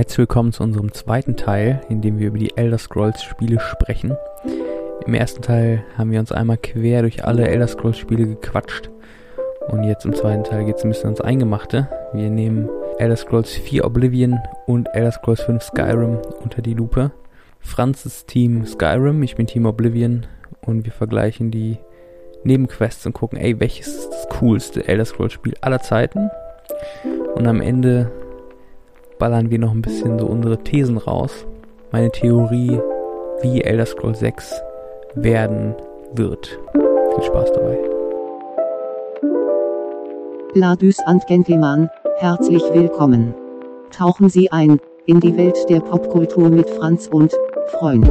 Herzlich willkommen zu unserem zweiten Teil, in dem wir über die Elder Scrolls Spiele sprechen. Im ersten Teil haben wir uns einmal quer durch alle Elder Scrolls Spiele gequatscht. Und jetzt im zweiten Teil geht es ein bisschen ans Eingemachte. Wir nehmen Elder Scrolls 4 Oblivion und Elder Scrolls 5 Skyrim unter die Lupe. Franz ist Team Skyrim, ich bin Team Oblivion und wir vergleichen die Nebenquests und gucken, ey, welches ist das coolste Elder Scrolls Spiel aller Zeiten? Und am Ende ballern wir noch ein bisschen so unsere Thesen raus. Meine Theorie, wie Elder Scrolls 6 werden wird. Viel Spaß dabei. Ladies and Gentlemen, herzlich willkommen. Tauchen Sie ein in die Welt der Popkultur mit Franz und Freund.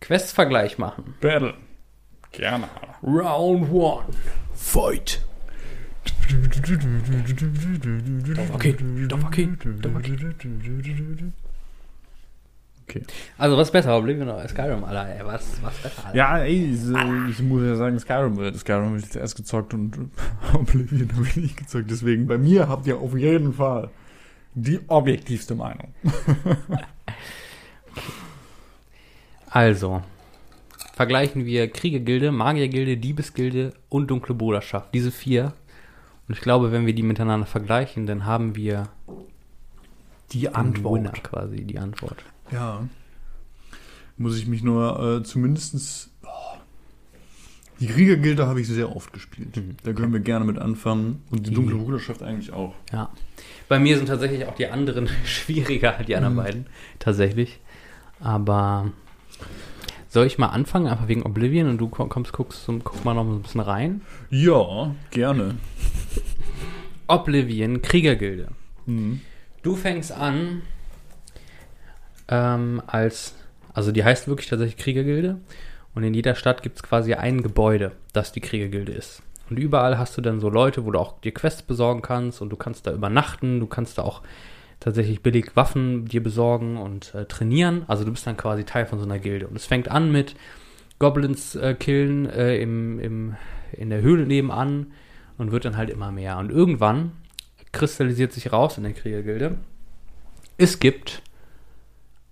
Quest-Vergleich machen. Battle. Gerne. Round one. Fight. Okay, okay, Okay. Also was ist besser, Oblivion oder Skyrim, Alter? Ey, was, was besser, Alter? Ja, ey, so, ich muss ja sagen, Skyrim, Skyrim habe ich zuerst gezockt und Oblivion habe ich nicht gezockt. Deswegen, bei mir habt ihr auf jeden Fall die objektivste Meinung. Also, vergleichen wir Kriegergilde, Magiergilde, Diebesgilde und Dunkle Bruderschaft. Diese vier. Und ich glaube, wenn wir die miteinander vergleichen, dann haben wir Die den Winner quasi, die Antwort. Ja. Muss ich mich nur äh, zumindestens. Oh, die Kriegergilde habe ich sehr oft gespielt. Mhm. Da können wir gerne mit anfangen. Und die Die- dunkle Bruderschaft eigentlich auch. Ja. Bei mir sind tatsächlich auch die anderen schwieriger, die anderen Mhm. beiden. Tatsächlich. Aber soll ich mal anfangen, einfach wegen Oblivion und du komm- kommst, guckst, und guck mal noch ein bisschen rein. Ja, gerne. Oblivion, Kriegergilde. Mhm. Du fängst an ähm, als, also die heißt wirklich tatsächlich Kriegergilde und in jeder Stadt gibt es quasi ein Gebäude, das die Kriegergilde ist. Und überall hast du dann so Leute, wo du auch dir Quests besorgen kannst und du kannst da übernachten, du kannst da auch tatsächlich billig Waffen dir besorgen und äh, trainieren. Also du bist dann quasi Teil von so einer Gilde. Und es fängt an mit Goblins äh, killen äh, im, im, in der Höhle nebenan und wird dann halt immer mehr. Und irgendwann kristallisiert sich raus in der Kriegergilde, es gibt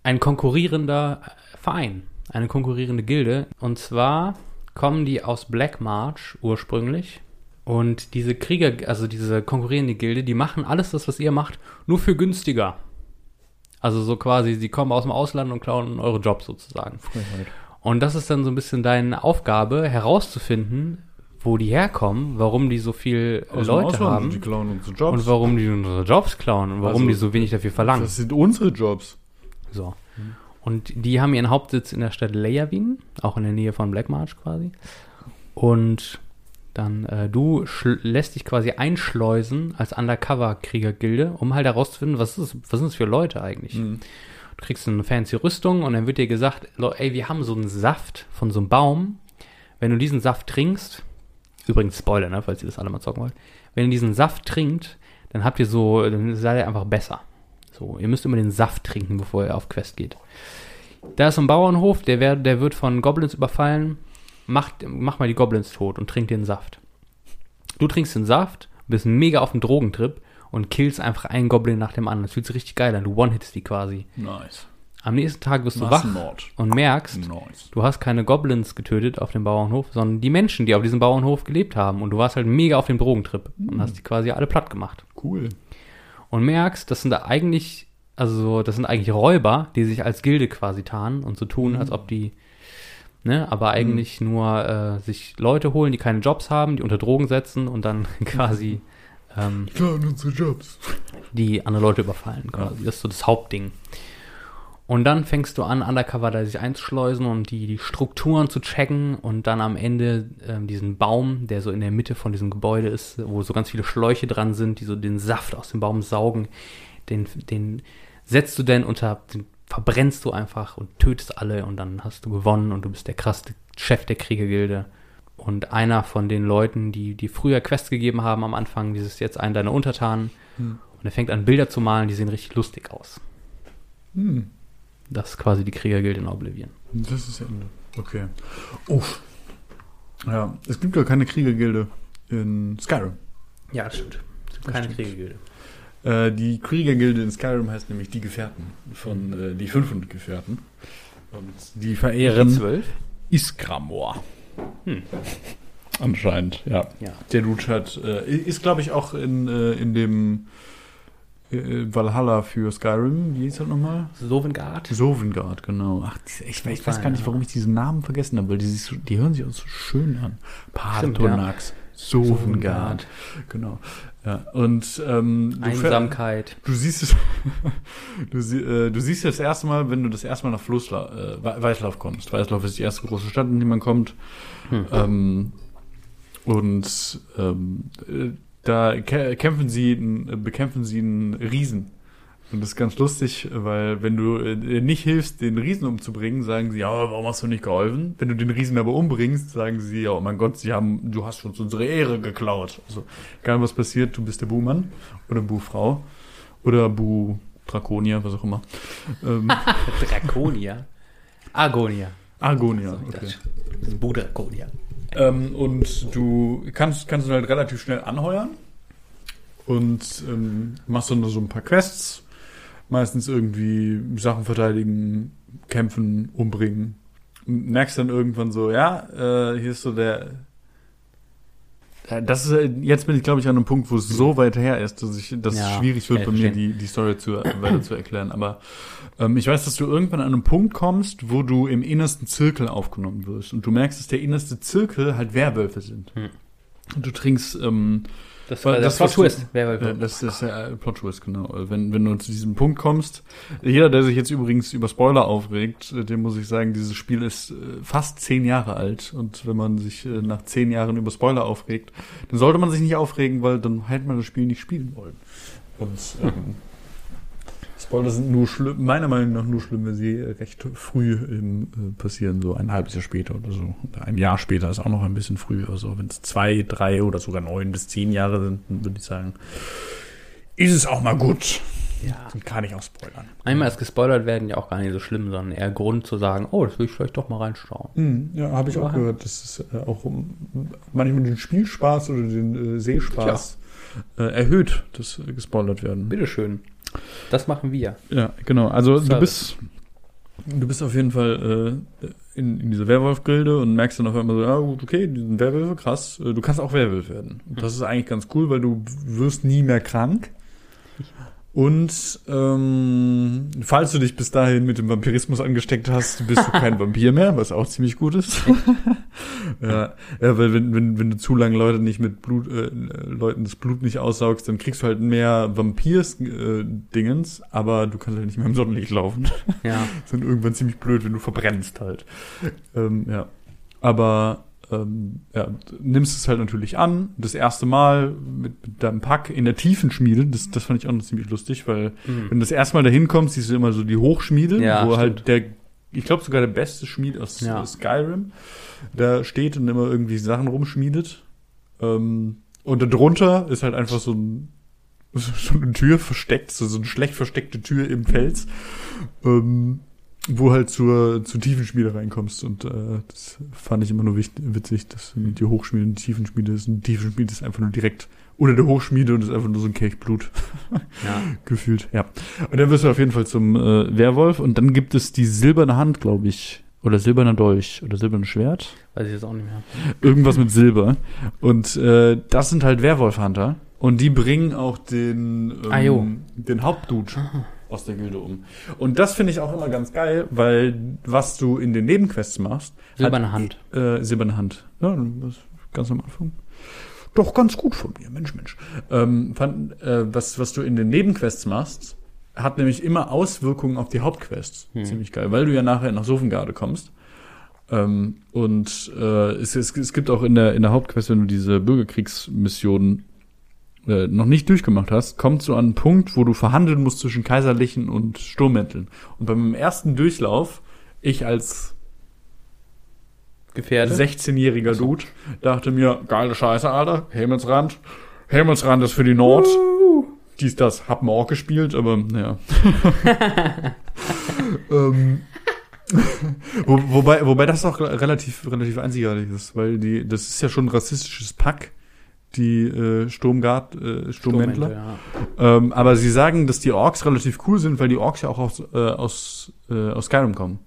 ein konkurrierender Verein, eine konkurrierende Gilde. Und zwar kommen die aus Black March ursprünglich. Und diese Krieger, also diese konkurrierende Gilde, die machen alles das, was ihr macht, nur für günstiger. Also so quasi, sie kommen aus dem Ausland und klauen eure Jobs sozusagen. Und das ist dann so ein bisschen deine Aufgabe, herauszufinden, wo die herkommen, warum die so viel Aus Leute Ausland, haben Die klauen unsere Jobs. und warum die unsere Jobs klauen und warum Also, die so wenig dafür verlangen. das sind unsere Jobs. So. Und die haben ihren Hauptsitz in der Stadt Leyavin, auch in der Nähe von Black March quasi. Und dann, äh, du lässt dich quasi einschleusen als Undercover-Kriegergilde, um halt herauszufinden, was ist, was sind das für Leute eigentlich? Mhm. Du kriegst eine fancy Rüstung und dann wird dir gesagt, "Lo- ey, wir haben so einen Saft von so einem Baum. Wenn du diesen Saft trinkst, übrigens Spoiler, ne, falls ihr das alle mal zocken wollt, wenn ihr diesen Saft trinkt, dann habt ihr so, dann seid ihr einfach besser. So, ihr müsst immer den Saft trinken, bevor ihr auf Quest geht. Da ist so ein Bauernhof, der, wär, der wird von Goblins überfallen. Macht, mach mal die Goblins tot und trink den Saft. Du trinkst den Saft, bist mega auf dem Drogentrip und killst einfach einen Goblin nach dem anderen. Das fühlt sich richtig geil an. Du one-hitst die quasi. Nice. Am nächsten Tag wirst du wach und merkst, Nice. du hast keine Goblins getötet auf dem Bauernhof, sondern die Menschen, die auf diesem Bauernhof gelebt haben. Und du warst halt mega auf dem Drogentrip und hast die quasi alle platt gemacht. Cool. Und merkst, das sind da eigentlich, also das sind eigentlich Räuber, die sich als Gilde quasi tarnen und so tun, als ob die, ne? aber eigentlich nur äh, sich Leute holen, die keine Jobs haben, die unter Drogen setzen und dann quasi ähm, unsere Jobs. die andere Leute überfallen. Quasi. Das ist so das Hauptding. Und dann fängst du an, undercover da sich einzuschleusen und die, die Strukturen zu checken und dann am Ende ähm, diesen Baum, der so in der Mitte von diesem Gebäude ist, wo so ganz viele Schläuche dran sind, die so den Saft aus dem Baum saugen, den, den setzt du denn unter, den verbrennst du einfach und tötest alle und dann hast du gewonnen und du bist der krasseste Chef der Kriegergilde. Und einer von den Leuten, die, die früher Quests gegeben haben am Anfang, dieses jetzt einen deiner Untertanen. Hm. Und er fängt an, Bilder zu malen, die sehen richtig lustig aus. Hm. Das ist quasi die Kriegergilde in Oblivion. Das ist Ende. Okay. Uff. Ja, es gibt gar keine Kriegergilde in Skyrim. Ja, das stimmt. Es gibt Das keine stimmt. Kriegergilde. Äh, die Kriegergilde in Skyrim heißt nämlich die Gefährten von äh, die 500 Gefährten. Und die verehren zwölf? Iskramor. Hm. Anscheinend, ja. Ja. Der Dude hat, äh, ist glaube ich auch in, äh, in dem äh, Valhalla für Skyrim. Wie hieß das nochmal? Sovengard? Sovengard, genau. Ach, ich, weiß- ich weiß gar nicht, warum ich diesen Namen vergessen habe, weil die, die hören sich auch so schön an. Stimmt, Partonax, Sovengard. Genau. Ja, und ähm, du, Einsamkeit. du siehst es, du, sie, äh, du siehst es das erste Mal, wenn du das erste Mal nach Flussla äh, We- Weißlauf kommst. Weißlauf ist die erste große Stadt, in die man kommt. Hm. Ähm, und ähm, äh, da kä- kämpfen sie, äh, bekämpfen sie einen Riesen. Und das ist ganz lustig, weil wenn du äh, nicht hilfst, den Riesen umzubringen, sagen sie, ja, warum hast du nicht geholfen? Wenn du den Riesen aber umbringst, sagen sie, ja, oh mein Gott, sie haben, du hast uns unsere Ehre geklaut. Also, egal was passiert, du bist der Buhmann oder Buhfrau oder Bu Draconia, was auch immer. ähm, Draconia. Argonia. Argonia, okay. Das ist Budraconia. Ähm, und du kannst, kannst du halt relativ schnell anheuern und ähm, machst dann so ein paar Quests. Meistens irgendwie Sachen verteidigen, kämpfen, umbringen. Und merkst dann irgendwann so, ja, äh, hier ist so der. Ja, Das ist, äh, jetzt bin ich, glaube ich, an einem Punkt, wo es so weit her ist, dass ich, dass es Ja, schwierig wird, bei mir die, die Story zu, weiter zu erklären. Aber ähm, ich weiß, dass du irgendwann an einem Punkt kommst, wo du im innersten Zirkel aufgenommen wirst. Und du merkst, dass der innerste Zirkel halt Werwölfe sind. Hm. Und du trinkst, ähm, Das war das, du- Twist. Das ist der äh, Plot Twist, genau. Wenn, wenn du zu diesem Punkt kommst, jeder, der sich jetzt übrigens über Spoiler aufregt, äh, dem muss ich sagen, dieses Spiel ist äh, fast zehn Jahre alt. Und wenn man sich nach zehn Jahren über Spoiler aufregt, dann sollte man sich nicht aufregen, weil dann hätte man das Spiel nicht spielen wollen. Und ähm, Spoiler sind nur schlimm, meiner Meinung nach nur schlimm, wenn sie äh, recht früh ähm, äh, passieren, so ein halbes Jahr später oder so. Oder ein Jahr später ist auch noch ein bisschen früh. Also wenn es zwei, drei oder sogar neun bis zehn Jahre sind, dann würde ich sagen, ist es auch mal gut. ja. Dann kann ich auch spoilern. Einmal ist gespoilert werden ja auch gar nicht so schlimm, sondern eher Grund zu sagen, oh, das will ich vielleicht doch mal reinschauen. Mhm, ja, habe ich auch Ja. gehört, dass es äh, auch um, manchmal den Spielspaß oder den äh, Sehspaß äh, erhöht, dass äh, gespoilert werden. Bitteschön. Das machen wir. Ja, genau. Also du Service. bist, du bist auf jeden Fall äh, in, in dieser Werwolf-Gilde und merkst dann auf einmal so, ja gut, okay, die sind Werwölfe, krass, äh, du kannst auch Werwolf werden. Und das ist eigentlich ganz cool, weil du wirst nie mehr krank. Und ähm, falls du dich bis dahin mit dem Vampirismus angesteckt hast, bist du kein Vampir mehr, was auch ziemlich gut ist. ja, ja, weil wenn, wenn, wenn du zu lange Leute nicht mit Blut, äh, Leuten das Blut nicht aussaugst, dann kriegst du halt mehr Vampirs-Dingens, aber du kannst halt nicht mehr im Sonnenlicht laufen. Ja. ist dann irgendwann ziemlich blöd, wenn du verbrennst halt. Ähm, ja. Aber ähm, ja, nimmst es halt natürlich an. Das erste Mal mit, mit deinem Pack in der Tiefenschmiede, das, das fand ich auch noch ziemlich lustig, weil Hm. wenn du das erste Mal dahin kommst, siehst du immer so die Hochschmiede, Ja, wo stimmt. halt der, ich glaube sogar der beste Schmied aus Ja. Skyrim, da steht und immer irgendwie Sachen rumschmiedet. Ähm, und darunter ist halt einfach so, ein, so eine Tür versteckt, so, so eine schlecht versteckte Tür im Fels, ähm, wo halt zur, zur Tiefenschmiede reinkommst. Und äh, das fand ich immer nur wichtig, witzig, dass die Hochschmiede und die Tiefenschmiede ist. Und die Tiefenschmiede ist einfach nur direkt unter der Hochschmiede und ist einfach nur so ein Kelch Blut Ja. gefühlt. Ja. Und dann wirst du auf jeden Fall zum äh, Werwolf. Und dann gibt es die silberne Hand, glaube ich. Oder silberner Dolch oder silbernes Schwert. Weiß ich jetzt auch nicht mehr. Irgendwas mit Silber. Und äh, das sind halt Werwolf-Hunter. Und die bringen auch den, ähm, Ah, den Hauptdude aus der Gilde um. Und das finde ich auch immer ganz geil, weil was du in den Nebenquests machst. Silberne Hand. Äh, silberne Hand. Ja, ganz am Anfang. Doch ganz gut von mir, Mensch, Mensch. Ähm, fand, äh, was, was du in den Nebenquests machst, hat nämlich immer Auswirkungen auf die Hauptquests. Ziemlich geil, weil du ja nachher nach Sofengarde kommst. Ähm, und äh, es, es, es gibt auch in der, in der Hauptquest, wenn du diese Bürgerkriegsmission äh, noch nicht durchgemacht hast, kommst du an einen Punkt, wo du verhandeln musst zwischen Kaiserlichen und Sturmmänteln. Und beim ersten Durchlauf, ich als Gefährde. 16-jähriger Dude dachte mir, geile Scheiße, Alter, Himmelsrand. Himmelsrand ist für die Nord. Dies, das, hab wir auch gespielt, aber naja. ähm, wo, wobei, wobei das auch relativ, relativ einzigartig ist, weil die, das ist ja schon ein rassistisches Pack, die äh, Sturmgard, äh, Sturmmäntler. ja. Ähm, aber sie sagen, dass die Orks relativ cool sind, weil die Orks ja auch aus, äh, aus, äh, aus Skyrim kommen.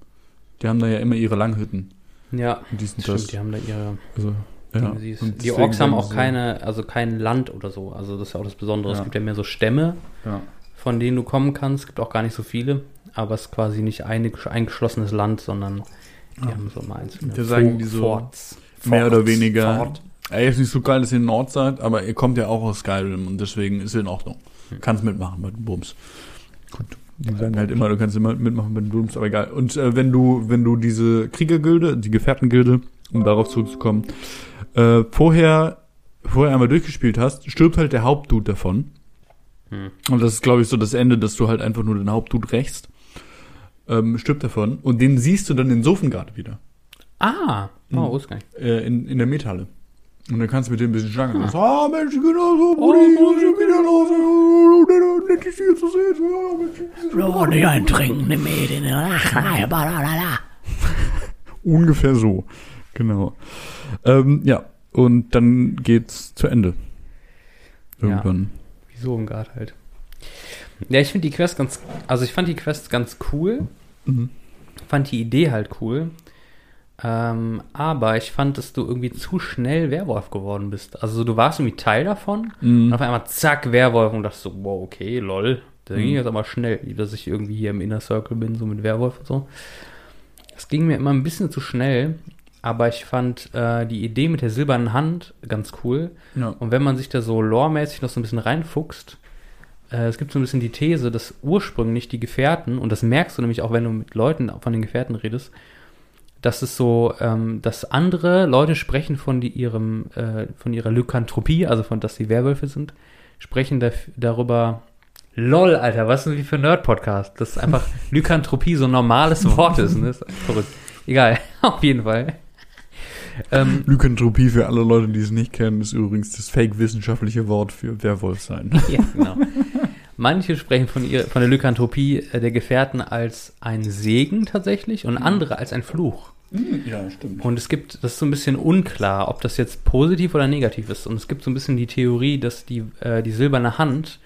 Die haben da ja immer ihre Langhütten. Ja, die sind stimmt, das. die haben da ihre Also, ja. Die Orks haben auch keine, also kein Land oder so. Also das ist ja auch das Besondere. Es Ja. gibt ja mehr so Stämme, Ja. von denen du kommen kannst. Es gibt auch gar nicht so viele, aber es ist quasi nicht ein eingeschlossenes Land, sondern die haben so mal einzelne Wir sagen die so Forts. mehr oder Forts, weniger- Fort. Ey, ist nicht so geil, dass ihr in Nord seid, aber ihr kommt ja auch aus Skyrim und deswegen ist es in Ordnung. Kannst mitmachen bei den Bums. Gut. Die sagen halt immer, du kannst immer mitmachen bei den Bums, aber egal. Und äh, wenn du, wenn du diese Kriegergilde, die Gefährtengilde, um darauf zurückzukommen, äh, vorher, vorher einmal durchgespielt hast, stirbt halt der Hauptdude davon. Hm. Und das ist, glaube ich, so das Ende, dass du halt einfach nur den Hauptdude rächst. Ähm, stirbt davon. Und den siehst du dann in Sofengard wieder. Ah, oh, Mhm. äh, in, in der Metalle. Und dann kannst du mit dem ein bisschen schlagen. Ah, ah Mensch, genau so, Oh, Brudi, ich bin ja los. Oh, nett, dich hier zu sehen. Ja, Mensch. So, nicht ein Trinken, nimm mir den. Balalala. Ungefähr so. Genau. Ähm, ja, und dann geht's zu Ende. Irgendwann. Wieso im Guard halt? Ja, ich finde die Quest ganz, also ich fand die Quest ganz cool. Mhm. Fand die Idee halt cool. Ähm, aber ich fand, dass du irgendwie zu schnell Werwolf geworden bist. Also du warst irgendwie Teil davon und Mhm. auf einmal zack, Werwolf und dachte so, wow, okay, lol. Da ging Mhm. jetzt aber schnell, dass ich irgendwie hier im Inner Circle bin, so mit Werwolf und so. Das ging mir immer ein bisschen zu schnell, aber ich fand äh, die Idee mit der silbernen Hand ganz cool. Ja. Und wenn man sich da so loremäßig noch so ein bisschen reinfuchst, äh, es gibt so ein bisschen die These, dass ursprünglich die Gefährten, und das merkst du nämlich auch, wenn du mit Leuten von den Gefährten redest, dass es so, ähm, dass andere Leute sprechen von die, ihrem, äh, von ihrer Lykanthropie, also von, dass sie Werwölfe sind, sprechen da, darüber, lol, Alter, was ist denn wie für Nerd-Podcast? Das ist einfach Lykanthropie so ein normales Wort ist, ne? Das ist verrückt. Egal, auf jeden Fall. Ähm, Lykanthropie für alle Leute, die es nicht kennen, ist übrigens das fake-wissenschaftliche Wort für Werwolf sein. Ja, genau. Manche sprechen von, ihr, von der Lykanthropie äh, der Gefährten als ein Segen tatsächlich und andere als ein Fluch. Ja, stimmt. Und es gibt, das ist so ein bisschen unklar, ob das jetzt positiv oder negativ ist. Und es gibt so ein bisschen die Theorie, dass die, äh, die silberne Hand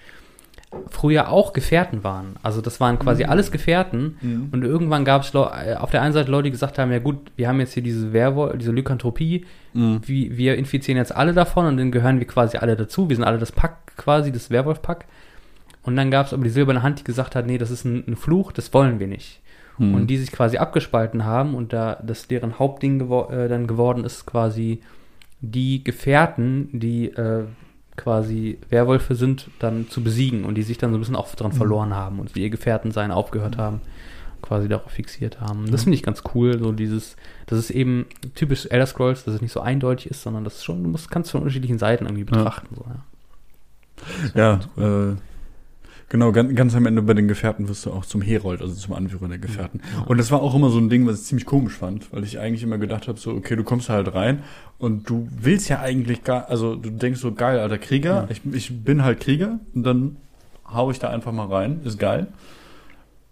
früher auch Gefährten waren. Also das waren quasi alles Gefährten. Mhm. Und irgendwann gab es auf der einen Seite Leute, die gesagt haben, ja gut, wir haben jetzt hier diese Werwolf, diese Lykanthropie, Mhm. wie, wir infizieren jetzt alle davon und dann gehören wir quasi alle dazu. Wir sind alle das Pack quasi, das Werwolf-Pack. Und dann gab es aber die silberne Hand, die gesagt hat, nee, das ist ein, ein Fluch, das wollen wir nicht. Mhm. Und die sich quasi abgespalten haben und da das deren Hauptding gewo äh, dann geworden ist, quasi die Gefährten, die äh, quasi Werwölfe sind, dann zu besiegen und die sich dann so ein bisschen auch dran verloren haben und wie ihr Gefährten sein aufgehört haben, quasi darauf fixiert haben. Das finde ich ganz cool, so dieses, das ist eben typisch Elder Scrolls, dass es nicht so eindeutig ist, sondern das ist schon, du musst, kannst von unterschiedlichen Seiten irgendwie betrachten. So, ja. Ja, äh, genau, ganz, ganz am Ende bei den Gefährten wirst du auch zum Herold, also zum Anführer der Gefährten. Und das war auch immer so ein Ding, was ich ziemlich komisch fand, weil ich eigentlich immer gedacht habe, so, okay, du kommst halt rein und du willst ja eigentlich gar, also du denkst so, geil, alter Krieger, ich, ich bin halt Krieger und dann hau ich da einfach mal rein, ist geil.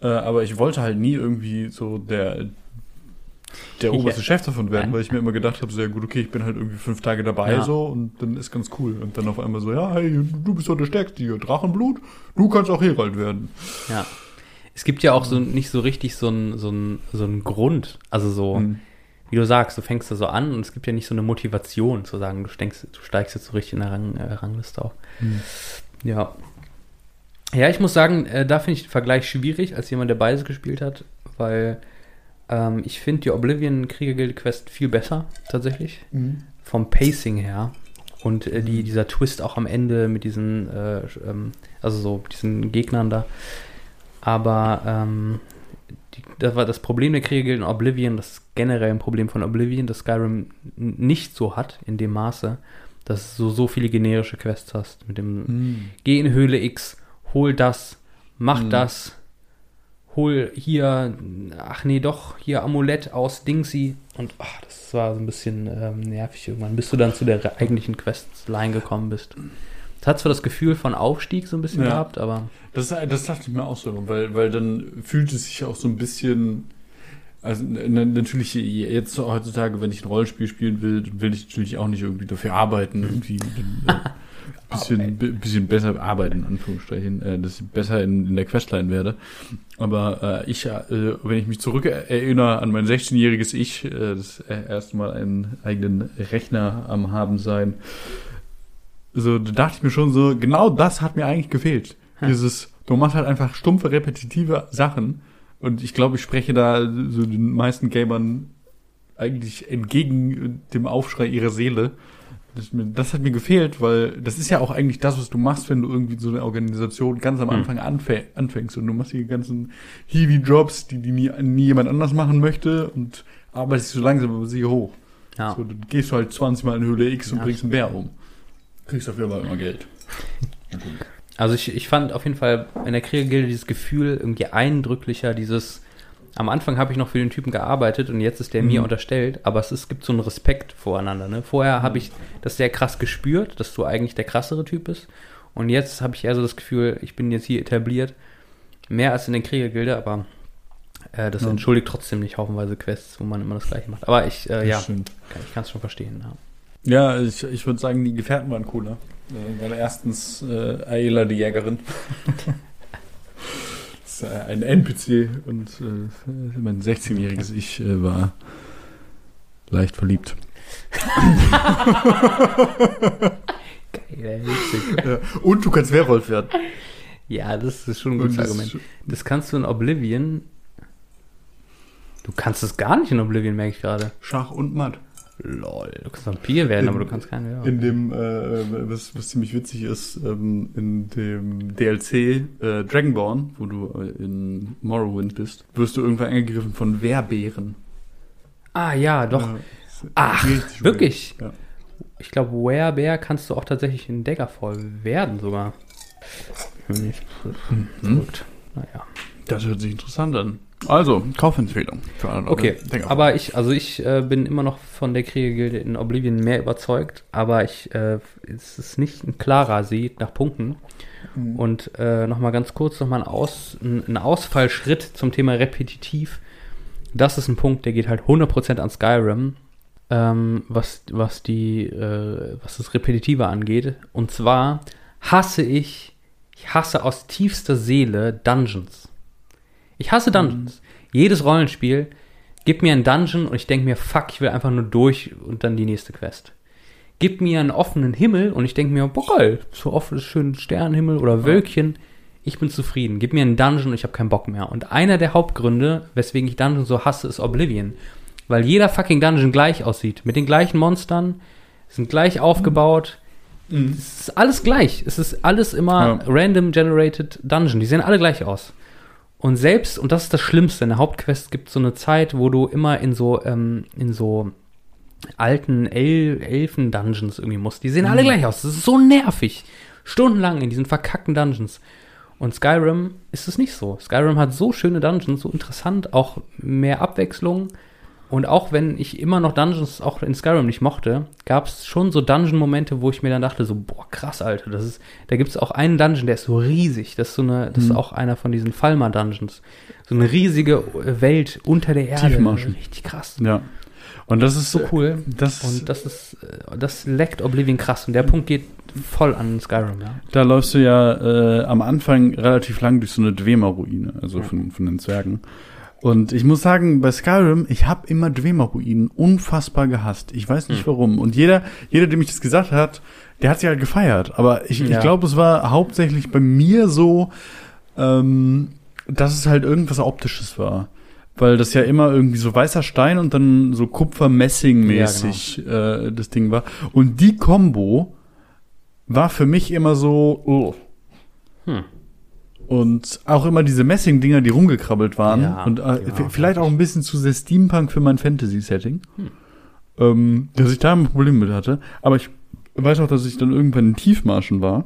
Äh, aber ich wollte halt nie irgendwie so der der oberste Chef davon werden, weil ich mir immer gedacht habe, sehr gut, okay, ich bin halt irgendwie fünf Tage dabei Ja. so und dann ist ganz cool. Und dann auf einmal so, ja, hey, du bist doch der Stärkste hier, Drachenblut, du kannst auch Herald werden. Ja. Es gibt ja auch so nicht so richtig so ein, so ein, so ein Grund. Also so, Mhm. wie du sagst, du fängst da so an und es gibt ja nicht so eine Motivation zu sagen, du, steigst, du steigst jetzt so richtig in der Rang, äh, Rangliste auf. Mhm. Ja. Ja, ich muss sagen, äh, da finde ich den Vergleich schwierig, als jemand, der beides gespielt hat, weil ähm, ich finde die Oblivion Kriegergilde Quest viel besser, tatsächlich. Vom Pacing her. Und äh, die, dieser Twist auch am Ende mit diesen, äh, ähm, also so diesen Gegnern da. Aber ähm, die, das war das Problem der Kriegergilde in Oblivion, das ist generell ein Problem von Oblivion, dass Skyrim nicht so hat in dem Maße, dass du so viele generische Quests hast. Mit dem Geh in Höhle X, hol das, mach Mhm. das, hol hier, ach nee, doch, hier Amulett aus Dingsy. Und ach, das war so ein bisschen ähm, nervig irgendwann, bis du dann zu der eigentlichen Questline gekommen bist. Es hat zwar das Gefühl von Aufstieg so ein bisschen Ja. gehabt, aber Das, das dachte ich mir auch so, weil, weil dann fühlt es sich auch so ein bisschen. Also natürlich jetzt heutzutage, wenn ich ein Rollenspiel spielen will, will ich natürlich auch nicht irgendwie dafür arbeiten, irgendwie ein äh, bisschen, bi- bisschen besser arbeiten, in Anführungsstrichen, äh, dass ich besser in, in der Questline werde. Aber äh, ich, äh, wenn ich mich zurück erinnere an mein 16-jähriges Ich, äh, das äh, erste Mal einen eigenen Rechner am haben sein, so, da dachte ich mir schon so, genau das hat mir eigentlich gefehlt. Hm. Dieses, du machst halt einfach stumpfe, repetitive Sachen. Und ich glaube, ich spreche da so den meisten Gamern eigentlich entgegen dem Aufschrei ihrer Seele. Das, das hat mir gefehlt, weil das ist ja auch eigentlich das, was du machst, wenn du irgendwie so eine Organisation ganz am Hm. Anfang anfä anfängst und du machst die ganzen Heavy-Jobs, die, die nie, nie jemand anders machen möchte und arbeitest so langsam aber sicher hoch. ja. So, dann gehst du halt 20 Mal in Höhle X und Ja. bringst einen Bär um. Kriegst dafür aber immer Geld. Also ich, ich fand auf jeden Fall in der Kriegergilde dieses Gefühl irgendwie eindrücklicher, dieses am Anfang habe ich noch für den Typen gearbeitet und jetzt ist der mir Mhm. unterstellt, aber es, ist, gibt so einen Respekt voreinander. Ne? Vorher habe ich das sehr krass gespürt, dass du eigentlich der krassere Typ bist und jetzt habe ich eher so das Gefühl, ich bin jetzt hier etabliert, mehr als in der Kriegergilde, aber äh, das Ja. entschuldigt trotzdem nicht haufenweise Quests, wo man immer das gleiche macht. Aber ich, äh, ja, kann- ich kann es schon verstehen. Ja. Ja, ich, ich würde sagen, die Gefährten waren cooler. Weil erstens äh, Aela die Jägerin. das ist äh, ein NPC und äh, mein 16-jähriges Ich äh, war leicht verliebt. Geil, witzig. Ja, und du kannst Werwolf werden. ja, das ist schon ein gutes das- Argument. Das kannst du in Oblivion. Du kannst es gar nicht in Oblivion, merke ich gerade. Schach und Matt. Lol. Du kannst Vampir werden, In- aber du kannst keinen ja. In dem, äh, was, was ziemlich witzig ist, ähm, in dem DLC äh, Dragonborn, wo du äh, in Morrowind bist, wirst du irgendwann angegriffen von Wehrbären. Ah, ja, doch. Ja, Ach, wirklich? Ja. Ich glaube, Werebear kannst du auch tatsächlich in Daggerfall werden sogar. Hm. Naja. Das hört sich interessant an. Also, Kaufempfehlung für alle. Okay, Denker. aber ich, also ich äh, bin immer noch von der Kriegergilde in Oblivion mehr überzeugt, aber ich, äh, es ist nicht ein klarer Sieg nach Punkten. Mhm. Und äh, nochmal ganz kurz nochmal ein, Aus, ein, ein Ausfallschritt zum Thema repetitiv. Das ist ein Punkt, der geht halt 100% an Skyrim, ähm, was, was, die, äh, was das Repetitive angeht. Und zwar hasse ich, ich hasse aus tiefster Seele Dungeons. Ich hasse Dungeons. Jedes Rollenspiel gibt mir einen Dungeon und ich denke mir, fuck, ich will einfach nur durch und dann die nächste Quest. Gib mir einen offenen Himmel und ich denke mir, boah geil, so offen, schön Sternenhimmel oder Wölkchen. Ich bin zufrieden. Gib mir einen Dungeon und ich habe keinen Bock mehr. Und einer der Hauptgründe, weswegen ich Dungeon so hasse, ist Oblivion. Weil jeder fucking Dungeon gleich aussieht. Mit den gleichen Monstern, sind gleich aufgebaut. Mhm. Es ist alles gleich. Es ist alles immer Ja. random generated Dungeon. Die sehen alle gleich aus. Und selbst, und das ist das Schlimmste, in der Hauptquest gibt es so eine Zeit, wo du immer in so, ähm, in so alten El Elfen-Dungeons irgendwie musst. Die sehen alle gleich aus. Das ist so nervig. Stundenlang in diesen verkackten Dungeons. Und Skyrim ist es nicht so. Skyrim hat so schöne Dungeons, so interessant, auch mehr Abwechslung. Und auch wenn ich immer noch Dungeons auch in Skyrim nicht mochte, gab es schon so Dungeon-Momente, wo ich mir dann dachte, so, boah, krass, Alter, das ist, da gibt es auch einen Dungeon, der ist so riesig. Das ist so eine, das ist auch einer von diesen Falmer-Dungeons. So eine riesige Welt unter der Erde. Tiefenmarschen. Richtig krass. Ja. Und das ist So cool. Das, Und das ist, äh, das leckt Oblivion krass. Und der Punkt geht voll an Skyrim, ja. da läufst du ja äh, am Anfang relativ lang durch so eine Dwemer-Ruine, also von, von den Zwergen. Und ich muss sagen, bei Skyrim, ich habe immer Dwemer-Ruinen unfassbar gehasst. Ich weiß nicht Hm. warum. Und jeder, jeder, dem ich das gesagt hat, der hat sich halt gefeiert. Aber ich, ich Ja. glaube, es war hauptsächlich bei mir so, ähm, dass es halt irgendwas Optisches war. Weil das ja immer irgendwie so weißer Stein und dann so Kupfer-Messing-mäßig äh, das Ding war. Und die Combo war für mich immer so, oh. Hm. Und auch immer diese Messing-Dinger, die rumgekrabbelt waren. Ja, und äh, waren v- vielleicht auch ein bisschen zu sehr Steampunk für mein Fantasy-Setting. Ähm, dass ich da ein Problem mit hatte. Aber ich weiß auch, dass ich dann irgendwann in Tiefmarschen war.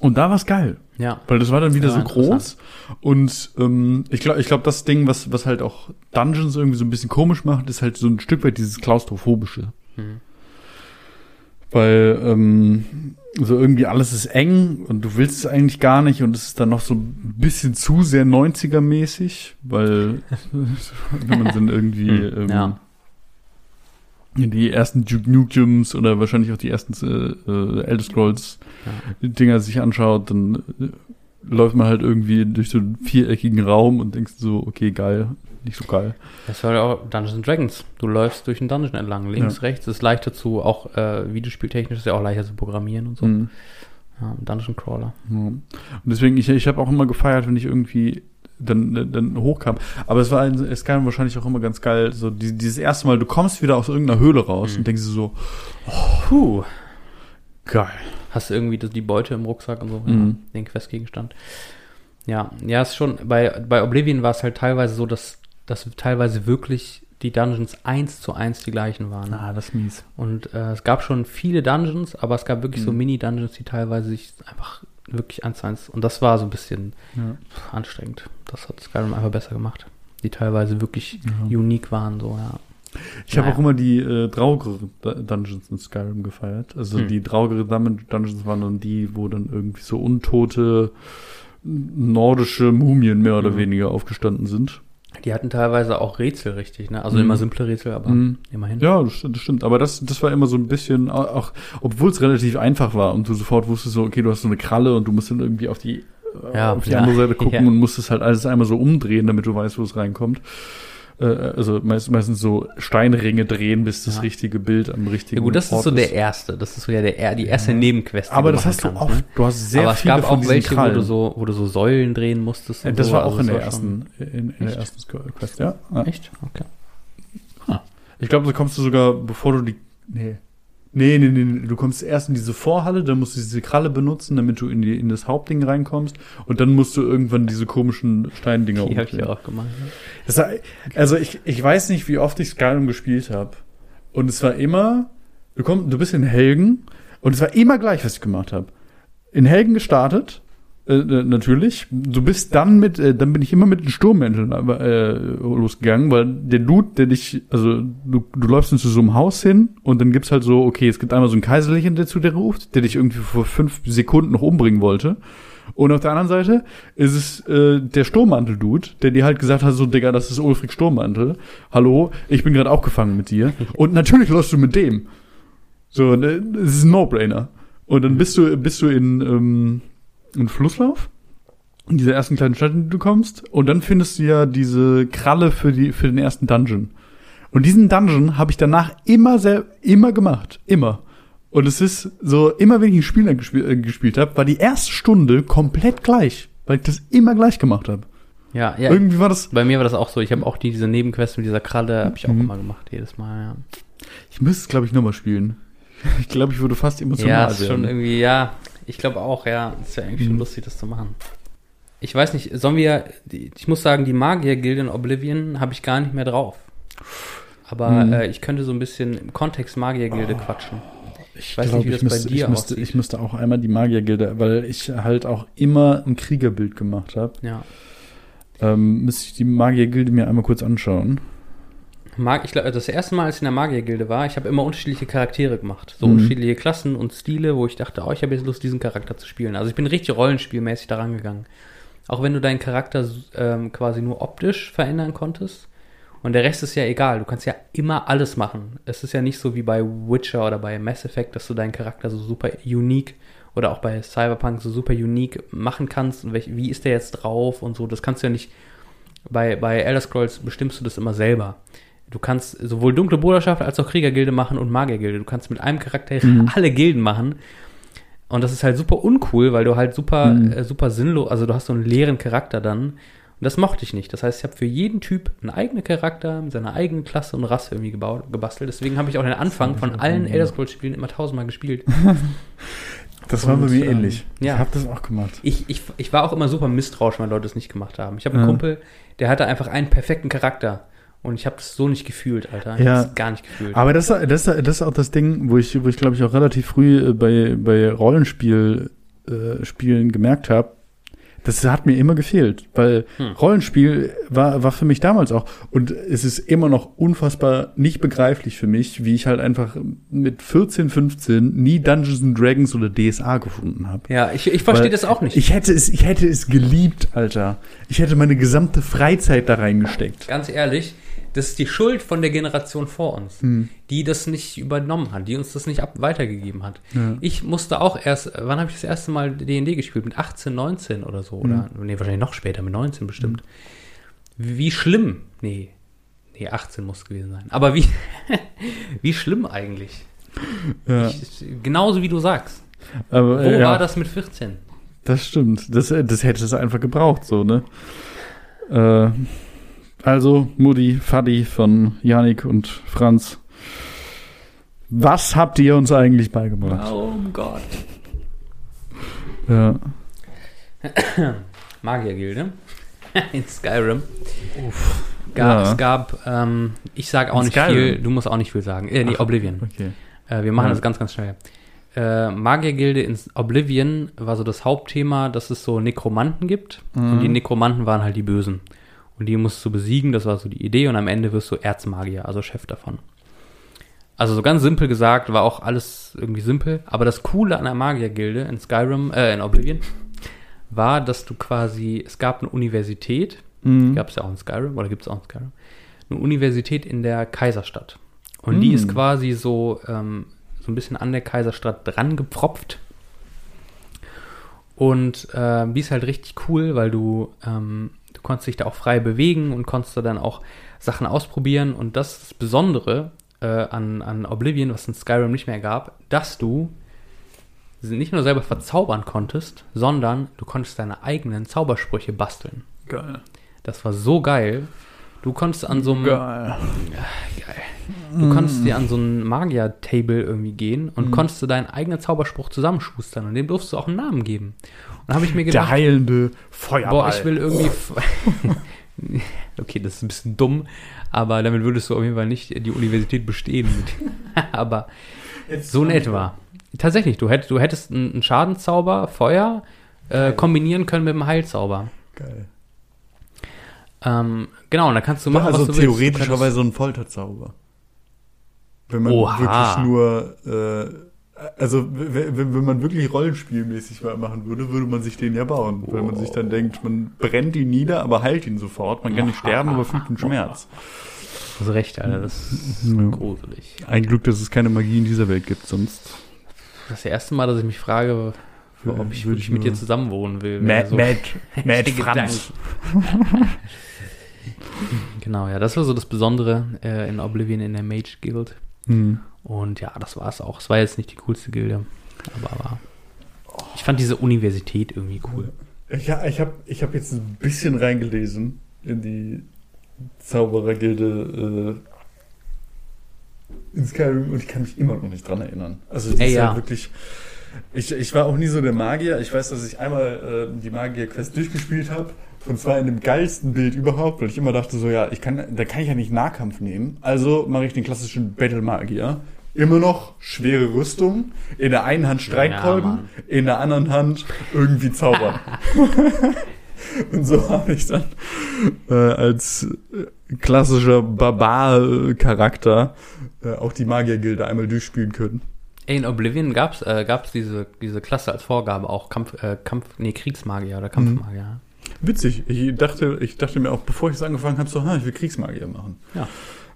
Und da war's geil. Ja. Weil das war dann wieder Ja, so groß. Und ähm, ich glaube, ich glaub, das Ding, was, was halt auch Dungeons irgendwie so ein bisschen komisch macht, ist halt so ein Stück weit dieses Klaustrophobische. Mhm. Weil ähm, so irgendwie alles ist eng und du willst es eigentlich gar nicht und es ist dann noch so ein bisschen zu sehr 90er-mäßig, weil wenn man dann irgendwie Hm, ähm, ja. die ersten Duke Nukems oder wahrscheinlich auch die ersten äh, äh, Elder Scrolls Dinger sich anschaut, dann äh, läuft man halt irgendwie durch so einen viereckigen Raum und denkst so, okay, geil, nicht so geil. Das war ja auch Dungeons and Dragons. Du läufst durch einen Dungeon entlang, links, Ja. rechts. Ist leichter zu, auch äh, videospieltechnisch ist ja auch leichter zu programmieren und so. Mhm. Ja, Dungeon Crawler. Ja. Und deswegen, ich, ich habe auch immer gefeiert, wenn ich irgendwie dann, dann hochkam. Aber es war in Skyrim wahrscheinlich auch immer ganz geil, so die, dieses erste Mal, du kommst wieder aus irgendeiner Höhle raus Mhm. und denkst dir so, Puh. geil. Hast du irgendwie das, die Beute im Rucksack und so, Mhm. den Questgegenstand. Ja, ja, ist schon, bei, bei Oblivion war es halt teilweise so, dass, dass teilweise wirklich die Dungeons eins zu eins die gleichen waren. Ah, das ist mies. Und äh, es gab schon viele Dungeons, aber es gab wirklich so Mhm. Mini-Dungeons, die teilweise sich einfach wirklich eins zu eins. Und das war so ein bisschen Ja. anstrengend. Das hat Skyrim einfach besser gemacht. Die teilweise wirklich Ja. unique waren, so, ja. Ich habe Naja. auch immer die äh, Draugere Dungeons in Skyrim gefeiert. Also Hm. die Dun- Dungeons waren dann die, wo dann irgendwie so untote nordische Mumien mehr oder Mhm. weniger aufgestanden sind. Die hatten teilweise auch Rätsel richtig, ne? Also Mhm. immer simple Rätsel, aber Mhm. immerhin. Ja, das, stimmt- das stimmt. Aber das, das war immer so ein bisschen, au- auch obwohl es relativ einfach war und du sofort wusstest so, okay, du hast so eine Kralle und du musst dann irgendwie auf die, äh, Ja, auf die ja. andere Seite gucken Ja. und musst es halt alles einmal so umdrehen, damit du weißt, wo es reinkommt. Äh, also meist, meistens so Steinringe drehen, bis das Ja. richtige Bild am richtigen Ja gut, das ist Ort so der erste. Das ist so ja der, die erste Nebenquest. Aber du das hast du kannst, oft. Ne? Du hast sehr aber es viele gab von auch welche, wo du so, wo du so Säulen drehen musstest. Ja, das so. war auch Also in es der war ersten, in, in der ersten Quest, ja. ja. Echt? Okay. Ich glaube, da kommst du sogar, bevor du die, nee. Nee, nee, nee, du kommst erst in diese Vorhalle, dann musst du diese Kralle benutzen, damit du in, die, in das Hauptding reinkommst und dann musst du irgendwann diese komischen Steindinger Die habe ich auch gemacht. war, also ich, ich weiß nicht, wie oft ich Skyrim gespielt habe. Und es war immer, du, komm, du bist in Helgen und es war immer gleich, was ich gemacht habe. In Helgen gestartet, äh, natürlich. Du bist dann mit, äh, dann bin ich immer mit den Sturmmänteln äh, losgegangen, weil der Dude, der dich, also du, du läufst zu so einem Haus hin und dann gibt's halt so, okay, es gibt einmal so einen Kaiserlichen, der zu dir ruft, der dich irgendwie vor fünf Sekunden noch umbringen wollte. Und auf der anderen Seite ist es äh, der Sturmmantel-Dude, der dir halt gesagt hat, so, Digga, das ist Ulfric Sturmmantel. Hallo, ich bin gerade auch gefangen mit dir. Und natürlich läufst du mit dem. So, ne, das ist ein No-Brainer. Und dann bist du, bist du in, ähm, in Flusslauf, in dieser ersten kleinen Stadt, in die du kommst. Und dann findest du ja diese Kralle für, die, für den ersten Dungeon. Und diesen Dungeon habe ich danach immer sehr, immer gemacht. Immer. Und es ist so, immer wenn ich ein Spiel gespielt, äh, gespielt habe, war die erste Stunde komplett gleich. Weil ich das immer gleich gemacht habe. Ja, ja. Irgendwie war das. Bei mir war das auch so. Ich habe auch die, diese Nebenquest mit dieser Kralle, habe ich auch Mhm. immer gemacht, jedes Mal, ja. Ich müsste es, glaube ich, nochmal spielen. Ich glaube, ich würde fast emotional Ja, ist werden. schon irgendwie, ja. Ich glaube auch, ja. Ist ja eigentlich schon Mhm. lustig, das zu machen. Ich weiß nicht, sollen wir, ich muss sagen, die Magier-Gilde in Oblivion habe ich gar nicht mehr drauf. Aber Mhm. äh, ich könnte so ein bisschen im Kontext Magier-Gilde quatschen. Ich weiß glaub, nicht, wie ich das bei müsste, dir ich müsste, aussieht. ich müsste auch einmal die Magiergilde, weil ich halt auch immer ein Kriegerbild gemacht habe. Ja. Ähm, müsste ich die Magiergilde mir einmal kurz anschauen. Mag, ich glaube, das erste Mal, als ich in der Magiergilde war, ich habe immer unterschiedliche Charaktere gemacht. So Mhm. unterschiedliche Klassen und Stile, wo ich dachte, oh, ich habe jetzt Lust, diesen Charakter zu spielen. Also ich bin richtig rollenspielmäßig daran gegangen. Auch wenn du deinen Charakter ähm, quasi nur optisch verändern konntest. Und der Rest ist ja egal. Du kannst ja immer alles machen. Es ist ja nicht so wie bei Witcher oder bei Mass Effect, dass du deinen Charakter so super unique oder auch bei Cyberpunk so super unique machen kannst. Und welch, wie ist der jetzt drauf und so. Das kannst du ja nicht bei, bei Elder Scrolls bestimmst du das immer selber. Du kannst sowohl dunkle Bruderschaft als auch Kriegergilde machen und Magiergilde. Du kannst mit einem Charakter alle Gilden machen. Und das ist halt super uncool, weil du halt super, Mhm. äh, super sinnlos, also du hast so einen leeren Charakter dann. Und das mochte ich nicht. Das heißt, ich habe für jeden Typ einen eigenen Charakter mit seiner eigenen Klasse und Rasse irgendwie gebaut, gebastelt. Deswegen habe ich auch den Anfang von allen Elder Scrolls Spielen immer tausendmal gespielt. Das war bei mir ähm, ähnlich. ja. Ich habe das auch gemacht. Ich, ich, ich war auch immer super misstrauisch, wenn Leute es nicht gemacht haben. Ich habe einen Ja. Kumpel, der hatte einfach einen perfekten Charakter. Und ich habe das so nicht gefühlt, Alter. Ich Ja. gar nicht gefühlt. Aber das, das, das ist auch das Ding, wo ich, wo ich glaube ich auch relativ früh äh, bei, bei Rollenspiel äh, Spielen gemerkt habe, das hat mir immer gefehlt, weil Hm. Rollenspiel war, war für mich damals auch und es ist immer noch unfassbar nicht begreiflich für mich, wie ich halt einfach mit 14, 15 nie Dungeons and Dragons oder DSA gefunden habe. ja, ich, ich verstehe das auch nicht. Ich hätte es, ich hätte es geliebt, Alter. Ich hätte meine gesamte Freizeit da reingesteckt. Ganz ehrlich, das ist die Schuld von der Generation vor uns, Hm. die das nicht übernommen hat, die uns das nicht ab weitergegeben hat. Ja. Ich musste auch erst, wann habe ich das erste Mal D&D gespielt? Mit 18, 19 oder so. Oder, Hm. nee, wahrscheinlich noch später, mit 19 bestimmt. Wie, wie schlimm, nee, nee, 18 muss es gewesen sein. Aber wie, wie schlimm eigentlich. Ja. Ich, genauso wie du sagst. Aber, Wo ja. war das mit 14? Das stimmt. Das, das hätte es einfach gebraucht, so, ne? Äh, also, Mutti, Fadi von Janik und Franz. Was habt ihr uns eigentlich beigebracht? Oh Gott. Ja. Magiergilde in Skyrim. Ga, Ja. Es gab, ähm, ich sage auch In nicht Skyrim? viel, du musst auch nicht viel sagen. Äh, nee, Ach, Oblivion. Okay. Äh, wir machen Ja. das ganz, ganz schnell. Äh, Magiergilde in Oblivion war so das Hauptthema, dass es so Nekromanten gibt. Und Mhm. die Nekromanten waren halt die Bösen. Und die musst du besiegen, das war so die Idee. Und am Ende wirst du Erzmagier, also Chef davon. Also so ganz simpel gesagt, war auch alles irgendwie simpel. Aber das Coole an der Magiergilde in Skyrim, äh, in Oblivion, war, dass du quasi, es gab eine Universität, Mhm. gab es ja auch in Skyrim, oder gibt es auch in Skyrim, eine Universität in der Kaiserstadt. Und die Mm. ist quasi so, ähm, so ein bisschen an der Kaiserstadt dran gepropft. Und ähm, die ist halt richtig cool, weil du, ähm, du konntest dich da auch frei bewegen und konntest da dann auch Sachen ausprobieren. Und das ist das Besondere äh, an, an Oblivion, was in Skyrim nicht mehr gab, dass du nicht nur selber verzaubern konntest, sondern du konntest deine eigenen Zaubersprüche basteln. Geil. Das war so geil. Du konntest an so einem Geil. Du konntest dir an so ein Magier-Table irgendwie gehen und konntest du deinen eigenen Zauberspruch zusammenschustern und dem durfst du auch einen Namen geben. Und da habe ich mir Der gedacht, heilende Feuerball. boah, ich will irgendwie. okay, das ist ein bisschen dumm, aber damit würdest du auf jeden Fall nicht die Universität bestehen. aber so in etwa. Tatsächlich, du hättest, du hättest einen Schadenzauber, Feuer, äh, kombinieren können mit einem Heilzauber. Geil. Ähm, genau, und da kannst du machen, also was du willst. Du theoretischerweise so ein Folterzauber. Wenn man Oha. wirklich nur, äh, also wenn, wenn man wirklich rollenspielmäßig machen würde, würde man sich den ja bauen. Weil man sich dann denkt, man brennt ihn nieder, aber heilt ihn sofort. Man kann nicht sterben, aber fühlt den Schmerz. hast du recht, Alter, das ist Ja. gruselig. Ein Glück, dass es keine Magie in dieser Welt gibt, sonst. Das erste Mal, dass ich mich frage, ob ich wirklich ich mit dir zusammen wohnen will. Mad, So- Mad, Mad Franz. Genau, ja, das war so das Besondere äh, in Oblivion in der Mage Guild. Hm. Und ja, das war es auch. Es war jetzt nicht die coolste Gilde, aber war. Ich fand diese Universität irgendwie cool. Ich, ja, ich habe ich hab jetzt ein bisschen reingelesen in die Zauberergilde äh, in Skyrim und ich kann mich immer noch nicht dran erinnern. Also die Ey, ist ja. ja wirklich. Ich, ich war auch nie so der Magier. Ich weiß, dass ich einmal äh, die Magier-Quest durchgespielt habe. Und zwar in dem geilsten Bild überhaupt, weil ich immer dachte so, ja, ich kann, da kann ich ja nicht Nahkampf nehmen. Also mache ich den klassischen Battle-Magier. Immer noch schwere Rüstung, in der einen Hand Streitkolben, Mann. in der anderen Hand irgendwie zaubern. Und so habe ich dann äh, als klassischer Barbar-Charakter äh, auch die Magiergilde einmal durchspielen können. Ey, in Oblivion gab's äh, gab's diese, diese Klasse als Vorgabe auch Kampf, äh, Kampf, nee, Kriegsmagier oder Kampfmagier. Witzig. Ich dachte, ich dachte mir auch, bevor ich es angefangen habe, so, ha, ich will Kriegsmagier machen. Ja.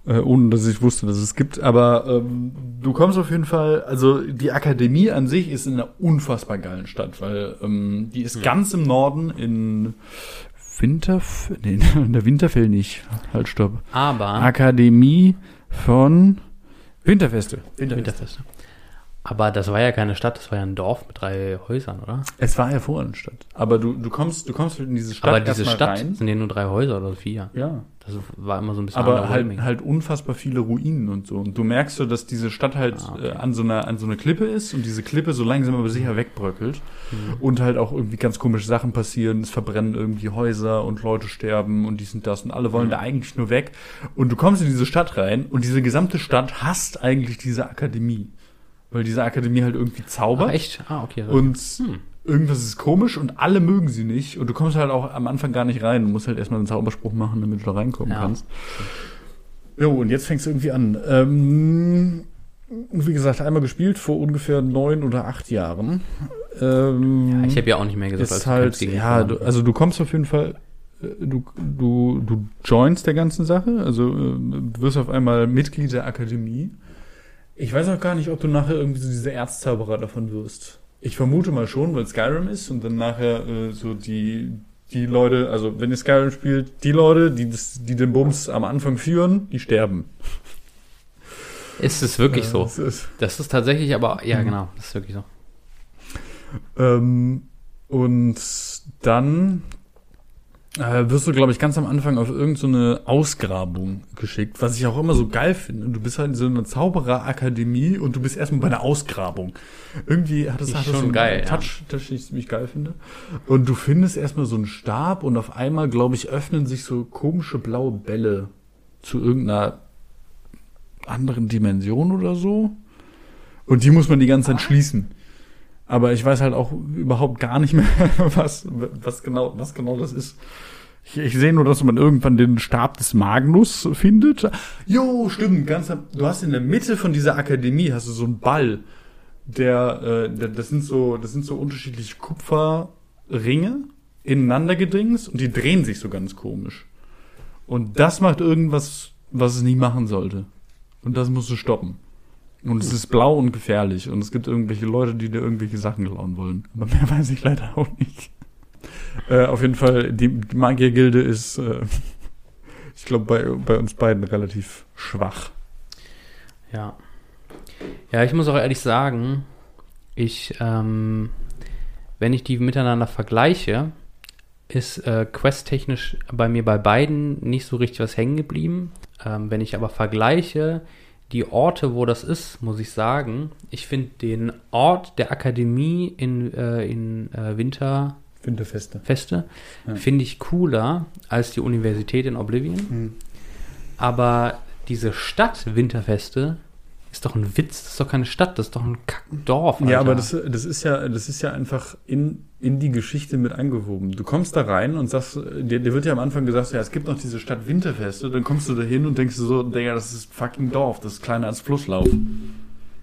Äh, ohne dass ich wusste, dass es gibt. Aber ähm, du kommst auf jeden Fall, also die Akademie an sich ist in einer unfassbar geilen Stadt, weil ähm, die ist ganz im Norden in Winterf nee, der Winterfell nicht. Halt, stopp. Aber Akademie von Winterfeste. Winterfeste. Aber das war ja keine Stadt, das war ja ein Dorf mit drei Häusern, oder? Es war ja vorher eine Stadt. Aber du, du kommst, du kommst halt in diese Stadt Aber diese Stadt rein. sind ja nur drei Häuser oder vier. Ja. Das war immer so ein bisschen Aber halt, halt unfassbar viele Ruinen und so. Und du merkst so, dass diese Stadt halt Ah, okay. äh, an, so einer, an so einer Klippe ist und diese Klippe so langsam aber sicher wegbröckelt. Mhm. Und halt auch irgendwie ganz komische Sachen passieren. Es verbrennen irgendwie Häuser und Leute sterben und dies und das. Und alle Mhm. wollen da eigentlich nur weg. Und du kommst in diese Stadt rein und diese gesamte Stadt hasst eigentlich diese Akademie. Weil diese Akademie halt irgendwie zaubert. Ah, echt? Ah, okay. Und Hm. irgendwas ist komisch und alle mögen sie nicht. Und du kommst halt auch am Anfang gar nicht rein. Du musst halt erstmal einen Zauberspruch machen, damit du da reinkommen Ja. kannst. Jo, und jetzt fängst du irgendwie an. Ähm, wie gesagt, einmal gespielt vor ungefähr neun oder acht Jahren. Ähm, Ja, ich habe ja auch nicht mehr gesagt, ist wir halt, ja, du, also du kommst auf jeden Fall, äh, du, du, du joinst der ganzen Sache, also äh, wirst auf einmal Mitglied der Akademie. Ich weiß auch gar nicht, ob du nachher irgendwie so dieser Erzzauberer davon wirst. Ich vermute mal schon, weil Skyrim ist und dann nachher äh, so die, die Leute, also wenn ihr Skyrim spielt, die Leute, die, das, die den Bums am Anfang führen, die sterben. Ist es wirklich Äh, so? das ist, Das ist tatsächlich, aber ja, Mhm. genau, das ist wirklich so. Ähm, und dann äh, wirst du, glaube ich, ganz am Anfang auf irgendeine so Ausgrabung geschickt, was ich auch immer so geil finde. Du bist halt in so einer Zaubererakademie und du bist erstmal bei einer Ausgrabung. Irgendwie hat es hat das schon so einen geil, ja. Touch, Touch, den ich ziemlich geil finde. Und du findest erstmal so einen Stab und auf einmal, glaube ich, öffnen sich so komische blaue Bälle zu irgendeiner anderen Dimension oder so. Und die muss man die ganze Zeit schließen. Aber ich weiß halt auch überhaupt gar nicht mehr, was, was genau, was genau das ist. Ich, ich sehe nur, dass man irgendwann den Stab des Magnus findet. Jo, stimmt, ganz, du hast in der Mitte von dieser Akademie hast du so einen Ball, der, äh, der das sind so, das sind so unterschiedliche Kupferringe ineinander gedingst und die drehen sich so ganz komisch. Und das macht irgendwas, was es nicht machen sollte. Und das musst du stoppen. Und es ist blau und gefährlich. Und es gibt irgendwelche Leute, die dir irgendwelche Sachen klauen wollen. Aber mehr weiß ich leider auch nicht. Äh, auf jeden Fall, die, die Magiergilde ist, äh, ich glaube, bei, bei uns beiden relativ schwach. Ja. Ja, ich muss auch ehrlich sagen, ich, ähm, wenn ich die miteinander vergleiche, ist äh, questtechnisch bei mir bei beiden nicht so richtig was hängen geblieben. Ähm, wenn ich aber vergleiche die Orte, wo das ist, muss ich sagen, ich finde den Ort der Akademie in, äh, in äh, Winterfeste, Winterfeste. Ja. finde ich cooler als die Universität in Oblivion. Hm. Aber diese Stadt Winterfeste ist doch ein Witz, das ist doch keine Stadt, das ist doch ein Kackdorf. Ja, Alter. aber das, das ist ja, das ist ja einfach in, in die Geschichte mit eingewoben. Du kommst da rein und sagst, dir, dir wird ja am Anfang gesagt, ja, es gibt noch diese Stadt Winterfeste, dann kommst du da hin und denkst du so, Digga, das ist fucking Dorf, das ist kleiner als Flusslauf.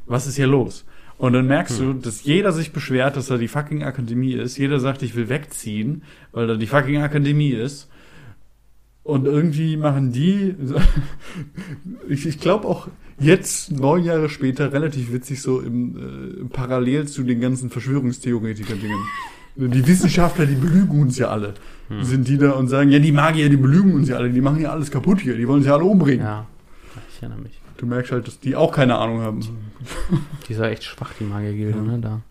Was ist hier los? Und dann merkst du, dass jeder sich beschwert, dass da die fucking Akademie ist. Jeder sagt, ich will wegziehen, weil da die fucking Akademie ist. Und irgendwie machen die, ich, ich glaube auch jetzt, neun Jahre später, relativ witzig so im, äh, parallel zu den ganzen Verschwörungstheoretiker-Dingen. Die Wissenschaftler, die belügen uns ja alle. Sind die da und sagen, ja, die Magier, die belügen uns ja alle, die machen ja alles kaputt hier, die wollen uns ja alle umbringen. Ja, ich erinnere mich. Du merkst halt, dass die auch keine Ahnung haben. Die ist ja echt schwach, die Magiergilde, ne, da.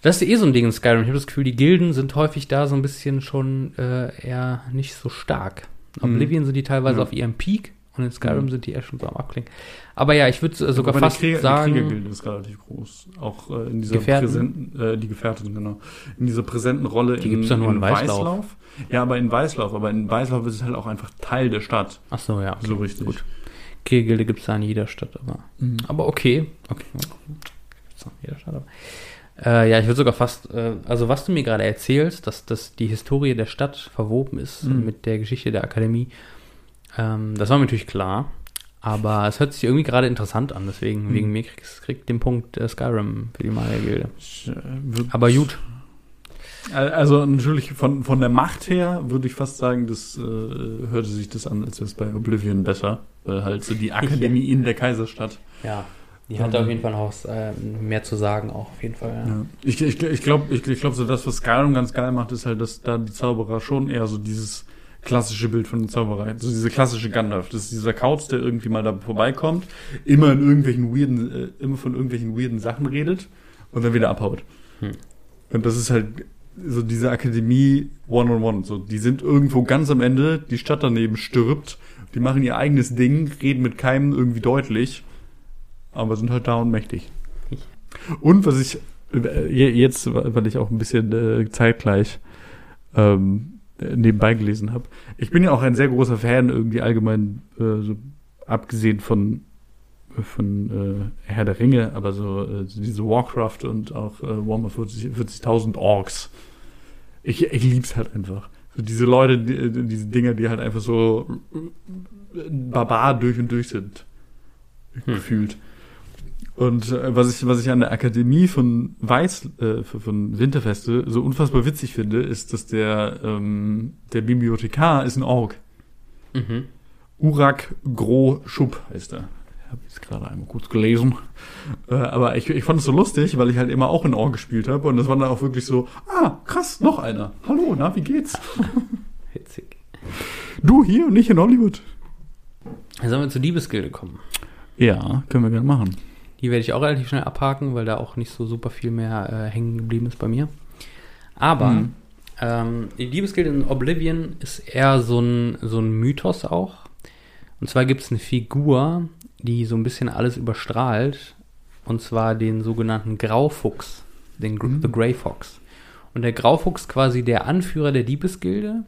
Das ist eh so ein Ding in Skyrim. Ich habe das Gefühl, die Gilden sind häufig da so ein bisschen schon äh, eher nicht so stark. Mhm. Oblivion sind die teilweise Ja. auf ihrem Peak und in Skyrim Mhm. sind die eher schon so am Abklingen. Aber ja, ich würde äh, sogar fast Krieger, sagen, Die Kriegergilde ist relativ groß. Auch äh, in dieser Gefährten? präsenten, äh, die Gefährten, genau. In dieser präsenten Rolle Die gibt's doch nur in Weißlauf. Ja, aber in Weißlauf. Aber in Weißlauf ist es halt auch einfach Teil der Stadt. ach so, ja. So richtig. Gut. Kriegergilde gibt es da in jeder Stadt, aber, Mhm. aber okay. Okay. Gibt's in jeder Stadt, aber. Äh, ja, ich würde sogar fast, äh, also was du mir gerade erzählst, dass, dass die Historie der Stadt verwoben ist Mhm. mit der Geschichte der Akademie, ähm, das war mir natürlich klar. Aber es hört sich irgendwie gerade interessant an, deswegen, Mhm. wegen mir kriegst kriegt den Punkt äh, Skyrim für die Magiergilde. Ich, äh, Aber gut. Also natürlich von, von der Macht her würde ich fast sagen, das äh, hörte sich das an, als wäre es bei Oblivion besser. Weil halt so die Akademie in der Kaiserstadt. Ja. Die hat auf jeden Fall noch äh, mehr zu sagen, auch auf jeden Fall. Ja. Ja. Ich, ich, ich glaube, ich, ich glaub, so das, was Skyrim ganz geil macht, ist halt, dass da die Zauberer schon eher so dieses klassische Bild von Zauberei, so diese klassische Gandalf. Das ist dieser Kauz, der irgendwie mal da vorbeikommt, immer in irgendwelchen weirden, äh, immer von irgendwelchen weirden Sachen redet und dann wieder abhaut. Hm. Und das ist halt so diese Akademie One-on-One. So, die sind irgendwo ganz am Ende, die Stadt daneben stirbt, die machen ihr eigenes Ding, reden mit keinem irgendwie deutlich, aber sind halt da und mächtig. Und was ich äh, je- jetzt, weil ich auch ein bisschen äh, zeitgleich ähm, äh, nebenbei gelesen habe, ich bin ja auch ein sehr großer Fan irgendwie allgemein, äh, so abgesehen von von äh, Herr der Ringe, aber so äh, diese Warcraft und auch äh, Warhammer 40 40.000 Orks. Ich, ich lieb's halt einfach. So diese Leute, die, diese Dinger, die halt einfach so äh, Barbar durch und durch sind. Hm. Gefühlt. Und äh, was ich, was ich an der Akademie von Weiß, äh, von Winterfeste so unfassbar witzig finde, ist, dass der, ähm, der Bibliothekar ist ein Ork. Mhm. Urak Gro Schub heißt er. Ich habe jetzt gerade einmal kurz gelesen. Äh, aber ich, ich fand es so lustig, weil ich halt immer auch in Ork gespielt habe. Und das war dann auch wirklich so, ah, krass, noch einer. Hallo, na, wie geht's? Witzig. Du hier und ich in Hollywood. Sollen wir zur Diebesgilde kommen. Ja, können wir gerne machen. Die werde ich auch relativ schnell abhaken, weil da auch nicht so super viel mehr äh, hängen geblieben ist bei mir. Aber Mhm. ähm, die Diebesgilde in Oblivion ist eher so ein, so ein Mythos auch. Und zwar gibt es eine Figur, die so ein bisschen alles überstrahlt. Und zwar den sogenannten Graufuchs, den Gr Mhm. The Grey Fox. Und der Graufuchs quasi der Anführer der Diebesgilde.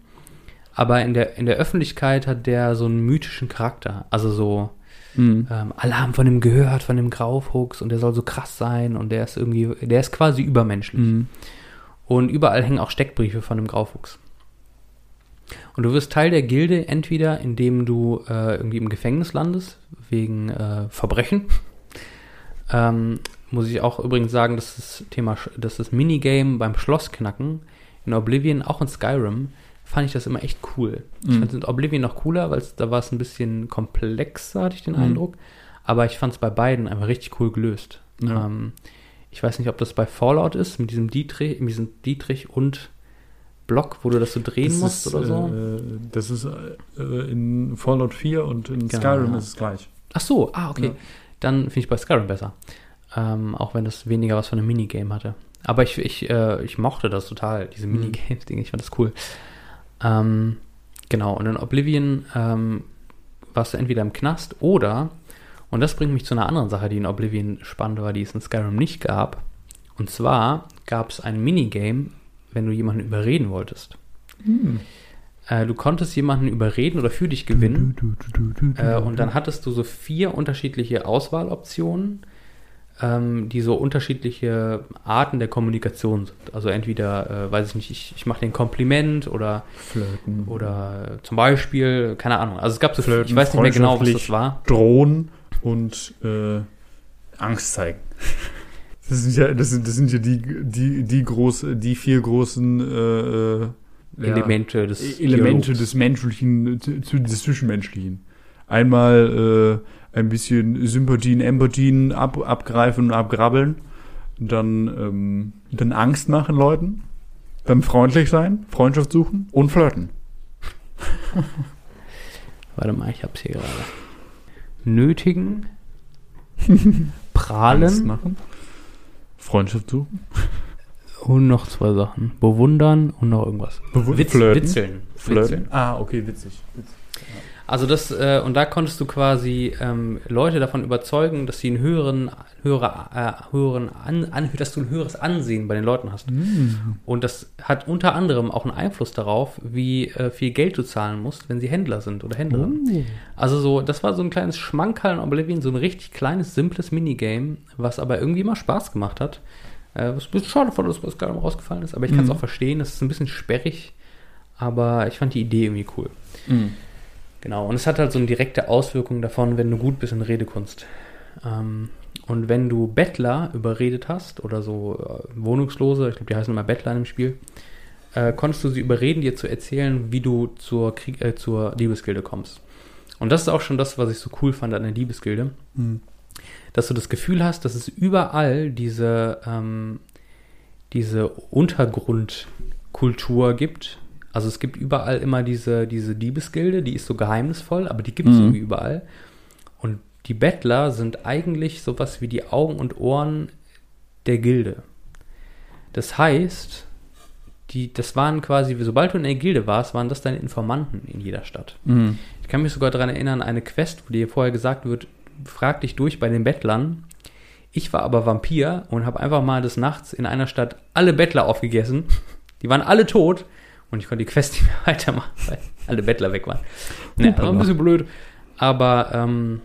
Aber in der, in der Öffentlichkeit hat der so einen mythischen Charakter. Also so, Mhm. ähm, alle haben von ihm gehört, von dem Graufuchs und der soll so krass sein und der ist irgendwie, der ist quasi übermenschlich. Mhm. Und überall hängen auch Steckbriefe von dem Graufuchs. Und du wirst Teil der Gilde entweder, indem du äh, irgendwie im Gefängnis landest, wegen äh, Verbrechen. Ähm, muss ich auch übrigens sagen, dass das Thema, dass das Minigame beim Schlossknacken in Oblivion, auch in Skyrim, fand ich das immer echt cool. Ich Mhm. fand es in Oblivion noch cooler, weil da war es ein bisschen komplexer, hatte ich den Mhm. Eindruck. Aber ich fand es bei beiden einfach richtig cool gelöst. Ja. Ähm, ich weiß nicht, ob das bei Fallout ist, mit diesem Dietrich, mit diesem Dietrich und Block, wo du das so drehen Das musst ist, oder so. Äh, das ist äh, in Fallout 4 und in Genau, Skyrim ja. ist es gleich. Ach so, ah, okay. Ja. Dann finde ich bei Skyrim besser. Ähm, auch wenn das weniger was von einem Minigame hatte. Aber ich, ich, äh, ich mochte das total, diese Mhm. Minigames-Dinge. Ich fand das cool. Ähm, genau, und in Oblivion ähm, warst du entweder im Knast oder, und das bringt mich zu einer anderen Sache, die in Oblivion spannend war, die es in Skyrim nicht gab. Und zwar gab es ein Minigame, wenn du jemanden überreden wolltest. Äh, du konntest jemanden überreden oder für dich gewinnen. Äh, und dann hattest du so vier unterschiedliche Auswahloptionen, ähm, die so unterschiedliche Arten der Kommunikation sind. Also entweder, äh, weiß ich nicht, ich, ich mache dir ein Kompliment oder, Flirten. oder zum Beispiel, keine Ahnung. Also es gab so, Flirten, ich weiß nicht mehr genau, was das war. drohen und äh, Angst zeigen. Das sind ja, das sind, das sind ja die, die, die groß, die vier großen äh, äh, ja, Elemente des Elemente Dialogs. des Menschlichen, des Zwischenmenschlichen. Einmal äh, ein bisschen Sympathien, Empathien ab, abgreifen und abgrabbeln. Dann, ähm, dann Angst machen Leuten. Dann freundlich sein, Freundschaft suchen und flirten. Warte mal, ich hab's hier gerade. Nötigen, Angst prahlen machen. Freundschaft suchen. und noch zwei Sachen. Bewundern und noch irgendwas. Witz, flirten. Witzeln. Flirten. Ah, okay, witzig. Also das, äh, und da konntest du quasi ähm, Leute davon überzeugen, dass sie einen höheren, höhere, äh, höheren an, an, dass du ein höheres Ansehen bei den Leuten hast. Und das hat unter anderem auch einen Einfluss darauf, wie äh, viel Geld du zahlen musst, wenn sie Händler sind oder Händlerin. Also so, das war so ein kleines Schmankerl in Oblivion, so ein richtig kleines, simples Minigame, was aber irgendwie immer Spaß gemacht hat. Äh, was ein bisschen schade von, dass was gerade rausgefallen ist, aber ich kann es Mhm. auch verstehen, es ist ein bisschen sperrig, aber ich fand die Idee irgendwie cool. Mhm. Genau, und es hat halt so eine direkte Auswirkung davon, wenn du gut bist in Redekunst. Ähm, und wenn du Bettler überredet hast oder so äh, Wohnungslose, ich glaube, die heißen immer Bettler dem Spiel, äh, konntest du sie überreden, dir zu erzählen, wie du zur, Krieg, äh, zur Liebesgilde kommst. Und das ist auch schon das, was ich so cool fand an der Liebesgilde. Mhm. dass du das Gefühl hast, dass es überall diese, ähm, diese Untergrundkultur gibt. Also es gibt überall immer diese, diese Diebesgilde, die ist so geheimnisvoll, aber die gibt es Mhm. irgendwie überall. Und die Bettler sind eigentlich sowas wie die Augen und Ohren der Gilde. Das heißt, die, das waren quasi, sobald du in der Gilde warst, waren das deine Informanten in jeder Stadt. Mhm. Ich kann mich sogar daran erinnern, eine Quest, wo dir vorher gesagt wird, frag dich durch bei den Bettlern. Ich war aber Vampir und habe einfach mal des Nachts in einer Stadt alle Bettler aufgegessen. Die waren alle tot und ich konnte die Quest nicht mehr weitermachen, weil alle Bettler weg waren. Ja, das war ein bisschen blöd. Aber ähm,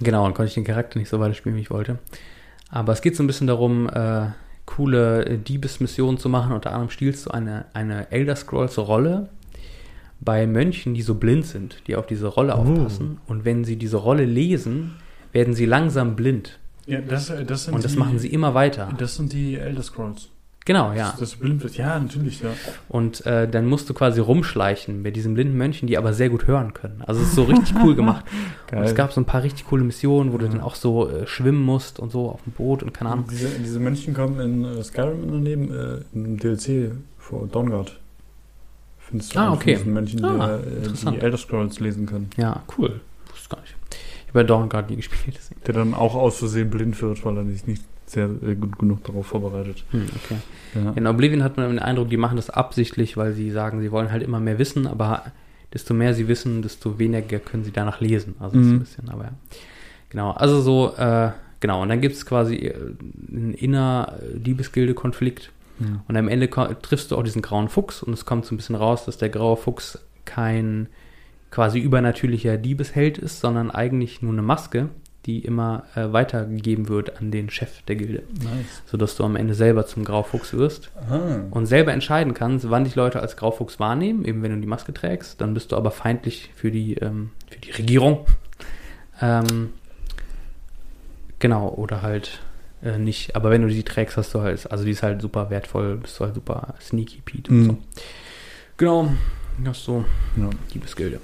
genau, dann konnte ich den Charakter nicht so weiterspielen, wie ich wollte. Aber es geht so ein bisschen darum, äh, coole Diebesmissionen zu machen. Unter anderem stiehlst du eine, eine Elder Scrolls Rolle bei Mönchen, die so blind sind, die auf diese Rolle aufpassen. Und wenn sie diese Rolle lesen, werden sie langsam blind. Ja, das, das sind Und das die, machen sie immer weiter. Das sind die Elder Scrolls. Genau, ja. Das blind wird. Ja, natürlich, ja. Und äh, dann musst du quasi rumschleichen mit diesen blinden Mönchen, die aber sehr gut hören können. Also es ist so richtig cool gemacht. Und es gab so ein paar richtig coole Missionen, wo du dann auch so äh, schwimmen musst und so auf dem Boot und keine Ahnung. Diese, diese Mönchen kommen in äh, Skyrim daneben, äh, im DLC vor Dawnguard. Findest du Ah, okay. diesen Mönchen, Ah, der äh, interessant. die Elder Scrolls lesen kann. Ja, cool. Wusste gar nicht. Ich habe bei Dawnguard nie gespielt, deswegen. Der dann auch aus Versehen blind wird, weil er sich nicht sehr äh, gut genug darauf vorbereitet. Hm, okay. Ja. In Oblivion hat man den Eindruck, die machen das absichtlich, weil sie sagen, sie wollen halt immer mehr wissen, aber desto mehr sie wissen, desto weniger können sie danach lesen. Also Mhm. ein bisschen, aber ja. Genau, also so, äh, genau, und dann gibt es quasi äh, einen inner-Diebesgilde-Konflikt. Ja. Und am Ende triffst du auch diesen grauen Fuchs und es kommt so ein bisschen raus, dass der graue Fuchs kein quasi übernatürlicher Diebesheld ist, sondern eigentlich nur eine Maske, die immer äh, weitergegeben wird an den Chef der Gilde, Nice. sodass du am Ende selber zum Graufuchs wirst Aha. und selber entscheiden kannst, wann dich Leute als Graufuchs wahrnehmen, eben wenn du die Maske trägst, dann bist du aber feindlich für die, ähm, für die Regierung. Ähm, genau, oder halt äh, nicht. Aber wenn du die trägst, hast du halt, also die ist halt super wertvoll, bist du halt super sneaky Pete und Mhm. so. Genau, hast du Ja. Diebesgilde.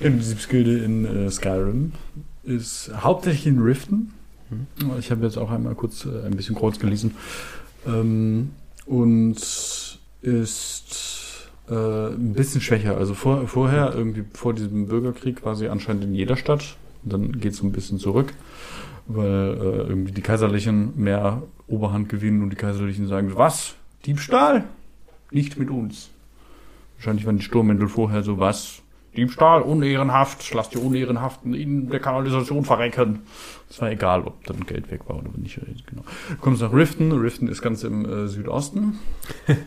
Die Diebesgilde in äh, Skyrim ist hauptsächlich in Riften. Ich habe jetzt auch einmal kurz äh, ein bisschen kurz gelesen. Ähm, und ist äh, ein bisschen schwächer. Also vor, vorher, irgendwie vor diesem Bürgerkrieg, war sie anscheinend in jeder Stadt. Dann geht es so ein bisschen zurück, weil äh, irgendwie die Kaiserlichen mehr Oberhand gewinnen und die Kaiserlichen sagen, was? Diebstahl? Nicht mit uns. Wahrscheinlich waren die Sturmmäntel vorher so, was? Diebstahl, unehrenhaft, lass die Unehrenhaften in der Kanalisation verrecken. Es war egal, ob dann Geld weg war oder nicht. Genau. Du kommst nach Riften. Riften ist ganz im äh, Südosten.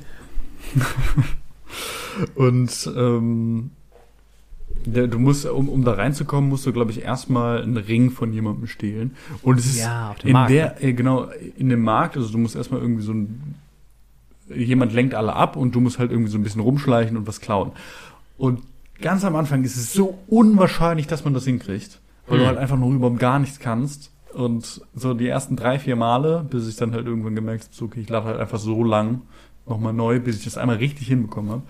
Und ähm, der, du musst, um, um da reinzukommen, musst du, glaube ich, erstmal einen Ring von jemandem stehlen. Und es ist Ja, auf dem in Markt, der, äh, genau, in dem Markt, also du musst erstmal irgendwie so ein, jemand lenkt alle ab und du musst halt irgendwie so ein bisschen rumschleichen und was klauen. Und ganz am Anfang ist es so unwahrscheinlich, dass man das hinkriegt, weil Mhm. du halt einfach nur überhaupt gar nichts kannst. Und so die ersten drei, vier Male, bis ich dann halt irgendwann gemerkt habe, so, okay, ich lade halt einfach so lang nochmal neu, bis ich das einmal richtig hinbekommen habe.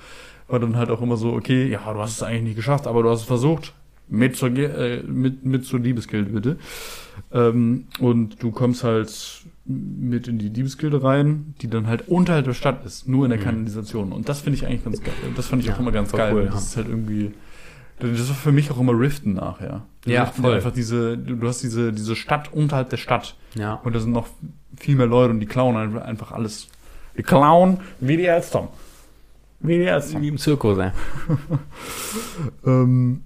War dann halt auch immer so, okay, ja, du hast es eigentlich nicht geschafft, aber du hast es versucht. Mit zur, äh, mit, mit zur Liebesgilde, bitte. Ähm, und du kommst halt mit in die Diebesgilde rein, die dann halt unterhalb der Stadt ist, nur in der Mhm. Kanalisation. Und das finde ich eigentlich ganz geil. Das fand ich Ja, auch immer ganz geil. cool, weil ja. das ist halt irgendwie, das war für mich auch immer Riften nachher. Ja, Riften voll. Einfach diese, du hast diese, diese Stadt unterhalb der Stadt. Ja. Und da sind noch viel mehr Leute und die klauen einfach- einfach alles. Die klauen wie die Elstern. Wie die Elstern. Wie im Zirkus, ey. Ähm,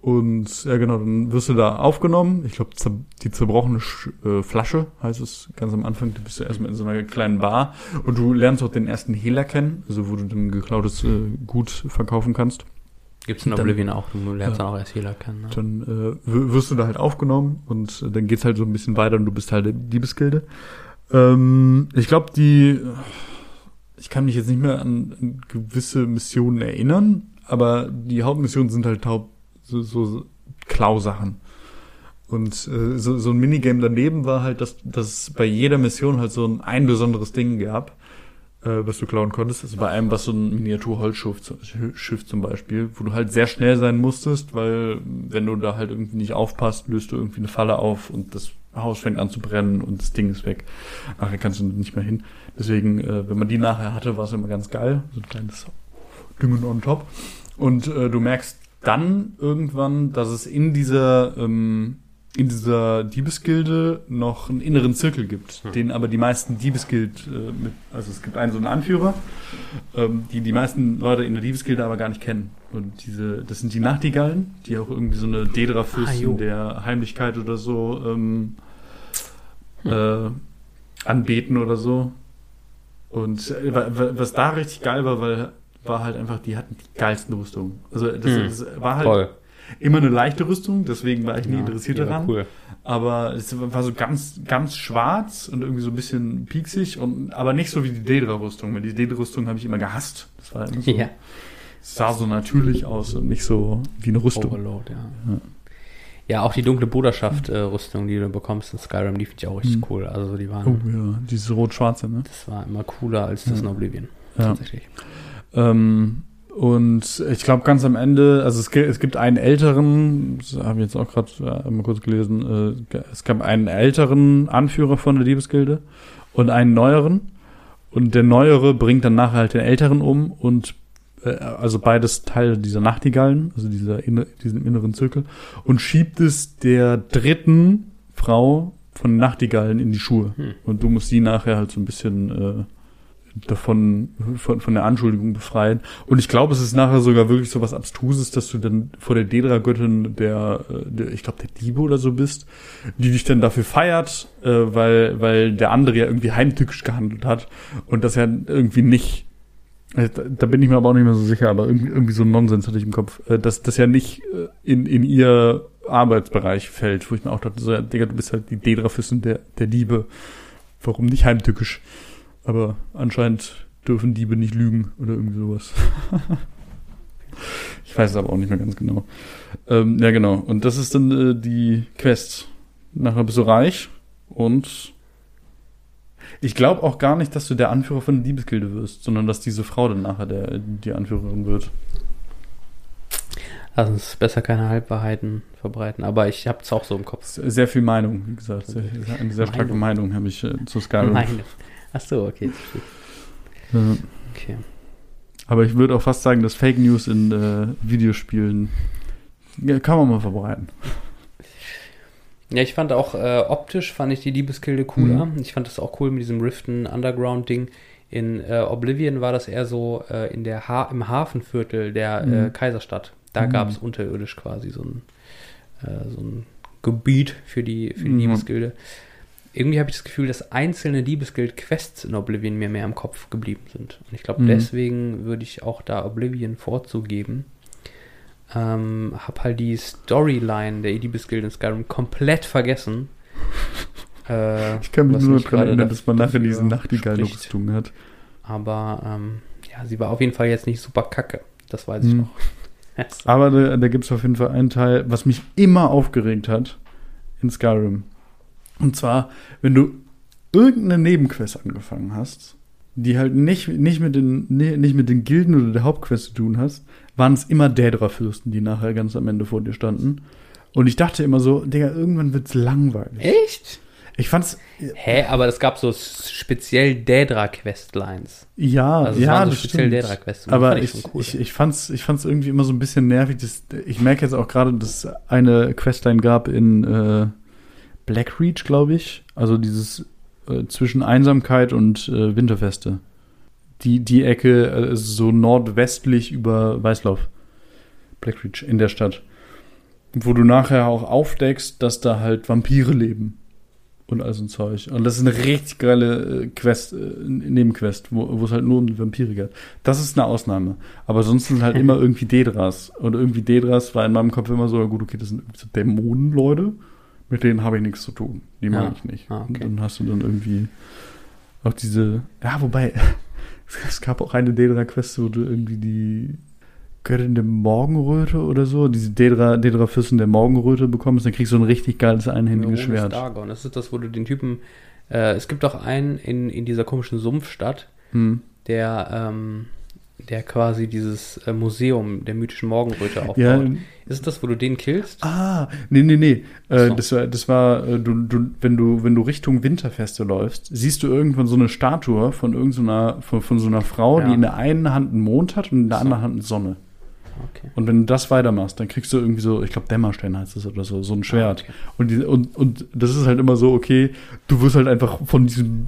und ja, genau, dann wirst du da aufgenommen. Ich glaube, die zerbrochene Sch äh, Flasche heißt es ganz am Anfang. Du bist ja erstmal in so einer kleinen Bar und du lernst auch den ersten Hehler kennen, also wo du dann geklautes äh, Gut verkaufen kannst. Gibt's in Dann- Oblivion auch. Du lernst Ja. dann auch erst Hehler kennen. Ne? Dann äh, wirst du da halt aufgenommen und äh, dann geht's halt so ein bisschen weiter und du bist halt der Diebesgilde. Ähm, ich glaube, die, ich kann mich jetzt nicht mehr an, an gewisse Missionen erinnern, aber die Hauptmissionen sind halt haupt, so, so Klausachen. Und äh, so, so ein Minigame daneben war halt, dass, dass es bei jeder Mission halt so ein, ein besonderes Ding gab. äh, was du klauen konntest. Also bei einem, was so ein Miniatur-Holzschiff Schiff zum Beispiel, wo du halt sehr schnell sein musstest, weil wenn du da halt irgendwie nicht aufpasst, löst du irgendwie eine Falle auf und das Haus fängt an zu brennen und das Ding ist weg. Nachher kannst du nicht mehr hin. Deswegen, äh, wenn man die nachher hatte, war es immer ganz geil. So ein kleines Düngen on top. Und äh, du merkst dann irgendwann, dass es in dieser ähm, in dieser Diebesgilde noch einen inneren Zirkel gibt, den aber die meisten Diebesgild äh, mit, also es gibt einen so einen Anführer, ähm, die die meisten Leute in der Diebesgilde aber gar nicht kennen. Und diese, das sind die Nachtigallen, die auch irgendwie so eine Ah, Dedra-Fürstin jo. der Heimlichkeit oder so ähm, äh, anbeten oder so. Und äh, wa- wa- was da richtig geil war, weil war halt einfach, die hatten die geilsten Rüstungen. Also das, Hm. das war halt Toll. immer eine leichte Rüstung, deswegen war ich nie Ja, interessiert daran. Cool. Aber es war so ganz, ganz schwarz und irgendwie so ein bisschen pieksig und aber nicht so wie die Dedra-Rüstung, weil die Dedra-Rüstung habe ich immer gehasst. Das war immer so, Ja. es sah so natürlich aus und nicht so wie eine Rüstung. Overload, ja. Ja. Ja, auch die dunkle Bruderschaft-Rüstung, die du bekommst in Skyrim, die finde ich auch richtig Hm. cool. Also die waren, Oh ja, dieses rot-schwarze, ne? das war immer cooler als das Ja. in Oblivion. Ja. Tatsächlich. Ähm, und ich glaube ganz am Ende, also es, es gibt einen älteren, das habe ich jetzt auch gerade äh, mal kurz gelesen, äh, es gab einen älteren Anführer von der Diebesgilde und einen neueren. Und der neuere bringt dann nachher halt den älteren um und äh, also beides Teil dieser Nachtigallen, also dieser inne, diesem inneren Zirkel, und schiebt es der dritten Frau von den Nachtigallen in die Schuhe. Hm. Und du musst sie nachher halt so ein bisschen äh, davon von, von der Anschuldigung befreien. Und ich glaube, es ist nachher sogar wirklich so was Abstruses, dass du dann vor der Dedra-Göttin der, äh, der, ich glaube, der Diebe oder so bist, die dich dann dafür feiert, äh, weil, weil der andere ja irgendwie heimtückisch gehandelt hat und das ja irgendwie nicht äh, da, bin ich mir aber auch nicht mehr so sicher, aber irgendwie, so ein Nonsens hatte ich im Kopf, äh, dass das ja nicht in, in ihr Arbeitsbereich fällt, wo ich mir auch dachte, so, ja, Digga, du bist halt die Dedra-Füssen der, der Diebe. Warum nicht heimtückisch? Aber anscheinend dürfen Diebe nicht lügen oder irgendwie sowas. ich weiß es aber auch nicht mehr ganz genau. Ähm, ja, genau. Und das ist dann äh, die Quest. Nachher bist du reich und ich glaube auch gar nicht, dass du der Anführer von der Diebesgilde wirst, sondern dass diese Frau dann nachher der, die Anführerin wird. Lass uns besser keine Halbwahrheiten verbreiten, aber ich habe es auch so im Kopf. Sehr viel Meinung, wie gesagt. Sehr, eine sehr starke Meinung habe ich äh, zu Skyrim. Meine. Ach so, okay. Ja. okay. Aber ich würde auch fast sagen, dass Fake News in äh, Videospielen ja, kann man mal verbreiten. Ja, ich fand auch äh, optisch fand ich die Diebesgilde cooler. Mhm. Ich fand das auch cool mit diesem Riften Underground Ding. In äh, Oblivion war das eher so äh, in der ha im Hafenviertel der Mhm. äh, Kaiserstadt. Da Mhm. gab es unterirdisch quasi so ein, äh, so ein Gebiet für die, für die Mhm. Irgendwie habe ich das Gefühl, dass einzelne Diebesgild-Quests in Oblivion mir mehr im Kopf geblieben sind. Und ich glaube, Mhm. deswegen würde ich auch da Oblivion vorzugeben. Ähm, hab halt die Storyline der Diebesguild in Skyrim komplett vergessen. Äh, Ich kann mich nur daran gerade erinnern, dass man nachher dafür diese Nachtigall-Rüstung hat. Aber ähm, ja, sie war auf jeden Fall jetzt nicht super kacke. Das weiß ich Mhm. noch. Aber da, da gibt es auf jeden Fall einen Teil, was mich immer aufgeregt hat in Skyrim. Und zwar, wenn du irgendeine Nebenquest angefangen hast, die halt nicht, nicht, mit den, nicht mit den Gilden oder der Hauptquest zu tun hast, waren es immer Daedra-Fürsten, die nachher ganz am Ende vor dir standen. Und ich dachte immer so, Digga, irgendwann wird's langweilig. Echt? Ich fand's, Hä, aber es gab so speziell Daedra-Questlines. ja, Also es ja, so speziell die Aber fand ich, schon cool. ich, ich, fand's, ich fand's irgendwie immer so ein bisschen nervig. Dass, ich merke jetzt auch gerade, dass es eine Questline gab in äh, Blackreach, glaube ich. Also dieses äh, zwischen Einsamkeit und äh, Winterfeste. Die, die Ecke äh, so nordwestlich über Weißlauf. Blackreach in der Stadt. Wo du nachher auch aufdeckst, dass da halt Vampire leben. Und all so ein Zeug. Und das ist eine richtig geile äh, Quest, äh, Nebenquest, wo es halt nur um Vampire geht. Das ist eine Ausnahme. Aber sonst sind halt immer irgendwie Dedras. Und irgendwie Dedras war in meinem Kopf immer so, gut, okay, das sind irgendwie so Dämonen-Leute. Mit denen habe ich nichts zu tun. Die mag Ja. ich nicht. Ah, okay. Und dann hast du dann irgendwie auch diese, ja, wobei, es gab auch eine Dedra-Quest, wo du irgendwie die Göttin der Morgenröte oder so, diese Dedra, Dedra-Fürsten der Morgenröte bekommst, dann kriegst du ein richtig geiles einhändiges Schwert. Dagon. Das ist das, wo du den Typen. Äh, es gibt auch einen in, in dieser komischen Sumpfstadt. Hm. der, ähm, der quasi dieses äh, Museum der mythischen Morgenröte aufbaut. Ja. Ist es das, wo du den killst? Ah, nee, nee, nee. Äh, so. Das war, das war äh, du, du, wenn du, wenn du Richtung Winterfeste läufst, siehst du irgendwann so eine Statue von irgendeiner, von, von so einer Frau, Ja. die in der einen Hand einen Mond hat und in der So. anderen Hand eine Sonne. Okay. Und wenn du das weitermachst, dann kriegst du irgendwie so, ich glaube Dämmerstein heißt das oder so, so ein Schwert. Ah, okay. und, die, und, und das ist halt immer so, okay, du wirst halt einfach von diesem,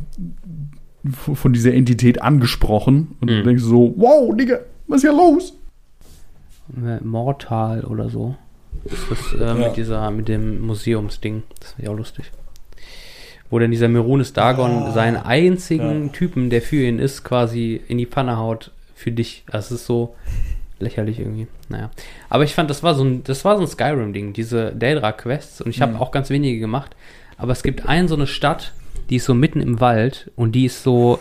von dieser Entität angesprochen und du Mhm. denkst so, wow, Digga, was ist hier los? Mortal oder so. Ist das äh, Ja. mit dieser, mit dem Museumsding. Das wäre ja auch lustig. Wo dann dieser Merunes Dagon Ah. seinen einzigen Ja. Typen, der für ihn ist, quasi in die Pfanne haut für dich. Das ist so lächerlich irgendwie. Naja. Aber ich fand, das war so ein, das war so ein Skyrim-Ding, diese Daedra-Quests. Und ich habe Mhm. auch ganz wenige gemacht. Aber es gibt eine so eine Stadt, die ist so mitten im Wald und die ist so.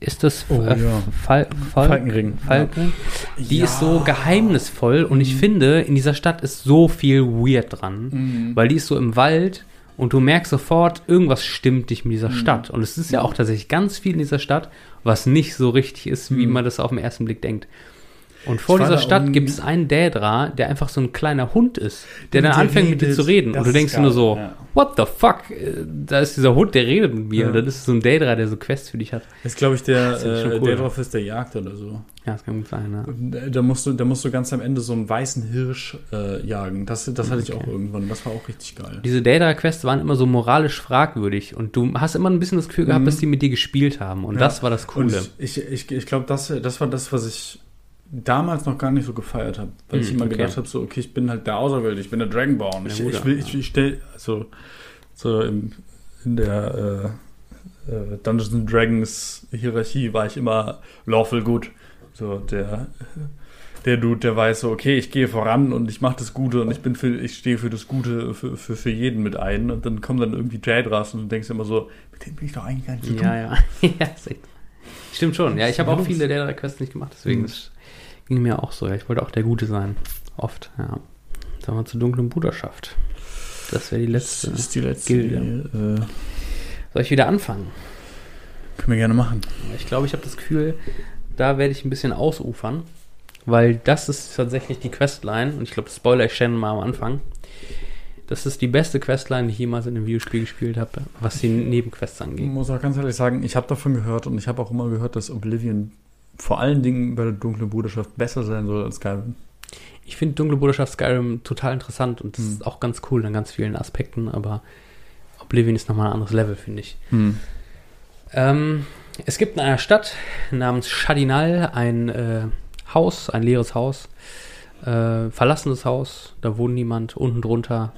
Ist das Oh, äh, ja. Fal Fal Falkenring. Falkenring? Die Ja. ist so geheimnisvoll und Mhm. ich finde, in dieser Stadt ist so viel weird dran, Mhm. weil die ist so im Wald und du merkst sofort, irgendwas stimmt nicht mit dieser Mhm. Stadt. Und es ist ja auch tatsächlich ganz viel in dieser Stadt, was nicht so richtig ist, wie Mhm. man das auf den ersten Blick denkt. Und vor dieser Stadt gibt es einen Dädra, der einfach so ein kleiner Hund ist, der dann anfängt mit dir redet. zu reden. Und du denkst geil, nur so, ja. what the fuck? Da ist dieser Hund, der redet mit mir. Ja. Und dann ist es so ein Dädra, der so Quests für dich hat. Das ist, glaube ich, der, äh, cool. der drauf ist, der Jagd oder so. Ja, das kann gut sein, ne? Da musst du, da musst du ganz am Ende so einen weißen Hirsch äh, jagen. Das, das hatte ich auch Okay. irgendwann. Das war auch richtig geil. Diese Data-Quests waren immer so moralisch fragwürdig und du hast immer ein bisschen das Gefühl gehabt, Mhm. dass die mit dir gespielt haben und Ja. das war das Coole. Und ich, ich, ich, ich glaube, das, das war das, was ich damals noch gar nicht so gefeiert habe. Weil ich Hm, immer okay. gedacht habe, so, okay, ich bin halt der Auserwählte, ich bin der Dragonborn. Ich, Ja, ich, will, ja. ich, ich stell, also, so im, in der äh, äh, Dungeons and Dragons Hierarchie war ich immer lawful good. So, der, der Dude, der weiß so, okay, ich gehe voran und ich mache das Gute und ich bin für, ich stehe für das Gute für, für, für jeden mit ein. Und dann kommen dann irgendwie Jadras und du denkst immer so, mit dem bin ich doch eigentlich gar nicht so Ja, ja. ja. Stimmt schon. Ja, ich habe auch viele Data-Quests nicht gemacht, deswegen Mhm. Das ging mir auch so. Ich wollte auch der Gute sein. Oft, ja. Sagen wir zur dunklen Bruderschaft. Das wäre die Das letzte. ist die letzte. Gilde. Äh, Soll ich wieder anfangen? können wir gerne machen. Ich glaube, ich habe das Gefühl, da werde ich ein bisschen ausufern, weil das ist tatsächlich die Questline und ich glaube, das spoiler ich schon mal am Anfang. Das ist die beste Questline, die ich jemals in einem Videospiel gespielt habe, was die Nebenquests Ich angeht. muss auch ganz ehrlich sagen, ich habe davon gehört und ich habe auch immer gehört, dass Oblivion vor allen Dingen bei der dunklen Bruderschaft besser sein soll als Skyrim. Ich finde Dunkle Bruderschaft Skyrim total interessant und das Hm. ist auch ganz cool in ganz vielen Aspekten, aber Oblivion ist nochmal ein anderes Level, finde ich. Ähm, es gibt in einer Stadt namens Chadinal ein äh, Haus, ein leeres Haus, äh, verlassenes Haus, da wohnt niemand. Unten drunter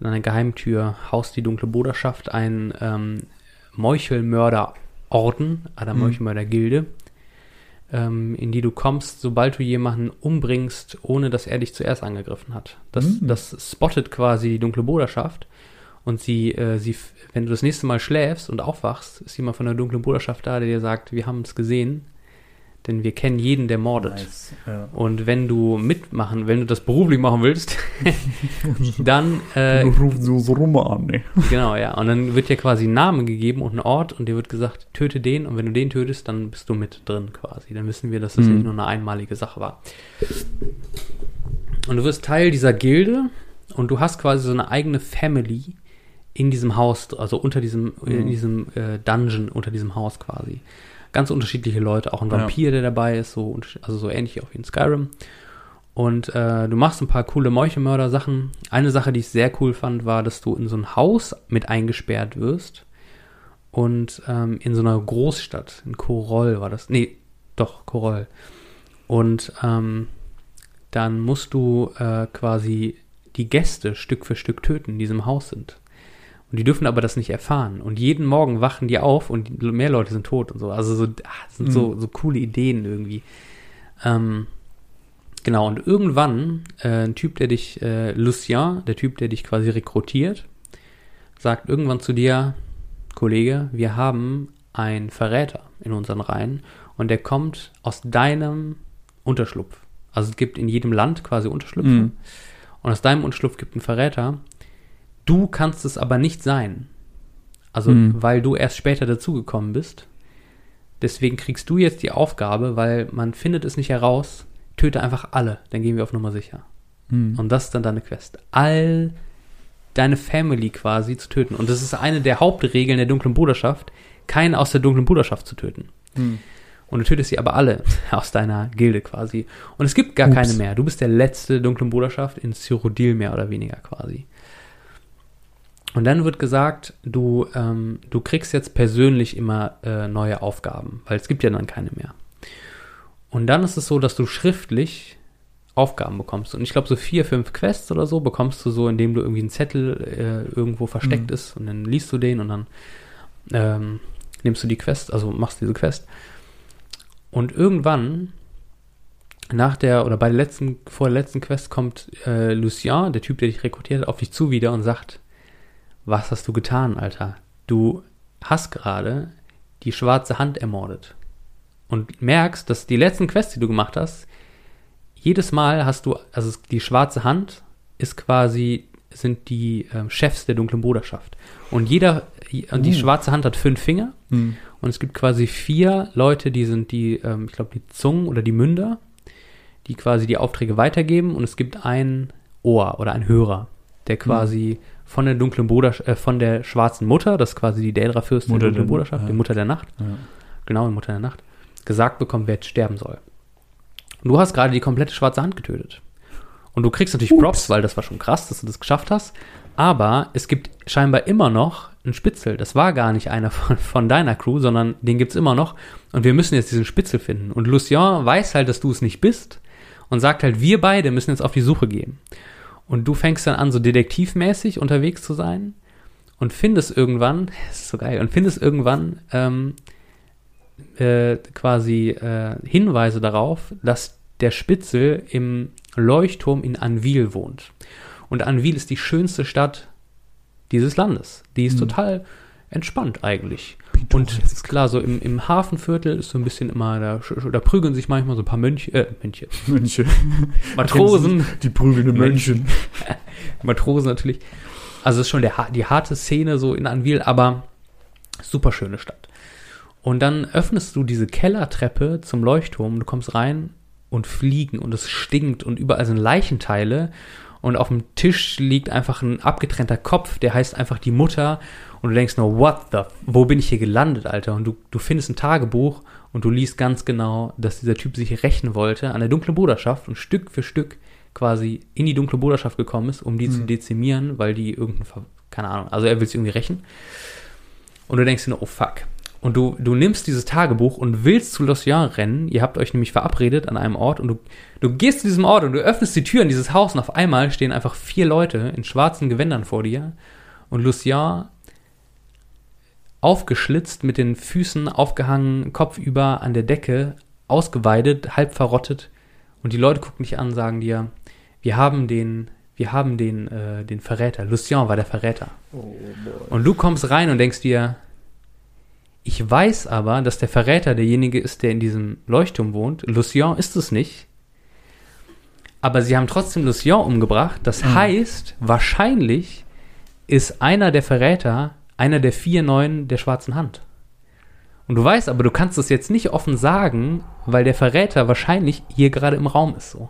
in einer Geheimtür haust die dunkle Bruderschaft, ein ähm, Meuchelmörderorden, einer Mhm. Meuchelmördergilde, ähm, in die du kommst, sobald du jemanden umbringst, ohne dass er dich zuerst angegriffen hat. Das, Mhm. das spottet quasi die dunkle Bruderschaft und sie, äh, sie, wenn du das nächste Mal schläfst und aufwachst, ist jemand von der dunklen Bruderschaft da, der dir sagt, wir haben es gesehen, denn wir kennen jeden, der mordet. Nice. Ja. Und wenn du mitmachen, wenn du das beruflich machen willst, dann, äh, du rufst so, so rum an, ne? genau, ja, und dann wird dir quasi ein Name gegeben und ein Ort und dir wird gesagt, töte den und wenn du den tötest, dann bist du mit drin quasi. Dann wissen wir, dass das Mhm. nicht nur eine einmalige Sache war. Und du wirst Teil dieser Gilde und du hast quasi so eine eigene Family in diesem Haus, also unter diesem, in Mhm. diesem äh, Dungeon, unter diesem Haus quasi. Ganz unterschiedliche Leute, auch ein Ja. Vampir, der dabei ist, so, also so ähnlich auch wie in Skyrim. Und äh, du machst ein paar coole Meuchelmörder-Sachen. Eine Sache, die ich sehr cool fand, war, dass du in so ein Haus mit eingesperrt wirst. Und ähm, in so einer Großstadt, in Koroll war das. Nee, doch, Koroll. Und ähm, dann musst du äh, quasi die Gäste Stück für Stück töten, die in diesem Haus sind. Und die dürfen aber das nicht erfahren. Und jeden Morgen wachen die auf und mehr Leute sind tot und so. Also so, das sind so, so coole Ideen irgendwie. Ähm, genau, und irgendwann äh, ein Typ, der dich, äh, Lucien, der Typ, der dich quasi rekrutiert, sagt irgendwann zu dir, Kollege, wir haben einen Verräter in unseren Reihen und der kommt aus deinem Unterschlupf. Also es gibt in jedem Land quasi Unterschlüpfe. Mhm. Und aus deinem Unterschlupf gibt einen Verräter. Du kannst es aber nicht sein. Also, Mhm. weil du erst später dazugekommen bist. Deswegen kriegst du jetzt die Aufgabe, weil man findet es nicht heraus, töte einfach alle, dann gehen wir auf Nummer sicher. Hm. Und das ist dann deine Quest. All deine Family quasi zu töten. Und das ist eine der Hauptregeln der dunklen Bruderschaft, keinen aus der dunklen Bruderschaft zu töten. Hm. Und du tötest sie aber alle aus deiner Gilde quasi. Und es gibt gar Ups. keine mehr. Du bist der letzte dunklen Bruderschaft in Cyrodiil mehr oder weniger quasi. Und dann wird gesagt, du, ähm, du kriegst jetzt persönlich immer äh, neue Aufgaben, weil es gibt ja dann keine mehr. Und dann ist es so, dass du schriftlich Aufgaben bekommst. Und ich glaube, so vier, fünf Quests oder so bekommst du so, indem du irgendwie einen Zettel äh, irgendwo versteckt Mhm. ist und dann liest du den und dann ähm, nimmst du die Quest, also machst diese Quest. Und irgendwann, nach der, oder bei der letzten, vor der letzten Quest kommt äh, Lucien, der Typ, der dich rekrutiert hat, auf dich zu wieder und sagt, was hast du getan, Alter? Du hast gerade die schwarze Hand ermordet. Und merkst, dass die letzten Quests, die du gemacht hast, jedes Mal hast du, also die schwarze Hand ist quasi, sind die ähm, Chefs der dunklen Bruderschaft. Und jeder, und die Oh. schwarze Hand hat fünf Finger Hm. und es gibt quasi vier Leute, die sind die, ähm, ich glaube, die Zungen oder die Münder, die quasi die Aufträge weitergeben. Und es gibt ein Ohr oder ein Hörer, der quasi von der dunklen Bruderschaft, äh, von der schwarzen Mutter, das ist quasi die Daedra-Fürstin der dunklen der- Bruderschaft, ja. die Mutter der Nacht, Ja. genau, die Mutter der Nacht, gesagt bekommen, wer jetzt sterben soll. Und du hast gerade die komplette schwarze Hand getötet. Und du kriegst natürlich Props, weil das war schon krass, dass du das geschafft hast. Aber es gibt scheinbar immer noch einen Spitzel. Das war gar nicht einer von, von deiner Crew, sondern den gibt's immer noch. Und wir müssen jetzt diesen Spitzel finden. Und Lucien weiß halt, dass du es nicht bist und sagt halt, wir beide müssen jetzt auf die Suche gehen. Und du fängst dann an, so detektivmäßig unterwegs zu sein und findest irgendwann, ist so geil, und findest irgendwann ähm, äh, quasi äh, Hinweise darauf, dass der Spitzel im Leuchtturm in Anvil wohnt. Und Anvil ist die schönste Stadt dieses Landes. Die ist Mhm. total entspannt eigentlich. Und es ist klar, so im, im Hafenviertel ist so ein bisschen immer, da, da prügeln sich manchmal so ein paar Mönche, äh, Mönche, Mönche. Matrosen, Die prügelnden Mönche. Matrosen natürlich. Also es ist schon der, die harte Szene so in Anvil, aber super schöne Stadt. Und dann öffnest du diese Kellertreppe zum Leuchtturm, du kommst rein und fliegen und es stinkt und überall sind Leichenteile und auf dem Tisch liegt einfach ein abgetrennter Kopf, der heißt einfach die Mutter und du denkst nur, what the, wo bin ich hier gelandet, Alter? Und du, du findest ein Tagebuch und du liest ganz genau, dass dieser Typ sich rächen wollte an der dunklen Bruderschaft und Stück für Stück quasi in die dunkle Bruderschaft gekommen ist, um die zu Mhm. dezimieren, weil die irgendein, Ver- keine Ahnung, also er will sich irgendwie rächen. Und du denkst dir nur, oh fuck. Und du, du nimmst dieses Tagebuch und willst zu Lucien rennen. Ihr habt euch nämlich verabredet an einem Ort und du, du gehst zu diesem Ort und du öffnest die Tür in dieses Haus und auf einmal stehen einfach vier Leute in schwarzen Gewändern vor dir und Lucien aufgeschlitzt, mit den Füßen aufgehangen, kopfüber an der Decke, ausgeweidet, halb verrottet. Und die Leute gucken dich an, sagen dir, wir haben den, wir haben den, äh, den Verräter. Lucien war der Verräter. Und du kommst rein und denkst dir, ich weiß aber, dass der Verräter derjenige ist, der in diesem Leuchtturm wohnt. Lucien ist es nicht. Aber sie haben trotzdem Lucien umgebracht. Das Mhm. heißt, wahrscheinlich ist einer der Verräter einer der vier Neuen der schwarzen Hand. Und du weißt aber, du kannst es jetzt nicht offen sagen, weil der Verräter wahrscheinlich hier gerade im Raum ist so.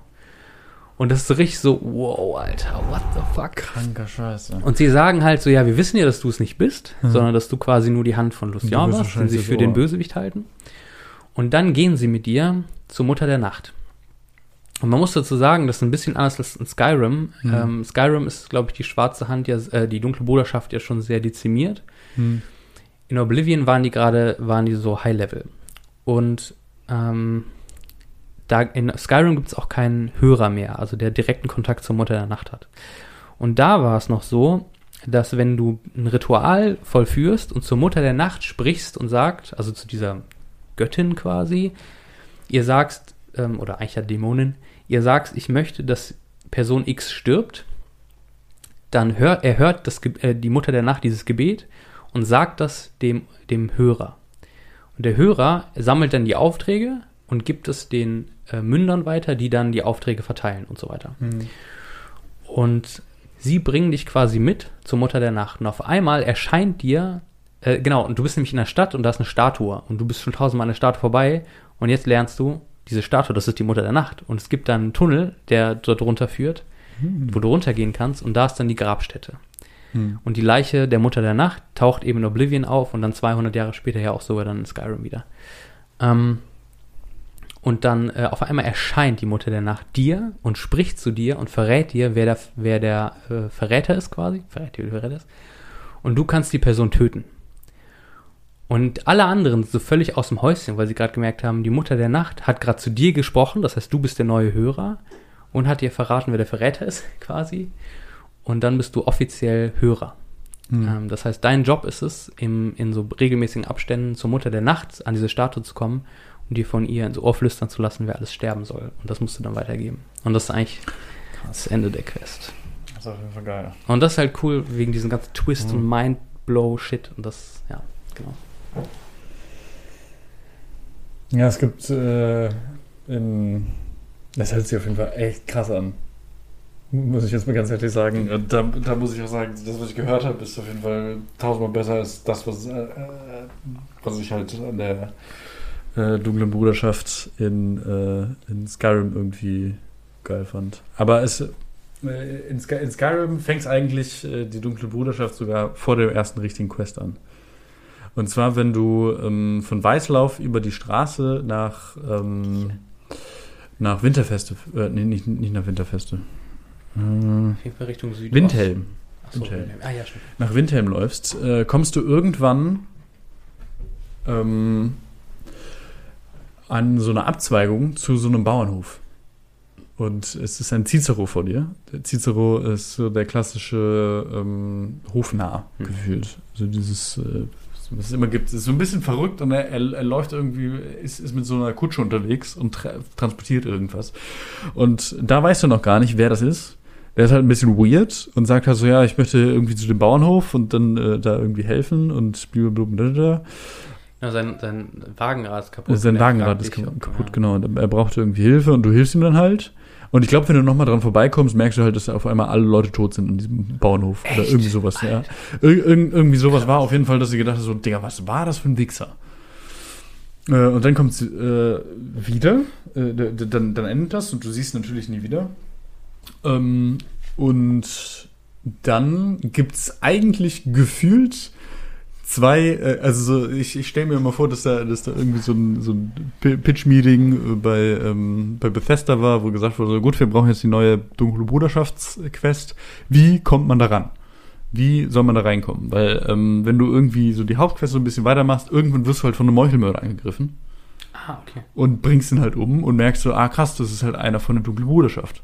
Und das ist so richtig so, wow, Alter, what the fuck? Kranker Scheiße. Und sie sagen halt so, ja, wir wissen ja, dass du es nicht bist, Mhm. sondern dass du quasi nur die Hand von Und bist warst, den wahrscheinlich sie für den Ohr. Bösewicht halten. Und dann gehen sie mit dir zur Mutter der Nacht. Und man muss dazu sagen, das ist ein bisschen anders als in Skyrim. Mhm. Ähm, Skyrim ist, glaube ich, die schwarze Hand, ja, äh, die dunkle Bruderschaft ja schon sehr dezimiert. Hm. In Oblivion waren die gerade, waren die so High Level. Und ähm, da in Skyrim gibt es auch keinen Hörer mehr, also der direkten Kontakt zur Mutter der Nacht hat. Und da war es noch so, dass wenn du ein Ritual vollführst und zur Mutter der Nacht sprichst und sagt, also zu dieser Göttin quasi, ihr sagst, ähm, oder eigentlich ja Dämonin, ihr sagst, ich möchte, dass Person X stirbt, dann hört, er hört das, äh, die Mutter der Nacht dieses Gebet und sagt das dem, dem Hörer. Und der Hörer sammelt dann die Aufträge und gibt es den äh, Mündern weiter, die dann die Aufträge verteilen und so weiter. Hm. Und sie bringen dich quasi mit zur Mutter der Nacht. Und auf einmal erscheint dir äh, genau, und du bist nämlich in der Stadt und da ist eine Statue und du bist schon tausendmal an der Statue vorbei und jetzt lernst du, diese Statue, das ist die Mutter der Nacht und es gibt dann einen Tunnel, der dort runterführt, wo du runtergehen kannst und da ist dann die Grabstätte. Hm. Und die Leiche der Mutter der Nacht taucht eben in Oblivion auf und dann 200 Jahre später ja auch sogar dann in Skyrim wieder. Ähm, und dann äh, auf einmal erscheint die Mutter der Nacht dir und spricht zu dir und verrät dir, wer der, wer der äh, Verräter ist quasi. Verrät dir, wer der Verräter ist. Und du kannst die Person töten. Und alle anderen sind so völlig aus dem Häuschen, weil sie gerade gemerkt haben, die Mutter der Nacht hat gerade zu dir gesprochen, das heißt, du bist der neue Hörer und hat dir verraten, wer der Verräter ist, quasi. Und dann bist du offiziell Hörer. Hm. Ähm, das heißt, dein Job ist es, im, in so regelmäßigen Abständen zur Mutter der Nacht an diese Statue zu kommen und dir von ihr ins Ohr flüstern zu lassen, wer alles sterben soll. Und das musst du dann weitergeben. Und das ist eigentlich das Ende der Quest. Das ist auf jeden Fall geil. Und das ist halt cool wegen diesen ganzen Twist Mhm. und Mindblow-Shit. Und das, ja, genau. Ja, es gibt äh, in. Das hört sich auf jeden Fall echt krass an. Muss ich jetzt mal ganz ehrlich sagen. Und Da, da muss ich auch sagen, das, was ich gehört habe, ist auf jeden Fall tausendmal besser als das, was, äh, äh, was ich halt an der äh, dunklen Bruderschaft in, äh, in Skyrim irgendwie geil fand. Aber es, äh, in, Sky, in Skyrim fängt es eigentlich die dunkle Bruderschaft sogar vor der ersten richtigen Quest an. Und zwar, wenn du ähm, von Weißlauf über die Straße nach, ähm, nach Winterfeste, äh, nee, nicht, nicht nach Winterfeste, äh, Auf jeden Fall Richtung Süden. Windhelm, Achso, Windhelm. Windhelm. Ah, ja, nach Windhelm läufst, äh, kommst du irgendwann ähm, an so einer Abzweigung zu so einem Bauernhof. Und es ist ein Cicero vor dir. Der Cicero ist so der klassische ähm, Hofnarr Hm. gefühlt. Also dieses, äh, es immer gibt, ist so ein bisschen verrückt und er, er, er läuft irgendwie, ist, ist mit so einer Kutsche unterwegs und tra transportiert irgendwas. Und da weißt du noch gar nicht, wer das ist. Der ist halt ein bisschen weird und sagt halt so, ja, ich möchte irgendwie zu dem Bauernhof und dann äh, da irgendwie helfen und blablabla. Ja, sein, sein Wagenrad ist kaputt. Sein Wagenrad ist kaputt, ob- kaputt ja. genau. Und er braucht irgendwie Hilfe und du hilfst ihm dann halt. Und ich glaube, wenn du nochmal dran vorbeikommst, merkst du halt, dass auf einmal alle Leute tot sind in diesem Bauernhof. Oder Echt? irgendwie sowas, ja. Ir irg irgendwie sowas war auf jeden Fall, dass sie gedacht hat, so, Digga, was war das für ein Wichser? Äh, und dann kommt sie äh, wieder, äh, dann, dann endet das und du siehst natürlich nie wieder. Ähm, und dann gibt's eigentlich gefühlt zwei, äh, also so, ich, ich stelle mir mal vor, dass da, dass da irgendwie so ein, so ein Pi- Pitch-Meeting äh, bei, ähm, bei Bethesda war, wo gesagt wurde, so, gut, wir brauchen jetzt die neue Dunkle Bruderschaftsquest. Wie kommt man da ran? Wie soll man da reinkommen? Weil ähm, wenn du irgendwie so die Hauptquest so ein bisschen weitermachst, irgendwann wirst du halt von einem Meuchelmörder angegriffen Ah, okay. und bringst ihn halt um und merkst so, ah krass, das ist halt einer von der dunklen Bruderschaft.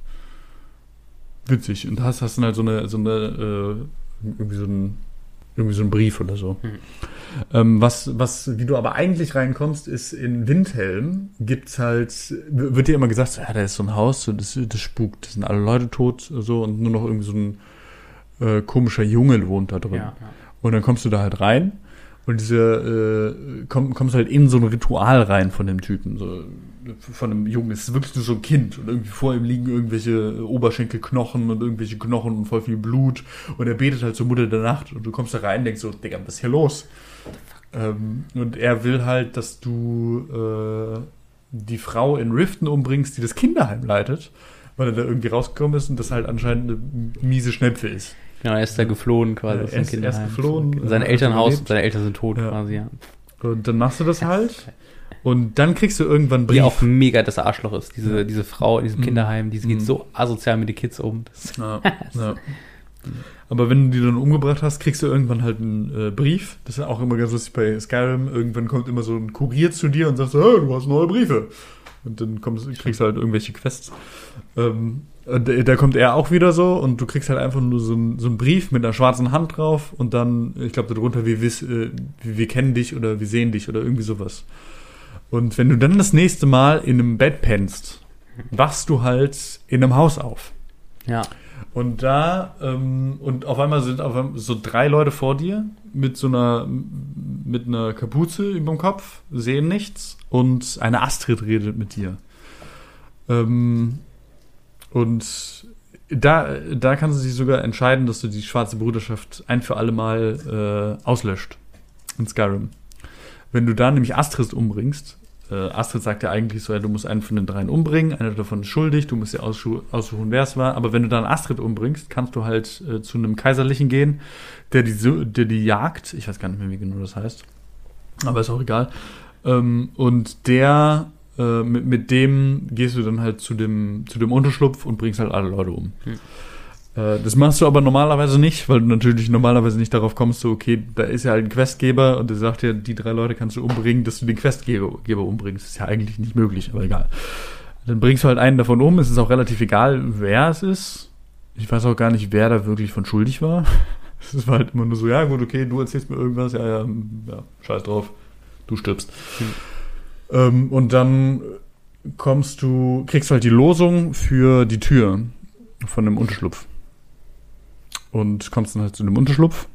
Witzig. Und hast, hast dann halt so eine, so eine, äh, irgendwie so ein, irgendwie so ein Brief oder so. Hm. Ähm, was, was, wie du aber eigentlich reinkommst, ist in Windhelm gibt's halt, wird dir immer gesagt, ja, da ist so ein Haus, das, das spukt, da sind alle Leute tot, so, und nur noch irgendwie so ein äh, komischer Junge wohnt da drin. Ja, ja. Und dann kommst du da halt rein und diese äh, komm, kommst halt in so ein Ritual rein von dem Typen, so von dem Jungen. Es ist wirklich nur so ein Kind und irgendwie vor ihm liegen irgendwelche Oberschenkelknochen und irgendwelche Knochen und voll viel Blut und er betet halt zur Mutter der Nacht und du kommst da rein und denkst so, Digga, was ist hier los? Ähm, und er will halt, dass du äh, die Frau in Riften umbringst, die das Kinderheim leitet, weil er da irgendwie rausgekommen ist und das halt anscheinend eine miese Schnepfe ist. Genau, er ist da geflohen quasi. Ja, aus er dem ist- er ist geflohen, In sein Elternhaus seine Eltern sind tot Ja. quasi, ja. Und dann machst du das halt. Und dann kriegst du irgendwann einen Die Brief. auch mega das Arschloch ist. Diese, diese Frau in diesem Mhm. Kinderheim, die geht Mhm. so asozial mit den Kids um. Ja, ja. Aber wenn du die dann umgebracht hast, kriegst du irgendwann halt einen äh, Brief. Das ist auch immer ganz lustig bei Skyrim. Irgendwann kommt immer so ein Kurier zu dir und sagt hey, du hast neue Briefe. Und dann kommst, kriegst du halt irgendwelche Quests. Ähm, und da kommt er auch wieder so und du kriegst halt einfach nur so, ein, so einen Brief mit einer schwarzen Hand drauf und dann, ich glaube, darunter, wir, wiss, äh, wir, wir kennen dich oder wir sehen dich oder irgendwie sowas. Und wenn du dann das nächste Mal in einem Bett pennst, wachst du halt in einem Haus auf. ja. Und da, ähm, und auf einmal sind auf einmal so drei Leute vor dir mit so einer, mit einer Kapuze über dem Kopf, sehen nichts und eine Astrid redet mit dir. Ähm, und da, da kannst du dich sogar entscheiden, dass du die schwarze Bruderschaft ein für alle Mal äh, auslöscht. in Skyrim. Wenn du da nämlich Astrid umbringst, äh, Astrid sagt ja eigentlich so, ja, du musst einen von den dreien umbringen, einer davon ist schuldig, du musst ja aussuchen, wer es war. Aber wenn du dann Astrid umbringst, kannst du halt äh, zu einem Kaiserlichen gehen, der die, der die jagt. Ich weiß gar nicht mehr, wie genau das heißt. Aber ist auch egal. Ähm, und der, äh, mit, mit dem gehst du dann halt zu dem, zu dem Unterschlupf und bringst halt alle Leute um. Hm. Äh, das machst du aber normalerweise nicht, weil du natürlich normalerweise nicht darauf kommst, so, okay, da ist ja halt ein Questgeber und der sagt dir, die drei Leute kannst du umbringen, dass du den Questgeber Geber umbringst. ist ja eigentlich nicht möglich, aber egal. Dann bringst du halt einen davon um, es ist auch relativ egal, wer es ist. Ich weiß auch gar nicht, wer da wirklich von schuldig war. Es war halt immer nur so, ja gut, okay, du erzählst mir irgendwas, ja, ja, ja scheiß drauf, du stirbst. Ähm, und dann kommst du, kriegst halt die Losung für die Tür von dem Unterschlupf. Und kommst dann halt zu dem Unterschlupf,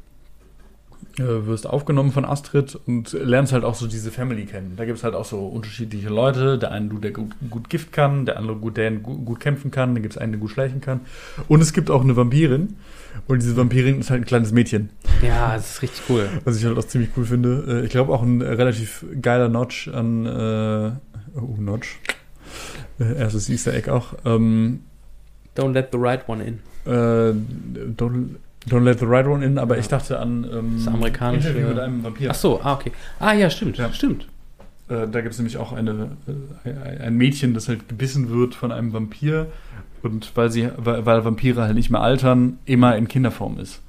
wirst aufgenommen von Astrid und lernst halt auch so diese Family kennen. Da gibt es halt auch so unterschiedliche Leute. Der eine, du, der gut, gut Gift kann, der andere, gut, der gut, gut kämpfen kann, dann gibt es einen, der gut schleichen kann. Und es gibt auch eine Vampirin. Und diese Vampirin ist halt ein kleines Mädchen. Ja, das ist richtig cool. Was ich halt auch ziemlich cool finde. Äh, Ich glaube auch ein äh, relativ geiler Notch an äh, oh, Notch. Äh, Erstes Easter Egg auch. Ähm, Don't let the right one in. äh, don't, don't let the right one in, aber Ja. ich dachte an ähm, Das amerikanische- Interview mit einem Vampir. Ach so, ah, okay. Ah, ja, stimmt, Ja. stimmt. Äh, da gibt es nämlich auch eine, äh, ein Mädchen, das halt gebissen wird von einem Vampir und weil sie, weil, weil Vampire halt nicht mehr altern, immer in Kinderform ist.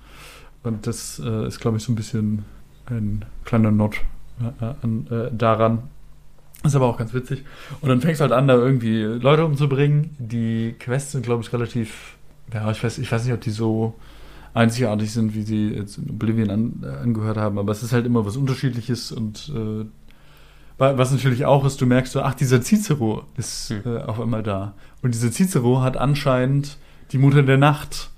Und das äh, ist, glaube ich, so ein bisschen ein kleiner Not äh, an, äh, daran. Ist aber auch ganz witzig. Und dann fängst du halt an, da irgendwie Leute umzubringen. Die Quests sind, glaube ich, relativ, ja, ich weiß, ich weiß nicht, ob die so einzigartig sind, wie sie jetzt in Oblivion an, äh, angehört haben, aber es ist halt immer was Unterschiedliches und äh, wa- was natürlich auch ist, du merkst so, ach, dieser Cicero ist Hm. äh, auf einmal da. Und dieser Cicero hat anscheinend die Mutter der Nacht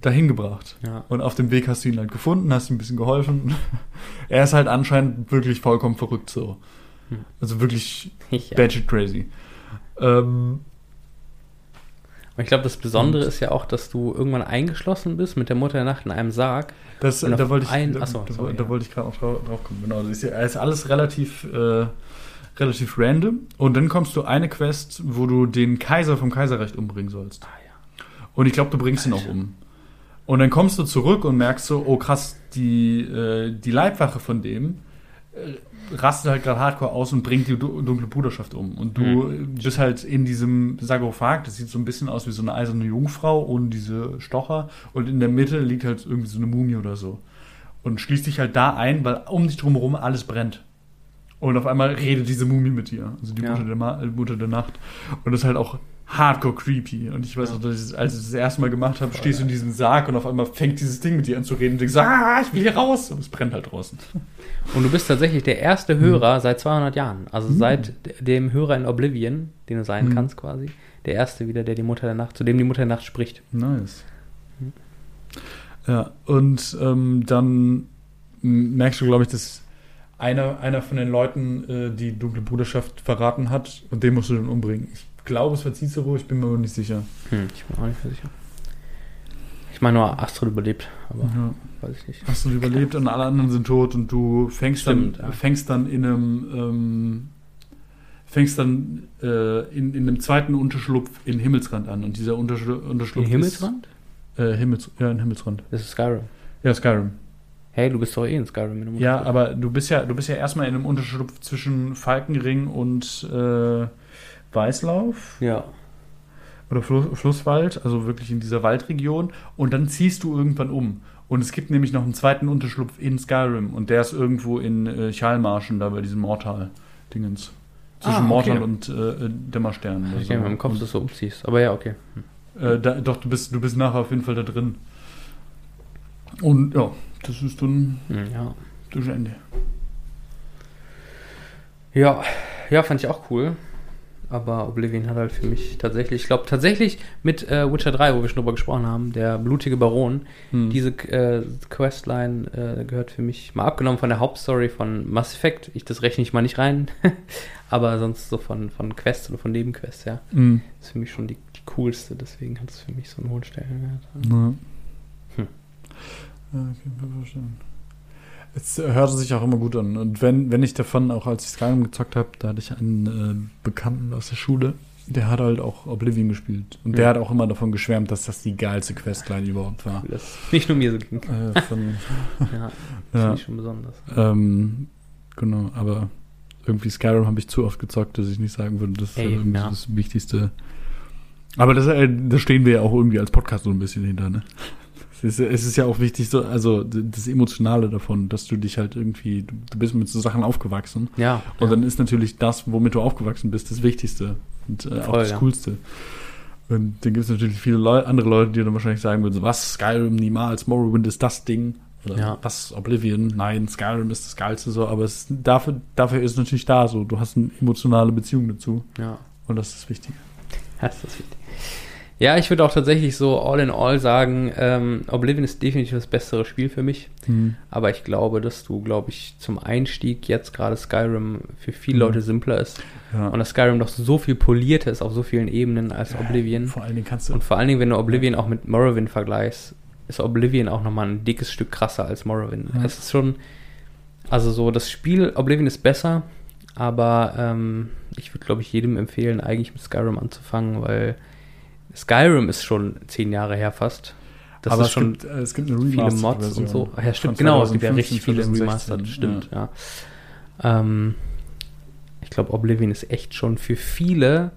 dahin gebracht. Ja. Und auf dem Weg hast du ihn halt gefunden, hast ihm ein bisschen geholfen. er ist halt anscheinend wirklich vollkommen verrückt so. Hm. Also wirklich ja. crazy. Ähm, Aber ich glaube, das Besondere Und- ist ja auch, dass du irgendwann eingeschlossen bist mit der Mutter der Nacht in einem Sarg. das, Und da wollte ich, ein- da, achso, da, sorry, da ja. wollte ich gerade noch drauf, drauf kommen. Genau, das ist, ja, ist alles relativ, äh, relativ random. Und dann kommst du eine Quest, wo du den Kaiser vom Kaiserreich umbringen sollst. Ah ja. Und ich glaube, du bringst ihn auch um. Und dann kommst du zurück und merkst so, oh krass, die, äh, die Leibwache von dem äh, rastet halt gerade hardcore aus und bringt die du dunkle Bruderschaft um. Und du Hm. bist halt in diesem Sarkophag, das sieht so ein bisschen aus wie so eine eiserne Jungfrau ohne diese Stocher. Und in der Mitte liegt halt irgendwie so eine Mumie oder so. Und schließt dich halt da ein, weil um dich drumherum alles brennt. Und auf einmal redet diese Mumie mit dir, also die Ja. Mutter, der Mutter der Nacht. Und das ist halt auch hardcore creepy. Und ich weiß noch, dass ich, als ich das erste Mal gemacht habe, stehst du in diesem Sarg und auf einmal fängt dieses Ding mit dir an zu reden und denkst, ah, ich will hier raus. Und es brennt halt draußen. Und du bist tatsächlich der erste Hörer seit 200 Jahren. Also Hm. seit dem Hörer in Oblivion, den du sein Hm. kannst quasi. Der erste wieder, der die Mutter der Nacht, zu dem die Mutter der Nacht spricht. Nice. Ja, und ähm, dann merkst du, glaube ich, dass einer, einer von den Leuten äh, die dunkle Bruderschaft verraten hat und den musst du dann umbringen. Ich glaube, es war Cicero, ich bin mir aber nicht sicher. Hm, ich bin auch nicht sicher. Ich meine nur, Astrid überlebt, aber Ja. weiß ich nicht. Du überlebt und alle anderen sind tot und du fängst Stimmt, dann ja. fängst dann in einem ähm, fängst dann äh, in, in einem zweiten Unterschlupf in Himmelsrand an und dieser Unterschlu Unterschlupf In Himmelsrand? ist äh, Himmels ja in Himmelsrand Das ist Skyrim. ja Skyrim Hey, du bist doch eh in Skyrim. ja aber du bist ja du bist ja erstmal in einem Unterschlupf zwischen Falkenring und äh, Weißlauf Ja. oder Fluss, Flusswald, also wirklich in dieser Waldregion. Und dann ziehst du irgendwann um. Und es gibt nämlich noch einen zweiten Unterschlupf in Skyrim. Und der ist irgendwo in äh, Chalmarschen, da bei diesem Mortal-Dingens. Zwischen Ah, okay. Mortal und äh, Dämmerstern. oder Ich so. mal im Kopf, dass du so umziehst. Aber ja, okay. Äh, da, doch, du bist, du bist nachher auf jeden Fall da drin. Und ja, das ist dann Hm, Ja. das Ende. Ja, ja, fand ich auch cool. Aber Oblivion hat halt für mich tatsächlich, ich glaube tatsächlich mit äh, Witcher 3, wo wir schon drüber gesprochen haben, der blutige Baron, Hm. diese äh, Questline äh, gehört für mich mal abgenommen von der Hauptstory von Mass Effect. Ich, das rechne ich mal nicht rein. Aber sonst so von, von Quests oder von Nebenquests, ja. Hm. ist für mich schon die, die coolste, deswegen hat es für mich so einen hohen Stellenwert. Ja. Hm. Ja, kann ich mir vorstellen. Es hörte sich auch immer gut an. Und wenn, wenn ich davon, auch als ich Skyrim gezockt habe, da hatte ich einen äh, Bekannten aus der Schule, der hat halt auch Oblivion gespielt. Und der Ja. hat auch immer davon geschwärmt, dass das die geilste Questline überhaupt war. Das nicht nur mir so ging. Äh, von, Ja, das ja, finde ich schon besonders. ähm, genau, aber irgendwie Skyrim habe ich zu oft gezockt, dass ich nicht sagen würde, das ist Ey, halt irgendwie ja. das Wichtigste. Aber das, äh, da stehen wir ja auch irgendwie als Podcast so ein bisschen hinter, ne? Es ist, ja auch wichtig, so, also das Emotionale davon, dass du dich halt irgendwie, du, bist mit so Sachen aufgewachsen. Ja. Und ja. dann ist natürlich das, womit du aufgewachsen bist, das Wichtigste und äh, auch Voll, das ja. Coolste. Und dann gibt es natürlich viele Leu andere Leute, die dann wahrscheinlich sagen würden, so, was, Skyrim niemals, Morrowind ist das Ding. Oder Ja. was, Oblivion, nein, Skyrim ist das Geilste so. Aber es, dafür, dafür ist es natürlich da so. Du hast eine emotionale Beziehung dazu. ja. Und das ist das Wichtige. Das ist wichtig. Ja, ich würde auch tatsächlich so all in all sagen, ähm, Oblivion ist definitiv das bessere Spiel für mich. Aber ich glaube, dass du, glaube ich, zum Einstieg jetzt gerade Skyrim für viele Mhm. Leute simpler ist. Ja. Und dass Skyrim doch so viel polierter ist auf so vielen Ebenen als Oblivion. Vor allen Dingen kannst du. Und vor allen Dingen, wenn du Oblivion auch mit Morrowind vergleichst, ist Oblivion auch nochmal ein dickes Stück krasser als Morrowind. Ja. Es ist schon, also so, das Spiel Oblivion ist besser, aber ähm, ich würde, glaube ich, jedem empfehlen, eigentlich mit Skyrim anzufangen, weil Skyrim ist schon zehn Jahre her fast. Das aber ist es schon gibt, äh, es gibt eine viele Mods Version und so. Ach ja, stimmt, genau, es gibt ja 2015, richtig viele 2016, Remastered, stimmt, ja. Ähm, ich glaube, Oblivion ist echt schon für viele,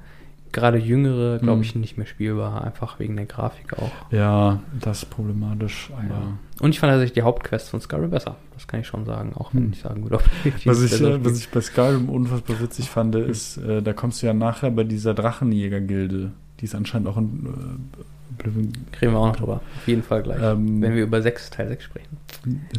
gerade Jüngere, glaube Mhm. ich, nicht mehr spielbar, einfach wegen der Grafik auch. Ja, das ist problematisch. Ja. Und ich fand tatsächlich die Hauptquest von Skyrim besser. Das kann ich schon sagen, auch wenn Hm. ich sagen würde, Was ich, äh, was ich bei Skyrim unfassbar witzig fand, ist, äh, da kommst du ja nachher bei dieser Drachenjäger-Gilde, die ist anscheinend auch in äh. Kriegen wir auch noch drüber. Auf jeden Fall gleich. Ähm, wenn wir über 6, Teil 6 sprechen.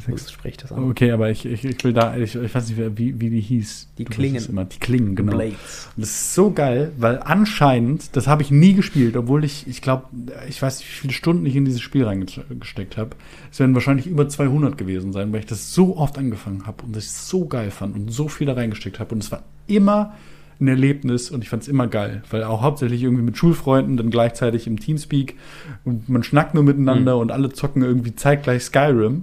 Sechs- So spricht das an. Okay, aber ich, ich, ich will da, ich, ich weiß nicht, wie, wie die hieß. Die Du Klingen. Immer. Die Klingen, genau. Blades. Und Das ist so geil, weil anscheinend, das habe ich nie gespielt, obwohl ich, ich glaube, ich weiß nicht, wie viele Stunden ich in dieses Spiel reingesteckt habe. Es werden wahrscheinlich über 200 gewesen sein, weil ich das so oft angefangen habe und das ich so geil fand und so viel da reingesteckt habe. Und es war immer ein Erlebnis und ich fand es immer geil, weil auch hauptsächlich irgendwie mit Schulfreunden, dann gleichzeitig im Teamspeak und man schnackt nur miteinander Mhm. und alle zocken irgendwie zeitgleich Skyrim.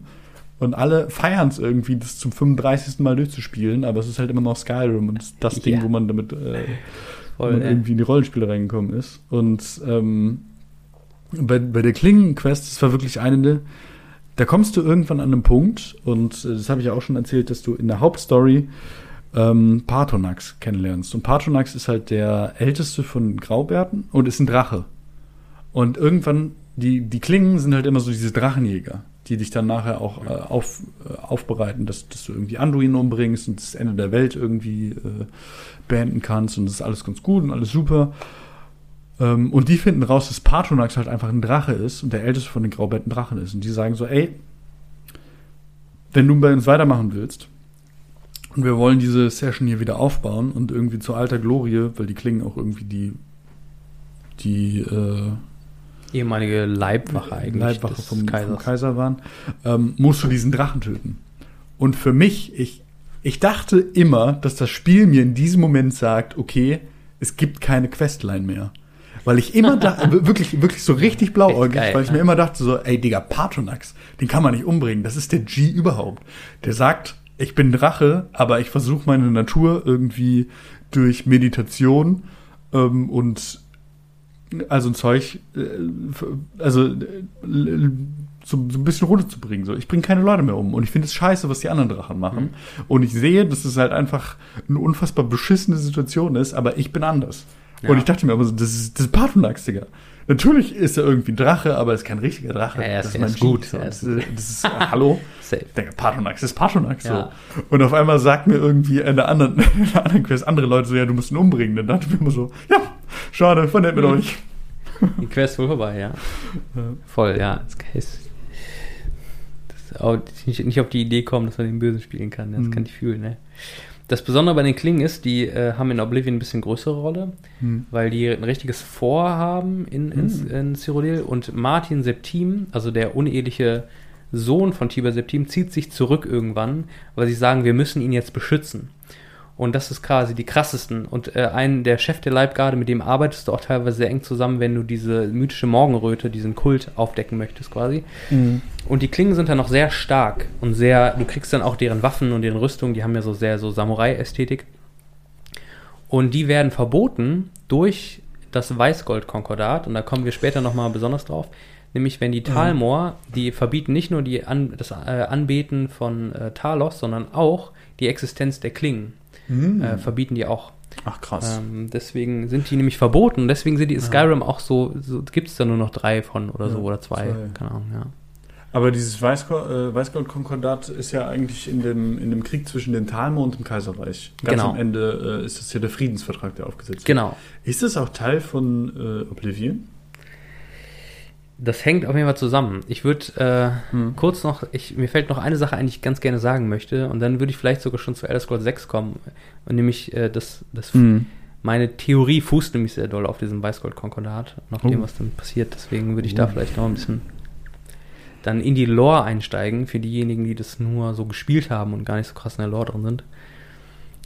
Und alle feiern es irgendwie, das zum 35. Mal durchzuspielen, aber es ist halt immer noch Skyrim und das, das Ding, Ja. wo man damit äh, Voll, man irgendwie in die Rollenspiele reingekommen ist. Und ähm, bei, bei der Klingen-Quest, das war wirklich eine, da kommst du irgendwann an einem Punkt, und äh, das habe ich ja auch schon erzählt, dass du in der Hauptstory ähm, Partonax kennenlernst. Und Partonax ist halt der älteste von Graubärten und ist ein Drache. Und irgendwann, die, die Klingen sind halt immer so diese Drachenjäger, die dich dann nachher auch äh, auf, äh, aufbereiten, dass, dass du irgendwie Anduin umbringst und das Ende der Welt irgendwie äh, beenden kannst und das ist alles ganz gut und alles super. Ähm, und die finden raus, dass Partonax halt einfach ein Drache ist und der älteste von den Graubärten Drachen ist. Und die sagen so, ey, wenn du bei uns weitermachen willst und wir wollen diese Session hier wieder aufbauen und irgendwie zu alter Glorie, weil die Klingen auch irgendwie die die äh, Ehemalige Leibwache eigentlich. Leibwache vom, vom. Kaiser waren, ähm, musst du diesen Drachen töten. Und für mich, ich, ich dachte immer, dass das Spiel mir in diesem Moment sagt, okay, es gibt keine Questline mehr. Weil ich immer da, wirklich, wirklich so richtig blauäugig, geil, weil ich mir ne? immer dachte so, ey Digga, Partonax, den kann man nicht umbringen, das ist der G überhaupt. Der sagt, ich bin Drache, aber ich versuche meine Natur irgendwie durch Meditation ähm, und also ein Zeug, äh, also äh, so, so ein bisschen runterzubringen. So, ich bringe keine Leute mehr um und ich finde es scheiße, was die anderen Drachen machen. Und ich sehe, dass es halt einfach eine unfassbar beschissene Situation ist, aber ich bin anders. Ja. Und ich dachte mir aber so, das ist, das ist Partonax, Digga. Natürlich ist er irgendwie ein Drache, aber er ist kein richtiger Drache. Ja, er ist- das mein ist G. gut. So, das, ist- das ist, hallo? Safe. Ich denke, Partonax ist Partonax Ja. so. Und auf einmal sagt mir irgendwie in der anderen, in der anderen Quest andere Leute so, ja, du musst ihn umbringen. Dann dachte ich mir immer so, ja, schade, von nett mit Mhm. euch. Die Quest wohl vorbei, ja. Voll, ja. Das ist, das ist auch nicht, nicht auf die Idee kommen, dass man den Bösen spielen kann. Das Mhm. kann ich fühlen, ne? Das Besondere bei den Klingen ist, die äh, haben in Oblivion ein bisschen größere Rolle, Hm. weil die ein richtiges Vorhaben in, in, Mhm. in Cyrodiil und Martin Septim, also der uneheliche Sohn von Tiber Septim, zieht sich zurück irgendwann, weil sie sagen, wir müssen ihn jetzt beschützen. Und das ist quasi die krassesten. Und äh, ein der Chef der Leibgarde, mit dem arbeitest du auch teilweise sehr eng zusammen, wenn du diese mythische Morgenröte, diesen Kult aufdecken möchtest quasi. Und die Klingen sind dann noch sehr stark und sehr, du kriegst dann auch deren Waffen und deren Rüstung, die haben ja so sehr so Samurai-Ästhetik. Und die werden verboten durch das Weißgold-Konkordat, und da kommen wir später nochmal besonders drauf, nämlich wenn die Talmor, die verbieten nicht nur die An das äh, Anbeten von äh, Talos, sondern auch die Existenz der Klingen, äh, verbieten die auch. Ach krass. Ähm, deswegen sind die nämlich verboten deswegen sind die in Skyrim auch so, so gibt es da nur noch drei von oder so Ja, oder zwei, zwei. keine Ahnung, ja. Aber dieses äh, Weißgold-Konkordat ist ja eigentlich in dem, in dem Krieg zwischen dem Talmor und dem Kaiserreich. Ganz Genau. am Ende äh, ist das ja der Friedensvertrag, der aufgesetzt wird. Genau. Ist das auch Teil von äh, Oblivion? Das hängt auf jeden Fall zusammen. Ich würde äh, Hm. kurz noch, ich, mir fällt noch eine Sache ein, die ich ganz gerne sagen möchte und dann würde ich vielleicht sogar schon zu Elder Scrolls 6 kommen. Und nämlich äh, das, das Hm. meine Theorie fußt nämlich sehr doll auf diesem Weißgold-Konkordat, nach dem, Oh. was dann passiert. Deswegen würde ich da Oh. vielleicht noch ein bisschen dann in die Lore einsteigen, für diejenigen, die das nur so gespielt haben und gar nicht so krass in der Lore drin sind.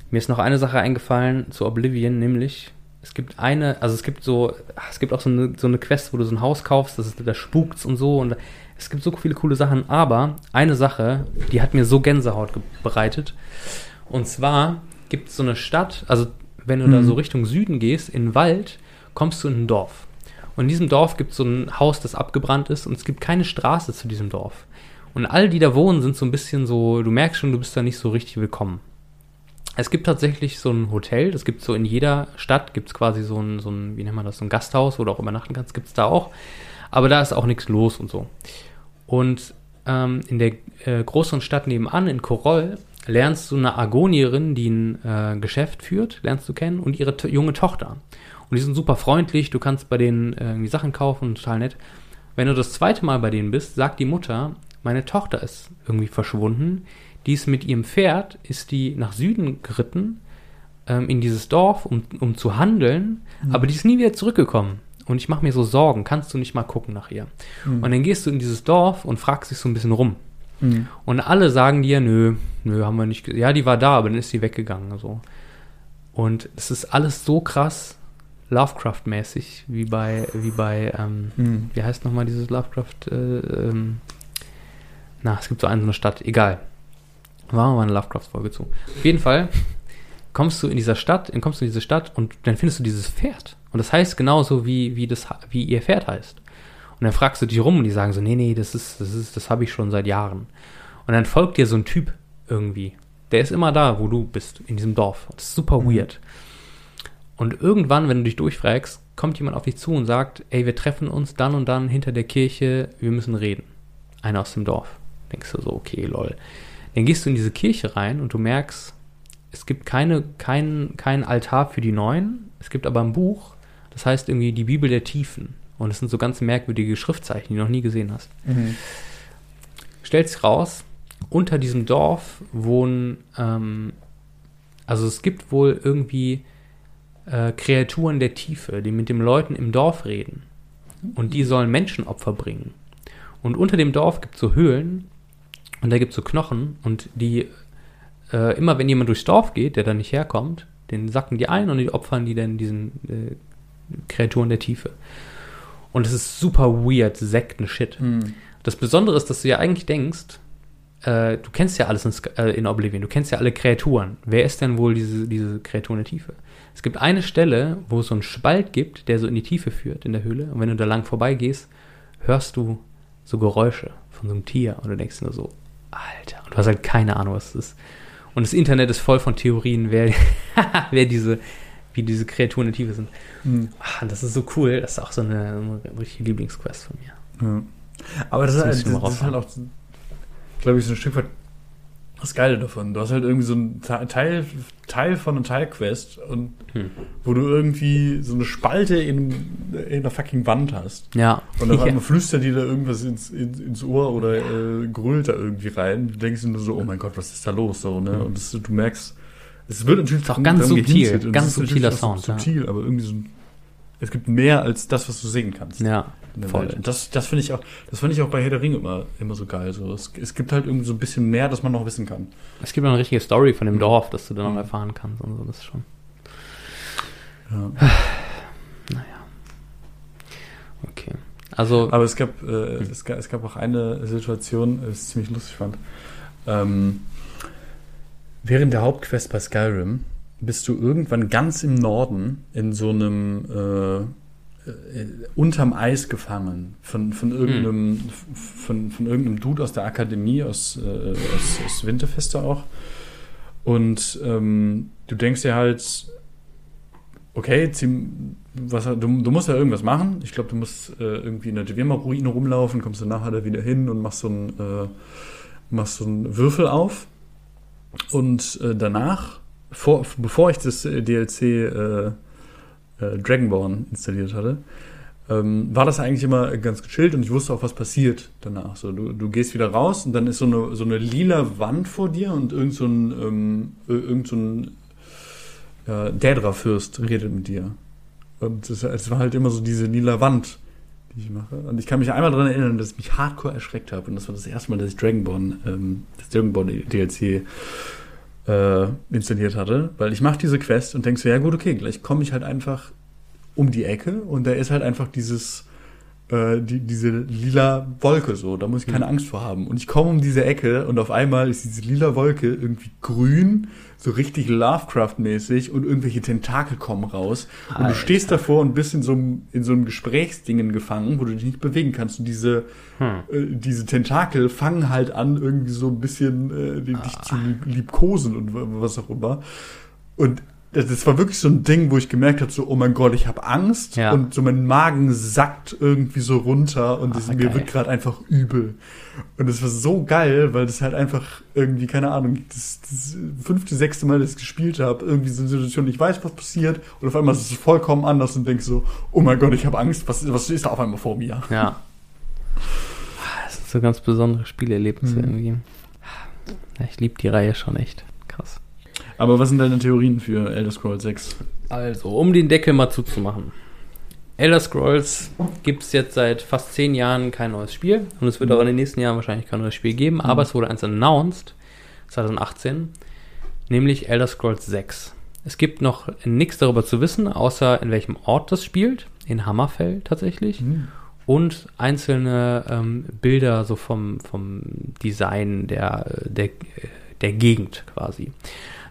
Mir ist noch eine Sache eingefallen zu Oblivion, nämlich es gibt eine, also es gibt so, es gibt auch so eine, so eine Quest, wo du so ein Haus kaufst, das ist, da spukt's und so und es gibt so viele coole Sachen, aber eine Sache, die hat mir so Gänsehaut bereitet und zwar gibt es so eine Stadt, also wenn du da Mhm. so Richtung Süden gehst, in den Wald, kommst du in ein Dorf. Und in diesem Dorf gibt es so ein Haus, das abgebrannt ist und es gibt keine Straße zu diesem Dorf. Und all die da wohnen, sind so ein bisschen so, du merkst schon, du bist da nicht so richtig willkommen. Es gibt tatsächlich so ein Hotel, das gibt so in jeder Stadt, gibt es quasi so ein, so ein, wie nennt man das, so ein Gasthaus, wo du auch übernachten kannst, gibt es da auch. Aber da ist auch nichts los und so. Und ähm, in der äh, größeren Stadt nebenan, in Koroll, lernst du eine Argonierin, die ein äh, Geschäft führt, lernst du kennen, und ihre junge Tochter. Und die sind super freundlich, du kannst bei denen äh, irgendwie Sachen kaufen, total nett. Wenn du das zweite Mal bei denen bist, sagt die Mutter, meine Tochter ist irgendwie verschwunden. Die ist mit ihrem Pferd, ist die nach Süden geritten, ähm, in dieses Dorf, um, um zu handeln, aber die ist nie wieder zurückgekommen. Und ich mache mir so Sorgen, kannst du nicht mal gucken nach ihr? Und dann gehst du in dieses Dorf und fragst dich so ein bisschen rum. Mhm. Und alle sagen dir, nö, nö, haben wir nicht. Ja, die war da, aber dann ist sie weggegangen. So. Und es ist alles so krass Lovecraft-mäßig, wie bei, wie bei, ähm, Mhm. wie heißt nochmal dieses Lovecraft, äh, ähm, na, es gibt so eine Stadt, egal. Machen wir mal eine Lovecraft-Folge zu. Auf jeden Fall kommst du in dieser Stadt, kommst du in diese Stadt und dann findest du dieses Pferd. Und das heißt genauso, wie, wie, das, wie ihr Pferd heißt. Und dann fragst du dich rum und die sagen so, nee, nee, das ist, das ist, das habe ich schon seit Jahren. Und dann folgt dir so ein Typ irgendwie. Der ist immer da, wo du bist, in diesem Dorf. Das ist super weird. Und irgendwann, wenn du dich durchfragst, kommt jemand auf dich zu und sagt, ey, wir treffen uns dann und dann hinter der Kirche, wir müssen reden. Einer aus dem Dorf. Denkst du so, okay, lol. Dann gehst du in diese Kirche rein und du merkst, es gibt keine, kein, kein Altar für die Neuen, es gibt aber ein Buch, das heißt irgendwie die Bibel der Tiefen. Und es sind so ganz merkwürdige Schriftzeichen, die du noch nie gesehen hast. Mhm. Stellt sich raus, unter diesem Dorf wohnen, ähm, also es gibt wohl irgendwie äh, Kreaturen der Tiefe, die mit den Leuten im Dorf reden. Und die sollen Menschenopfer bringen. Und unter dem Dorf gibt es so Höhlen und da gibt es so Knochen und die, äh, immer wenn jemand durchs Dorf geht, der da nicht herkommt, den sacken die ein und die opfern die dann diesen äh, Kreaturen der Tiefe. Und es ist super weird, Sekten-Shit. Mhm. Das Besondere ist, dass du ja eigentlich denkst, äh, du kennst ja alles in, äh, in Oblivion, du kennst ja alle Kreaturen. Wer ist denn wohl diese, diese Kreatur in der Tiefe? Es gibt eine Stelle, wo es so einen Spalt gibt, der so in die Tiefe führt in der Höhle. Und wenn du da lang vorbeigehst, hörst du so Geräusche von so einem Tier. Und du denkst nur so, Alter. Und du hast halt keine Ahnung, was es ist. Und das Internet ist voll von Theorien, wer, wer diese, wie diese Kreaturen in der Tiefe sind. Mhm. Ah, und das ist so cool. Das ist auch so eine, eine richtige Lieblingsquest von mir. Ja. Aber das, Das ist, halt, ich das, das ist halt auch, glaube ich, so ein Stück weit das Geile davon. Du hast halt irgendwie so einen Te- Teil, Teil von einer Teilquest und Hm. wo du irgendwie so eine Spalte in, in einer fucking Wand hast. Ja. Und auf ja. flüstert dir da irgendwas ins, ins, ins Ohr oder äh, grölt da irgendwie rein. Du denkst dir nur so, oh mein Gott, was ist da los? So, ne? Und das, du merkst, es wird natürlich Ist auch ganz subtil, ganz es ist natürlich subtiler Sound, ja. Subtil, aber irgendwie so ein es gibt mehr als das, was du sehen kannst. Ja, voll. Welt. Das, das finde ich auch, das finde ich auch bei Herr der Ringe immer, immer so geil. So, es, es gibt halt irgendwie so ein bisschen mehr, das man noch wissen kann. Es gibt noch eine richtige Story von dem Dorf, das du dann noch Mhm. erfahren kannst und so. Das ist schon. Ja. Okay. Also, Aber es gab, äh, es gab, es gab auch eine Situation, die ich ziemlich lustig fand. Ähm, während der Hauptquest bei Skyrim bist du irgendwann ganz im Norden in so einem äh, äh, unterm Eis gefangen von, von irgendeinem von, von irgendeinem Dude aus der Akademie aus, äh, aus, aus Winterfeste auch. Und ähm, du denkst dir halt okay was, du, du musst ja irgendwas machen. Ich glaube du musst äh, irgendwie in der Dwemer-Ruine rumlaufen kommst du nachher da wieder hin und machst so einen äh, machst so einen Würfel auf. Und äh, danach vor, bevor ich das äh, DLC äh, äh, Dragonborn installiert hatte, ähm, war das eigentlich immer ganz gechillt und ich wusste auch, was passiert danach. So, du, du gehst wieder raus und dann ist so eine, so eine lila Wand vor dir und irgend so ein, ähm, ir- irgend so ein ja, Dädra-Fürst redet mit dir. Und es, es war halt immer so diese lila Wand, die ich mache. Und ich kann mich einmal daran erinnern, dass ich mich hardcore erschreckt habe. Und das war das erste Mal, dass ich Dragonborn, ähm, das Dragonborn DLC äh, installiert hatte, weil ich mache diese Quest und denk so, ja gut, okay, gleich komme ich halt einfach um die Ecke und da ist halt einfach dieses, äh, die, diese lila Wolke so, da muss ich keine Angst vor haben. Und ich komme um diese Ecke und auf einmal ist diese lila Wolke irgendwie grün, so richtig Lovecraft-mäßig und irgendwelche Tentakel kommen raus und du Alter. stehst davor und bist in so einem, in so einem Gesprächsdingen gefangen, wo du dich nicht bewegen kannst und diese hm. äh, diese Tentakel fangen halt an, irgendwie so ein bisschen äh, dich zu lieb- liebkosen und wa- was auch immer. Und das, das war wirklich so ein Ding, wo ich gemerkt habe, so, oh mein Gott, ich habe Angst Ja. und so mein Magen sackt irgendwie so runter und das, Ah, mir wird gerade einfach übel. Und das war so geil, weil das halt einfach irgendwie, keine Ahnung, das, das fünfte, sechste Mal, dass ich gespielt habe, irgendwie so eine Situation, ich weiß, was passiert und auf einmal ist es vollkommen anders und denk so, oh mein Gott, ich habe Angst, was, was ist da auf einmal vor mir? Ja. Ah, Das sind so ganz besondere Spielerlebnisse Mhm. irgendwie. Ich liebe die Reihe schon echt. Aber was sind deine Theorien für Elder Scrolls 6? Also, um den Deckel mal zuzumachen. Elder Scrolls gibt es jetzt seit fast zehn Jahren kein neues Spiel und es wird auch in den nächsten Jahren wahrscheinlich kein neues Spiel geben, aber es wurde eins announced, 2018, nämlich Elder Scrolls 6. Es gibt noch nichts darüber zu wissen, außer in welchem Ort das spielt, in Hammerfell tatsächlich, und einzelne ähm, Bilder so vom, vom Design der, der, der Gegend quasi.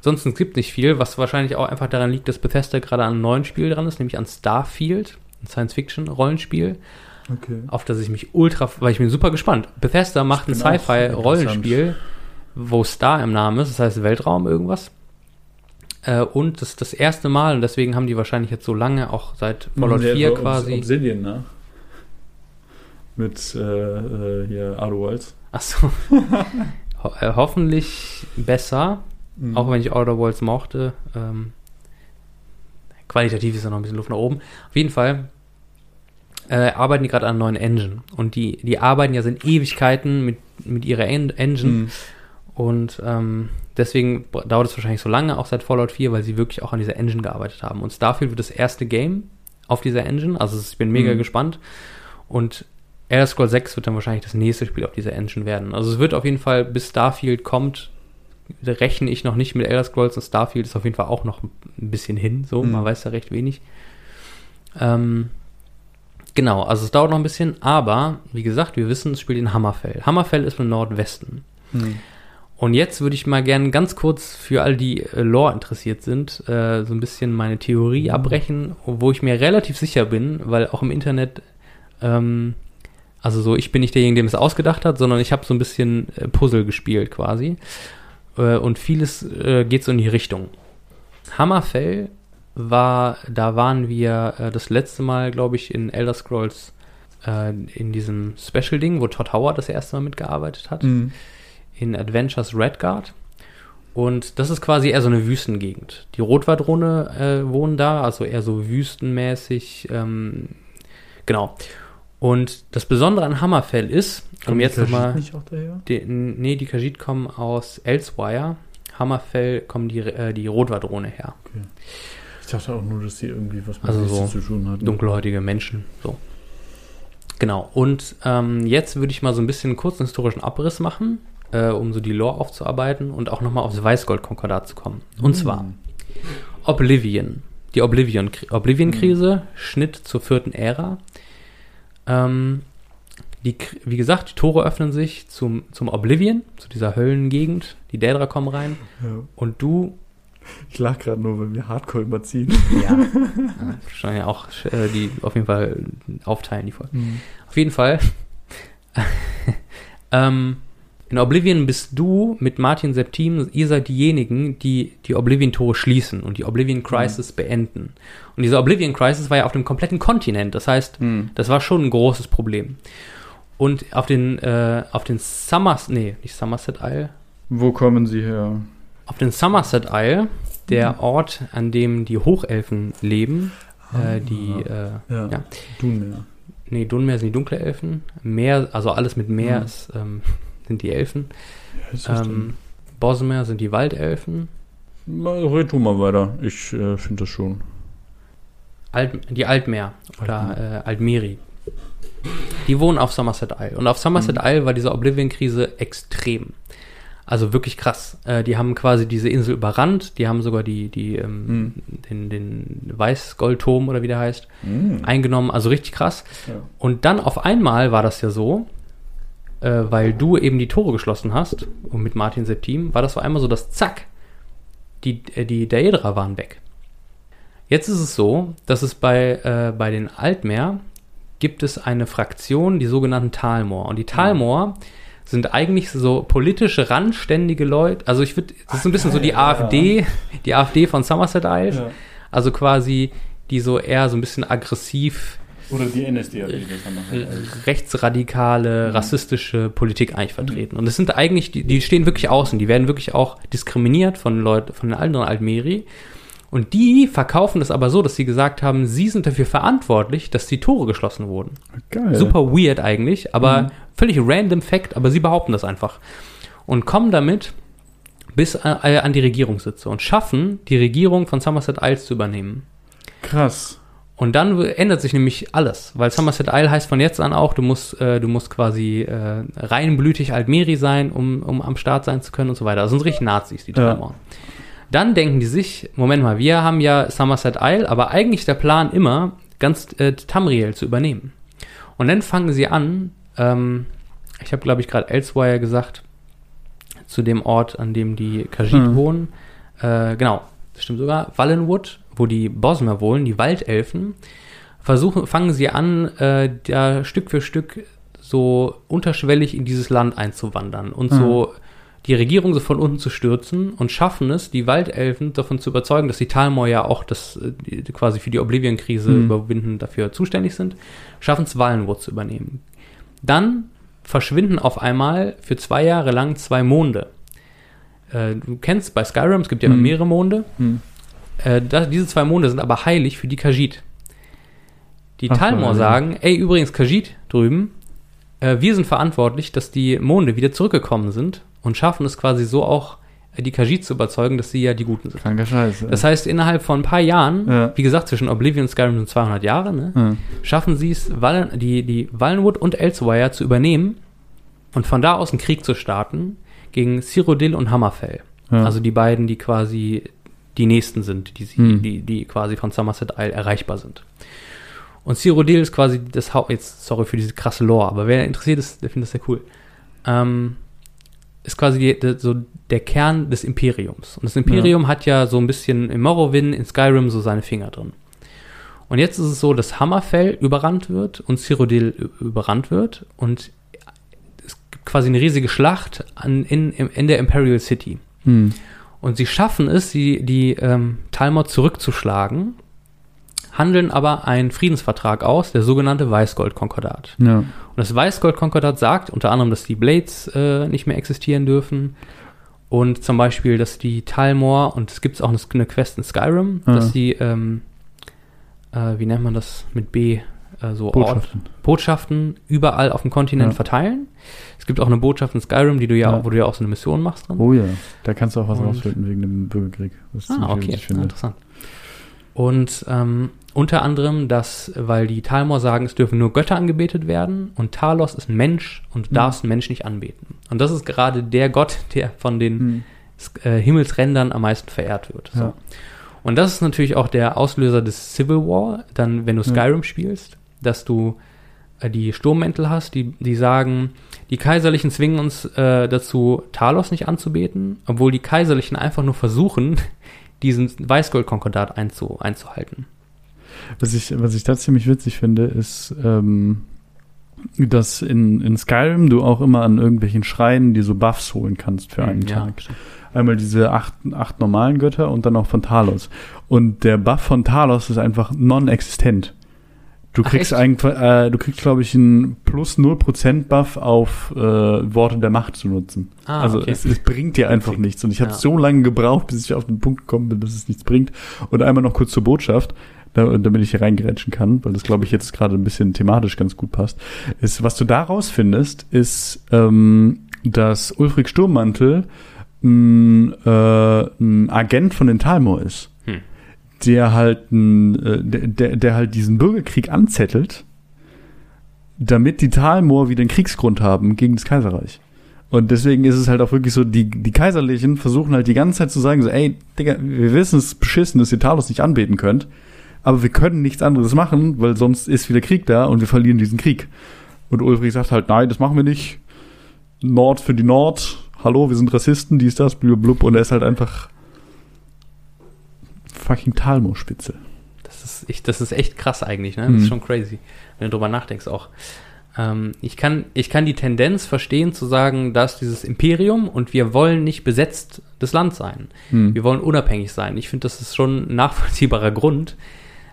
Sonst es gibt nicht viel, was wahrscheinlich auch einfach daran liegt, dass Bethesda gerade an einem neuen Spiel dran ist, nämlich an Starfield, ein Science-Fiction-Rollenspiel, Okay. auf das ich mich ultra, weil ich bin super gespannt. Bethesda macht ein Sci-Fi-Rollenspiel, wo Star im Namen ist, das heißt Weltraum irgendwas. Äh, und das ist das erste Mal, und deswegen haben die wahrscheinlich jetzt so lange, auch seit Fallout Der 4 Obs- quasi. Obsidian, ne? Mit äh, äh, hier Outer Worlds. Achso. Ho äh, hoffentlich besser, Mhm. auch wenn ich Outer Worlds mochte. Ähm, qualitativ ist da noch ein bisschen Luft nach oben. Auf jeden Fall äh, arbeiten die gerade an einer neuen Engine. Und die, die arbeiten ja seit Ewigkeiten mit, mit ihrer En Engine. Mhm. Und ähm, deswegen dauert es wahrscheinlich so lange, auch seit Fallout 4, weil sie wirklich auch an dieser Engine gearbeitet haben. Und Starfield wird das erste Game auf dieser Engine. Also ich bin mega Mhm. gespannt. Und Elder Scrolls 6 wird dann wahrscheinlich das nächste Spiel auf dieser Engine werden. Also es wird auf jeden Fall, bis Starfield kommt, rechne ich noch nicht mit Elder Scrolls und Starfield ist auf jeden Fall auch noch ein bisschen hin. So, Mhm. man weiß da recht wenig. Ähm, genau, also es dauert noch ein bisschen, aber wie gesagt, wir wissen, es spielt in Hammerfell. Hammerfell ist im Nordwesten. Mhm. Und jetzt würde ich mal gerne ganz kurz für all die äh, Lore interessiert sind, äh, so ein bisschen meine Theorie abbrechen, wo ich mir relativ sicher bin, weil auch im Internet, ähm, also so, ich bin nicht derjenige, der es ausgedacht hat, sondern ich habe so ein bisschen äh, Puzzle gespielt quasi. Äh, und vieles äh, geht so in die Richtung. Hammerfell war, da waren wir äh, das letzte Mal, glaube ich, in Elder Scrolls äh, in diesem Special-Ding, wo Todd Howard das erste Mal mitgearbeitet hat Mhm. in Adventures Redguard. Und das ist quasi eher so eine Wüstengegend. Die Rotwardrone äh, wohnen da, also eher so wüstenmäßig. Ähm, genau. Und das Besondere an Hammerfell ist, um jetzt die Khajiit nochmal. nicht auch daher? Die, nee, die Khajiit kommen aus Elsewire. Hammerfell kommen die, äh, die Rotwardrone her. Okay. Ich dachte auch nur, dass die irgendwie was mit Also so zu tun hatten. dunkelhäutige Menschen. So. Genau. Und ähm, jetzt würde ich mal so ein bisschen einen kurzen historischen Abriss machen, äh, um so die Lore aufzuarbeiten und auch nochmal aufs Weißgold-Konkordat zu kommen. Und zwar Oblivion. Die Oblivion- Oblivion-Krise, Schnitt zur vierten Ära. Ähm, die, wie gesagt, die Tore öffnen sich zum, zum Oblivion, zu dieser Höllengegend. Die Daedra kommen rein. Ja. Und du Ich lach gerade nur, wenn wir Hardcore überziehen. Ja, ja schon ja auch äh, die auf jeden Fall aufteilen, die Folgen. Auf jeden Fall. ähm, in Oblivion bist du mit Martin Septim, ihr seid diejenigen, die die Oblivion-Tore schließen und die Oblivion Crisis beenden. Und diese Oblivion Crisis war ja auf dem kompletten Kontinent. Das heißt, Hm. das war schon ein großes Problem. Und auf den, äh, auf den Summers, nee, nicht Somerset Isle, Wo kommen sie her? auf den Somerset Isle, der Ort, an dem die Hochelfen leben, äh, die, äh, Ja. ja. Dunmeer. nee, Dunmeer sind die dunkle Elfen, Meer, also alles mit Meer Mhm. ist, ähm, sind die Elfen, Ja, ähm, Bosmer sind die Waldelfen? Mal, red du mal weiter. Ich äh, finde das schon. Alt, die Altmeer oder äh, Altmeri. Die wohnen auf Somerset Isle. Und auf Somerset Isle war diese Oblivion-Krise extrem. Also wirklich krass. Äh, die haben quasi diese Insel überrannt. Die haben sogar die, die, ähm, den, den Weißgoldturm oder wie der heißt, eingenommen. Also richtig krass. Ja. Und dann auf einmal war das ja so, äh, weil du eben die Tore geschlossen hast und mit Martin Septim, war das auf einmal so, dass zack, die, äh, die Daedra waren weg. Jetzt ist es so, dass es bei, äh, bei den Altmeer gibt es eine Fraktion, die sogenannten Talmor. Und die Talmor sind eigentlich so politische, randständige Leute. Also ich würde, das ist so ein bisschen so die AfD, die AfD von Somerset Isle. Ja. Also quasi, die so eher so ein bisschen aggressiv Oder die NSDAP, halt. rechtsradikale, rassistische Politik eigentlich vertreten. Und das sind eigentlich, die, die stehen wirklich außen, die werden wirklich auch diskriminiert von Leuten, von den anderen Almeri. Und die verkaufen es aber so, dass sie gesagt haben, sie sind dafür verantwortlich, dass die Tore geschlossen wurden. Geil. Super weird eigentlich, aber Mhm. völlig random Fact, aber sie behaupten das einfach. Und kommen damit bis äh, an die Regierungssitze und schaffen, die Regierung von Somerset Isles zu übernehmen. Krass. Und dann ändert sich nämlich alles, weil Somerset Isle heißt von jetzt an auch, du musst, äh, du musst quasi äh, reinblütig Altmeri sein, um, um am Start sein zu können und so weiter. Das sind richtig Nazis, die Ja. Talmor. Dann denken die sich, Moment mal, wir haben ja Somerset Isle, aber eigentlich der Plan immer, ganz äh, Tamriel zu übernehmen. Und dann fangen sie an, ähm, ich habe glaube ich gerade Elsewhere gesagt, zu dem Ort, an dem die Khajiit Hm. wohnen. Äh, genau, stimmt sogar. Wallenwood, wo die Bosmer wohnen, die Waldelfen, versuchen, fangen sie an, äh, da Stück für Stück so unterschwellig in dieses Land einzuwandern und so die Regierung so von unten zu stürzen und schaffen es, die Waldelfen davon zu überzeugen, dass die Talmor ja auch das äh, die, quasi für die Oblivion-Krise Mhm. überwinden dafür zuständig sind, schaffen es Wallenwood zu übernehmen. Dann verschwinden auf einmal für zwei Jahre lang zwei Monde. Äh, du kennst bei Skyrim, es gibt ja Mhm. mehrere Monde. Hm. Äh, das, diese zwei Monde sind aber heilig für die Khajiit. Die Ach, Talmor weil- sagen, ey, übrigens Khajiit drüben, äh, wir sind verantwortlich, dass die Monde wieder zurückgekommen sind und schaffen es quasi so auch, äh, die Khajiit zu überzeugen, dass sie ja die Guten sind. Kranker Scheiß. Das heißt, innerhalb von ein paar Jahren, Ja. wie gesagt, zwischen Oblivion und Skyrim sind 200 Jahre, ne, ja. schaffen sie es, Wallen, die, die Wallenwood und Elsewhere zu übernehmen und von da aus einen Krieg zu starten gegen Cyrodiil und Hammerfell. Ja. Also die beiden, die quasi die nächsten sind, die, sie, Hm. die, die quasi von Somerset Isle erreichbar sind. Und Cyrodiil ist quasi das Haupt, jetzt sorry für diese krasse Lore, aber wer interessiert ist, der findet das sehr cool. Ähm, ist quasi die, der, so der Kern des Imperiums. Und das Imperium hat ja so ein bisschen in Morrowind, in Skyrim so seine Finger drin. Und jetzt ist es so, dass Hammerfell überrannt wird und Cyrodiil überrannt wird und quasi eine riesige Schlacht an, in, in, der Imperial City. Hm. Und sie schaffen es, die, die ähm, Talmor zurückzuschlagen, handeln aber einen Friedensvertrag aus, der sogenannte Weißgold-Konkordat. Ja. Und das Weißgold-Konkordat sagt unter anderem, dass die Blades äh, nicht mehr existieren dürfen und zum Beispiel, dass die Talmor, und es gibt auch eine, eine Quest in Skyrim, Ja. dass die, ähm, äh, wie nennt man das mit B, äh, so Ort, Botschaften. Botschaften überall auf dem Kontinent Ja. verteilen. Es gibt auch eine Botschaft in Skyrim, die du ja, Ja. wo du ja auch so eine Mission machst drin. Oh ja, da kannst du auch was Und- rausfinden wegen dem Bürgerkrieg. Ich Ah, okay, interessant. Und ähm, unter anderem, dass, weil die Talmor sagen, es dürfen nur Götter angebetet werden und Talos ist ein Mensch und du darfst einen Mensch nicht anbeten. Und das ist gerade der Gott, der von den Mhm. äh, Himmelsrändern am meisten verehrt wird. So. Ja. Und das ist natürlich auch der Auslöser des Civil War, dann, wenn du Ja. Skyrim spielst, dass du äh, die Sturmmäntel hast, die, die sagen, die Kaiserlichen zwingen uns äh, dazu, Talos nicht anzubeten, obwohl die Kaiserlichen einfach nur versuchen, diesen Weißgoldkonkordat einzu, einzuhalten. Was ich, was ich da ziemlich witzig finde, ist, ähm, dass in, in Skyrim du auch immer an irgendwelchen Schreien die so Buffs holen kannst für einen Hm, Ja. Tag. Einmal diese acht, acht normalen Götter und dann auch von Talos. Und der Buff von Talos ist einfach non-existent. Du kriegst eigentlich, äh, du kriegst, glaube ich, einen plus 0% Buff auf äh, Worte der Macht zu nutzen. Ah, also okay. es, es bringt dir einfach nichts. Und ich habe Ja. so lange gebraucht, bis ich auf den Punkt gekommen bin, dass es nichts bringt. Und einmal noch kurz zur Botschaft, da, damit ich hier reingerätschen kann, weil das, glaube ich, jetzt gerade ein bisschen thematisch ganz gut passt, ist, was du da rausfindest, ist, ähm, dass Ulfric Sturmmantel ein, äh, ein Agent von den Talmor ist. Der halt, ein, äh, der, der, der halt diesen Bürgerkrieg anzettelt, damit die Talmor wieder einen Kriegsgrund haben gegen das Kaiserreich. Und deswegen ist es halt auch wirklich so, die, die Kaiserlichen versuchen halt die ganze Zeit zu sagen, so, ey, Digga, wir wissen es beschissen, dass ihr Talos nicht anbeten könnt, aber wir können nichts anderes machen, weil sonst ist wieder Krieg da und wir verlieren diesen Krieg. Und Ulfric sagt halt, nein, das machen wir nicht. Nord für die Nord, hallo, wir sind Rassisten, dies, das, blub, blub. Und er ist halt einfach fucking Talmo-Spitze. Das ist, ich, das ist echt krass eigentlich, ne? Das Mhm. ist schon crazy, wenn du drüber nachdenkst auch. Ähm, ich, kann, ich kann die Tendenz verstehen zu sagen, dass dieses Imperium und wir wollen nicht besetzt das Land sein. Hm. Wir wollen unabhängig sein. Ich finde, das ist schon ein nachvollziehbarer Grund.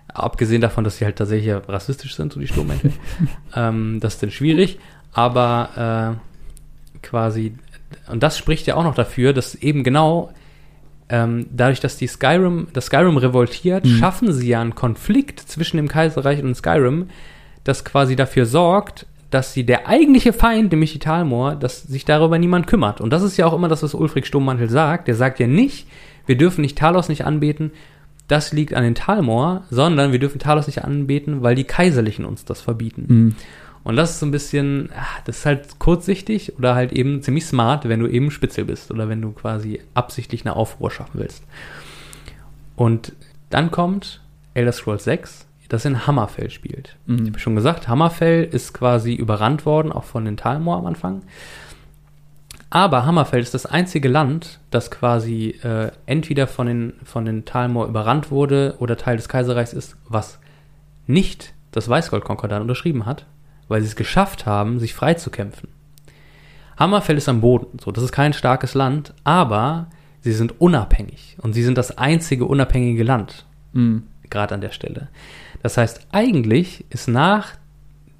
Abgesehen davon, dass sie halt tatsächlich rassistisch sind, so die Sturmmäntel. ähm, das ist dann schwierig. Aber äh, quasi, und das spricht ja auch noch dafür, dass eben genau ähm, dadurch, dass die Skyrim, das Skyrim revoltiert, Mhm. schaffen sie ja einen Konflikt zwischen dem Kaiserreich und Skyrim, das quasi dafür sorgt, dass sie der eigentliche Feind, nämlich die Talmor, dass sich darüber niemand kümmert. Und das ist ja auch immer das, was Ulfric Sturmmantel sagt. Der sagt ja nicht, wir dürfen nicht Talos nicht anbeten, das liegt an den Talmor, sondern wir dürfen Talos nicht anbeten, weil die Kaiserlichen uns das verbieten. Hm. Und das ist so ein bisschen, ah, das ist halt kurzsichtig oder halt eben ziemlich smart, wenn du eben Spitzel bist oder wenn du quasi absichtlich eine Aufruhr schaffen willst. Und dann kommt Elder Scrolls 6, das in Hammerfell spielt. Ich Mhm. habe schon gesagt, Hammerfell ist quasi überrannt worden, auch von den Talmor am Anfang. Aber Hammerfell ist das einzige Land, das quasi äh, entweder von den, von den Talmor überrannt wurde oder Teil des Kaiserreichs ist, was nicht das Weißgoldkonkordat unterschrieben hat, weil sie es geschafft haben, sich frei zu kämpfen. Hammerfell ist am Boden, so, das ist kein starkes Land, aber sie sind unabhängig und sie sind das einzige unabhängige Land, Hm. gerade an der Stelle. Das heißt, eigentlich ist nach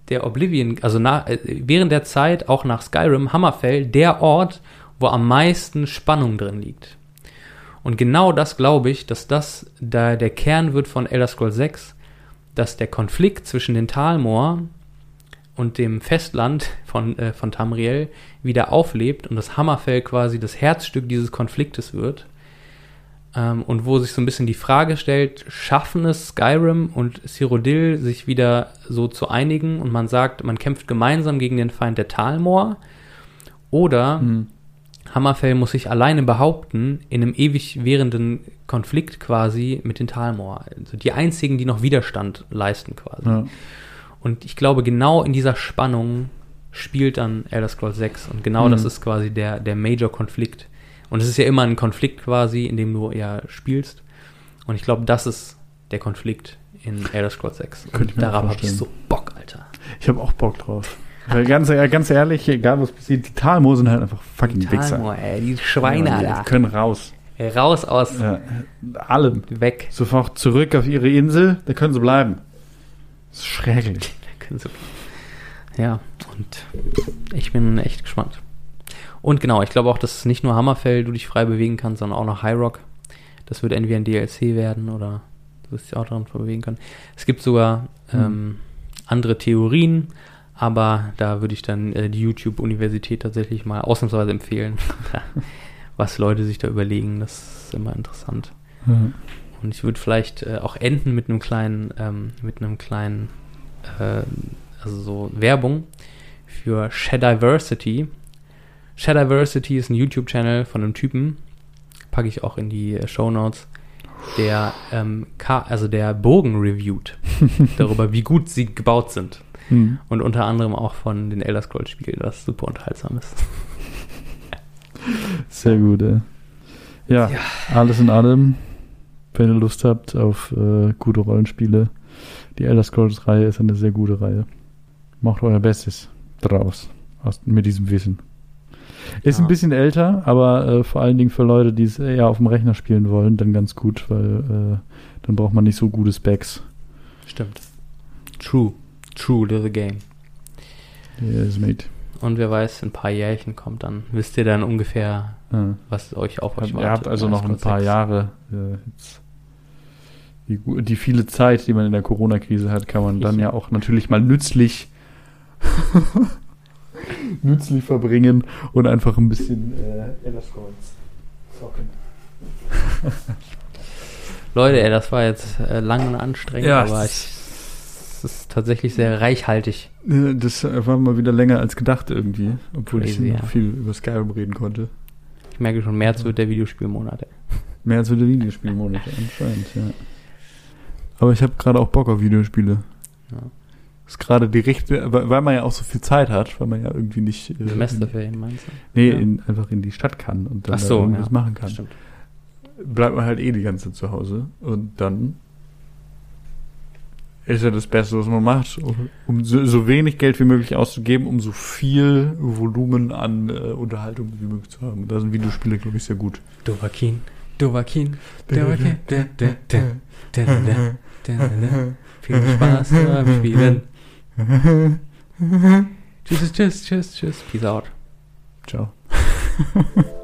der Oblivion, also nach, äh, während der Zeit, auch nach Skyrim, Hammerfell der Ort, wo am meisten Spannung drin liegt. Und genau das glaube ich, dass das da der Kern wird von Elder Scrolls 6, dass der Konflikt zwischen den Talmor und dem Festland von, äh, von Tamriel wieder auflebt und das Hammerfell quasi das Herzstück dieses Konfliktes wird. Ähm, und wo sich so ein bisschen die Frage stellt, schaffen es Skyrim und Cyrodiil sich wieder so zu einigen und man sagt, man kämpft gemeinsam gegen den Feind der Talmor oder Hm. Hammerfell muss sich alleine behaupten in einem ewig währenden Konflikt quasi mit den Talmor. Also die einzigen, die noch Widerstand leisten quasi. Ja. Und ich glaube, genau in dieser Spannung spielt dann Elder Scrolls 6 und genau das Mhm. ist quasi der, der Major-Konflikt. Und es ist ja immer ein Konflikt quasi, in dem du ja spielst. Und ich glaube, das ist der Konflikt in Elder Scrolls 6. Könnte ich Und darauf habe ich so. Bock, Alter. Ich habe auch Bock drauf. Weil ganz, ganz ehrlich, egal was passiert, die Talmo sind halt einfach fucking Wichser. Talmor, ey, die Schweine, ja, Alter. Die können raus. Raus aus, Ja, alle. weg. Sofort zurück auf ihre Insel, da können sie bleiben. Schrecklich. Können sie- Ja, und ich bin echt gespannt. Und genau, ich glaube auch, dass nicht nur Hammerfell du dich frei bewegen kannst, sondern auch noch High Rock. Das wird entweder ein DLC werden oder du wirst dich auch daran bewegen können. Es gibt sogar ähm, andere Theorien, aber da würde ich dann äh, die YouTube-Universität tatsächlich mal ausnahmsweise empfehlen, was Leute sich da überlegen. Das ist immer interessant. Ja. Und ich würde vielleicht äh, auch enden mit einem kleinen, ähm, mit einem kleinen, äh, also so Werbung für Shadiversity. Shadiversity ist ein YouTube-Channel von einem Typen, packe ich auch in die äh, Show Notes, der ähm, also der Bogen reviewt darüber, wie gut sie gebaut sind. Hm. Und unter anderem auch von den Elder Scrolls Spielen, was super unterhaltsam ist. Sehr gut, ey. Ja, alles in allem, wenn ihr Lust habt auf äh, gute Rollenspiele, die Elder Scrolls Reihe ist eine sehr gute Reihe. Macht euer Bestes draus aus, mit diesem Wissen. Ist Ja. ein bisschen älter, aber äh, vor allen Dingen für Leute, die es eher auf dem Rechner spielen wollen, dann ganz gut, weil äh, dann braucht man nicht so gute Specs. Stimmt. True. True to the game. Yes, mate. Und wer weiß, in ein paar Jährchen kommt dann, wisst ihr dann ungefähr, Ja. was euch auf euch Ihr habt also noch ein paar 6. Jahre. Äh, jetzt. Die, die viele Zeit, die man in der Corona-Krise hat, kann man dann ja auch natürlich mal nützlich nützlich verbringen und einfach ein bisschen äh, Elder Scrolls zocken. Leute, ey, das war jetzt äh, lang und anstrengend, Ja, aber es ich, es ist tatsächlich sehr reichhaltig. Das war mal wieder länger als gedacht irgendwie, obwohl ich Crazy, noch ja. viel über Skyrim reden konnte. Ich merke schon, März wird der Videospielmonat. Ey. Mehr als wieder Videospielmonate anscheinend, ja. Aber ich habe gerade auch Bock auf Videospiele. Ja. Ist gerade die richtige, weil man ja auch so viel Zeit hat, weil man ja irgendwie nicht äh, Semesterferien meinst du? Nee, Ja. in, einfach in die Stadt kann und dann Ach so, irgendwas ja. machen kann. Stimmt. Bleibt man halt eh die ganze Zeit zu Hause und dann ist ja das Beste, was man macht, um, um so, so wenig Geld wie möglich auszugeben, um so viel Volumen an äh, Unterhaltung wie möglich zu haben. Da sind Videospiele, glaube ich, sehr gut. Dovakin, Dovakin, Dovakin, Ne? Viel Spaß ne, beim Spielen. tschüss, tschüss, tschüss, tschüss. Peace out. Ciao.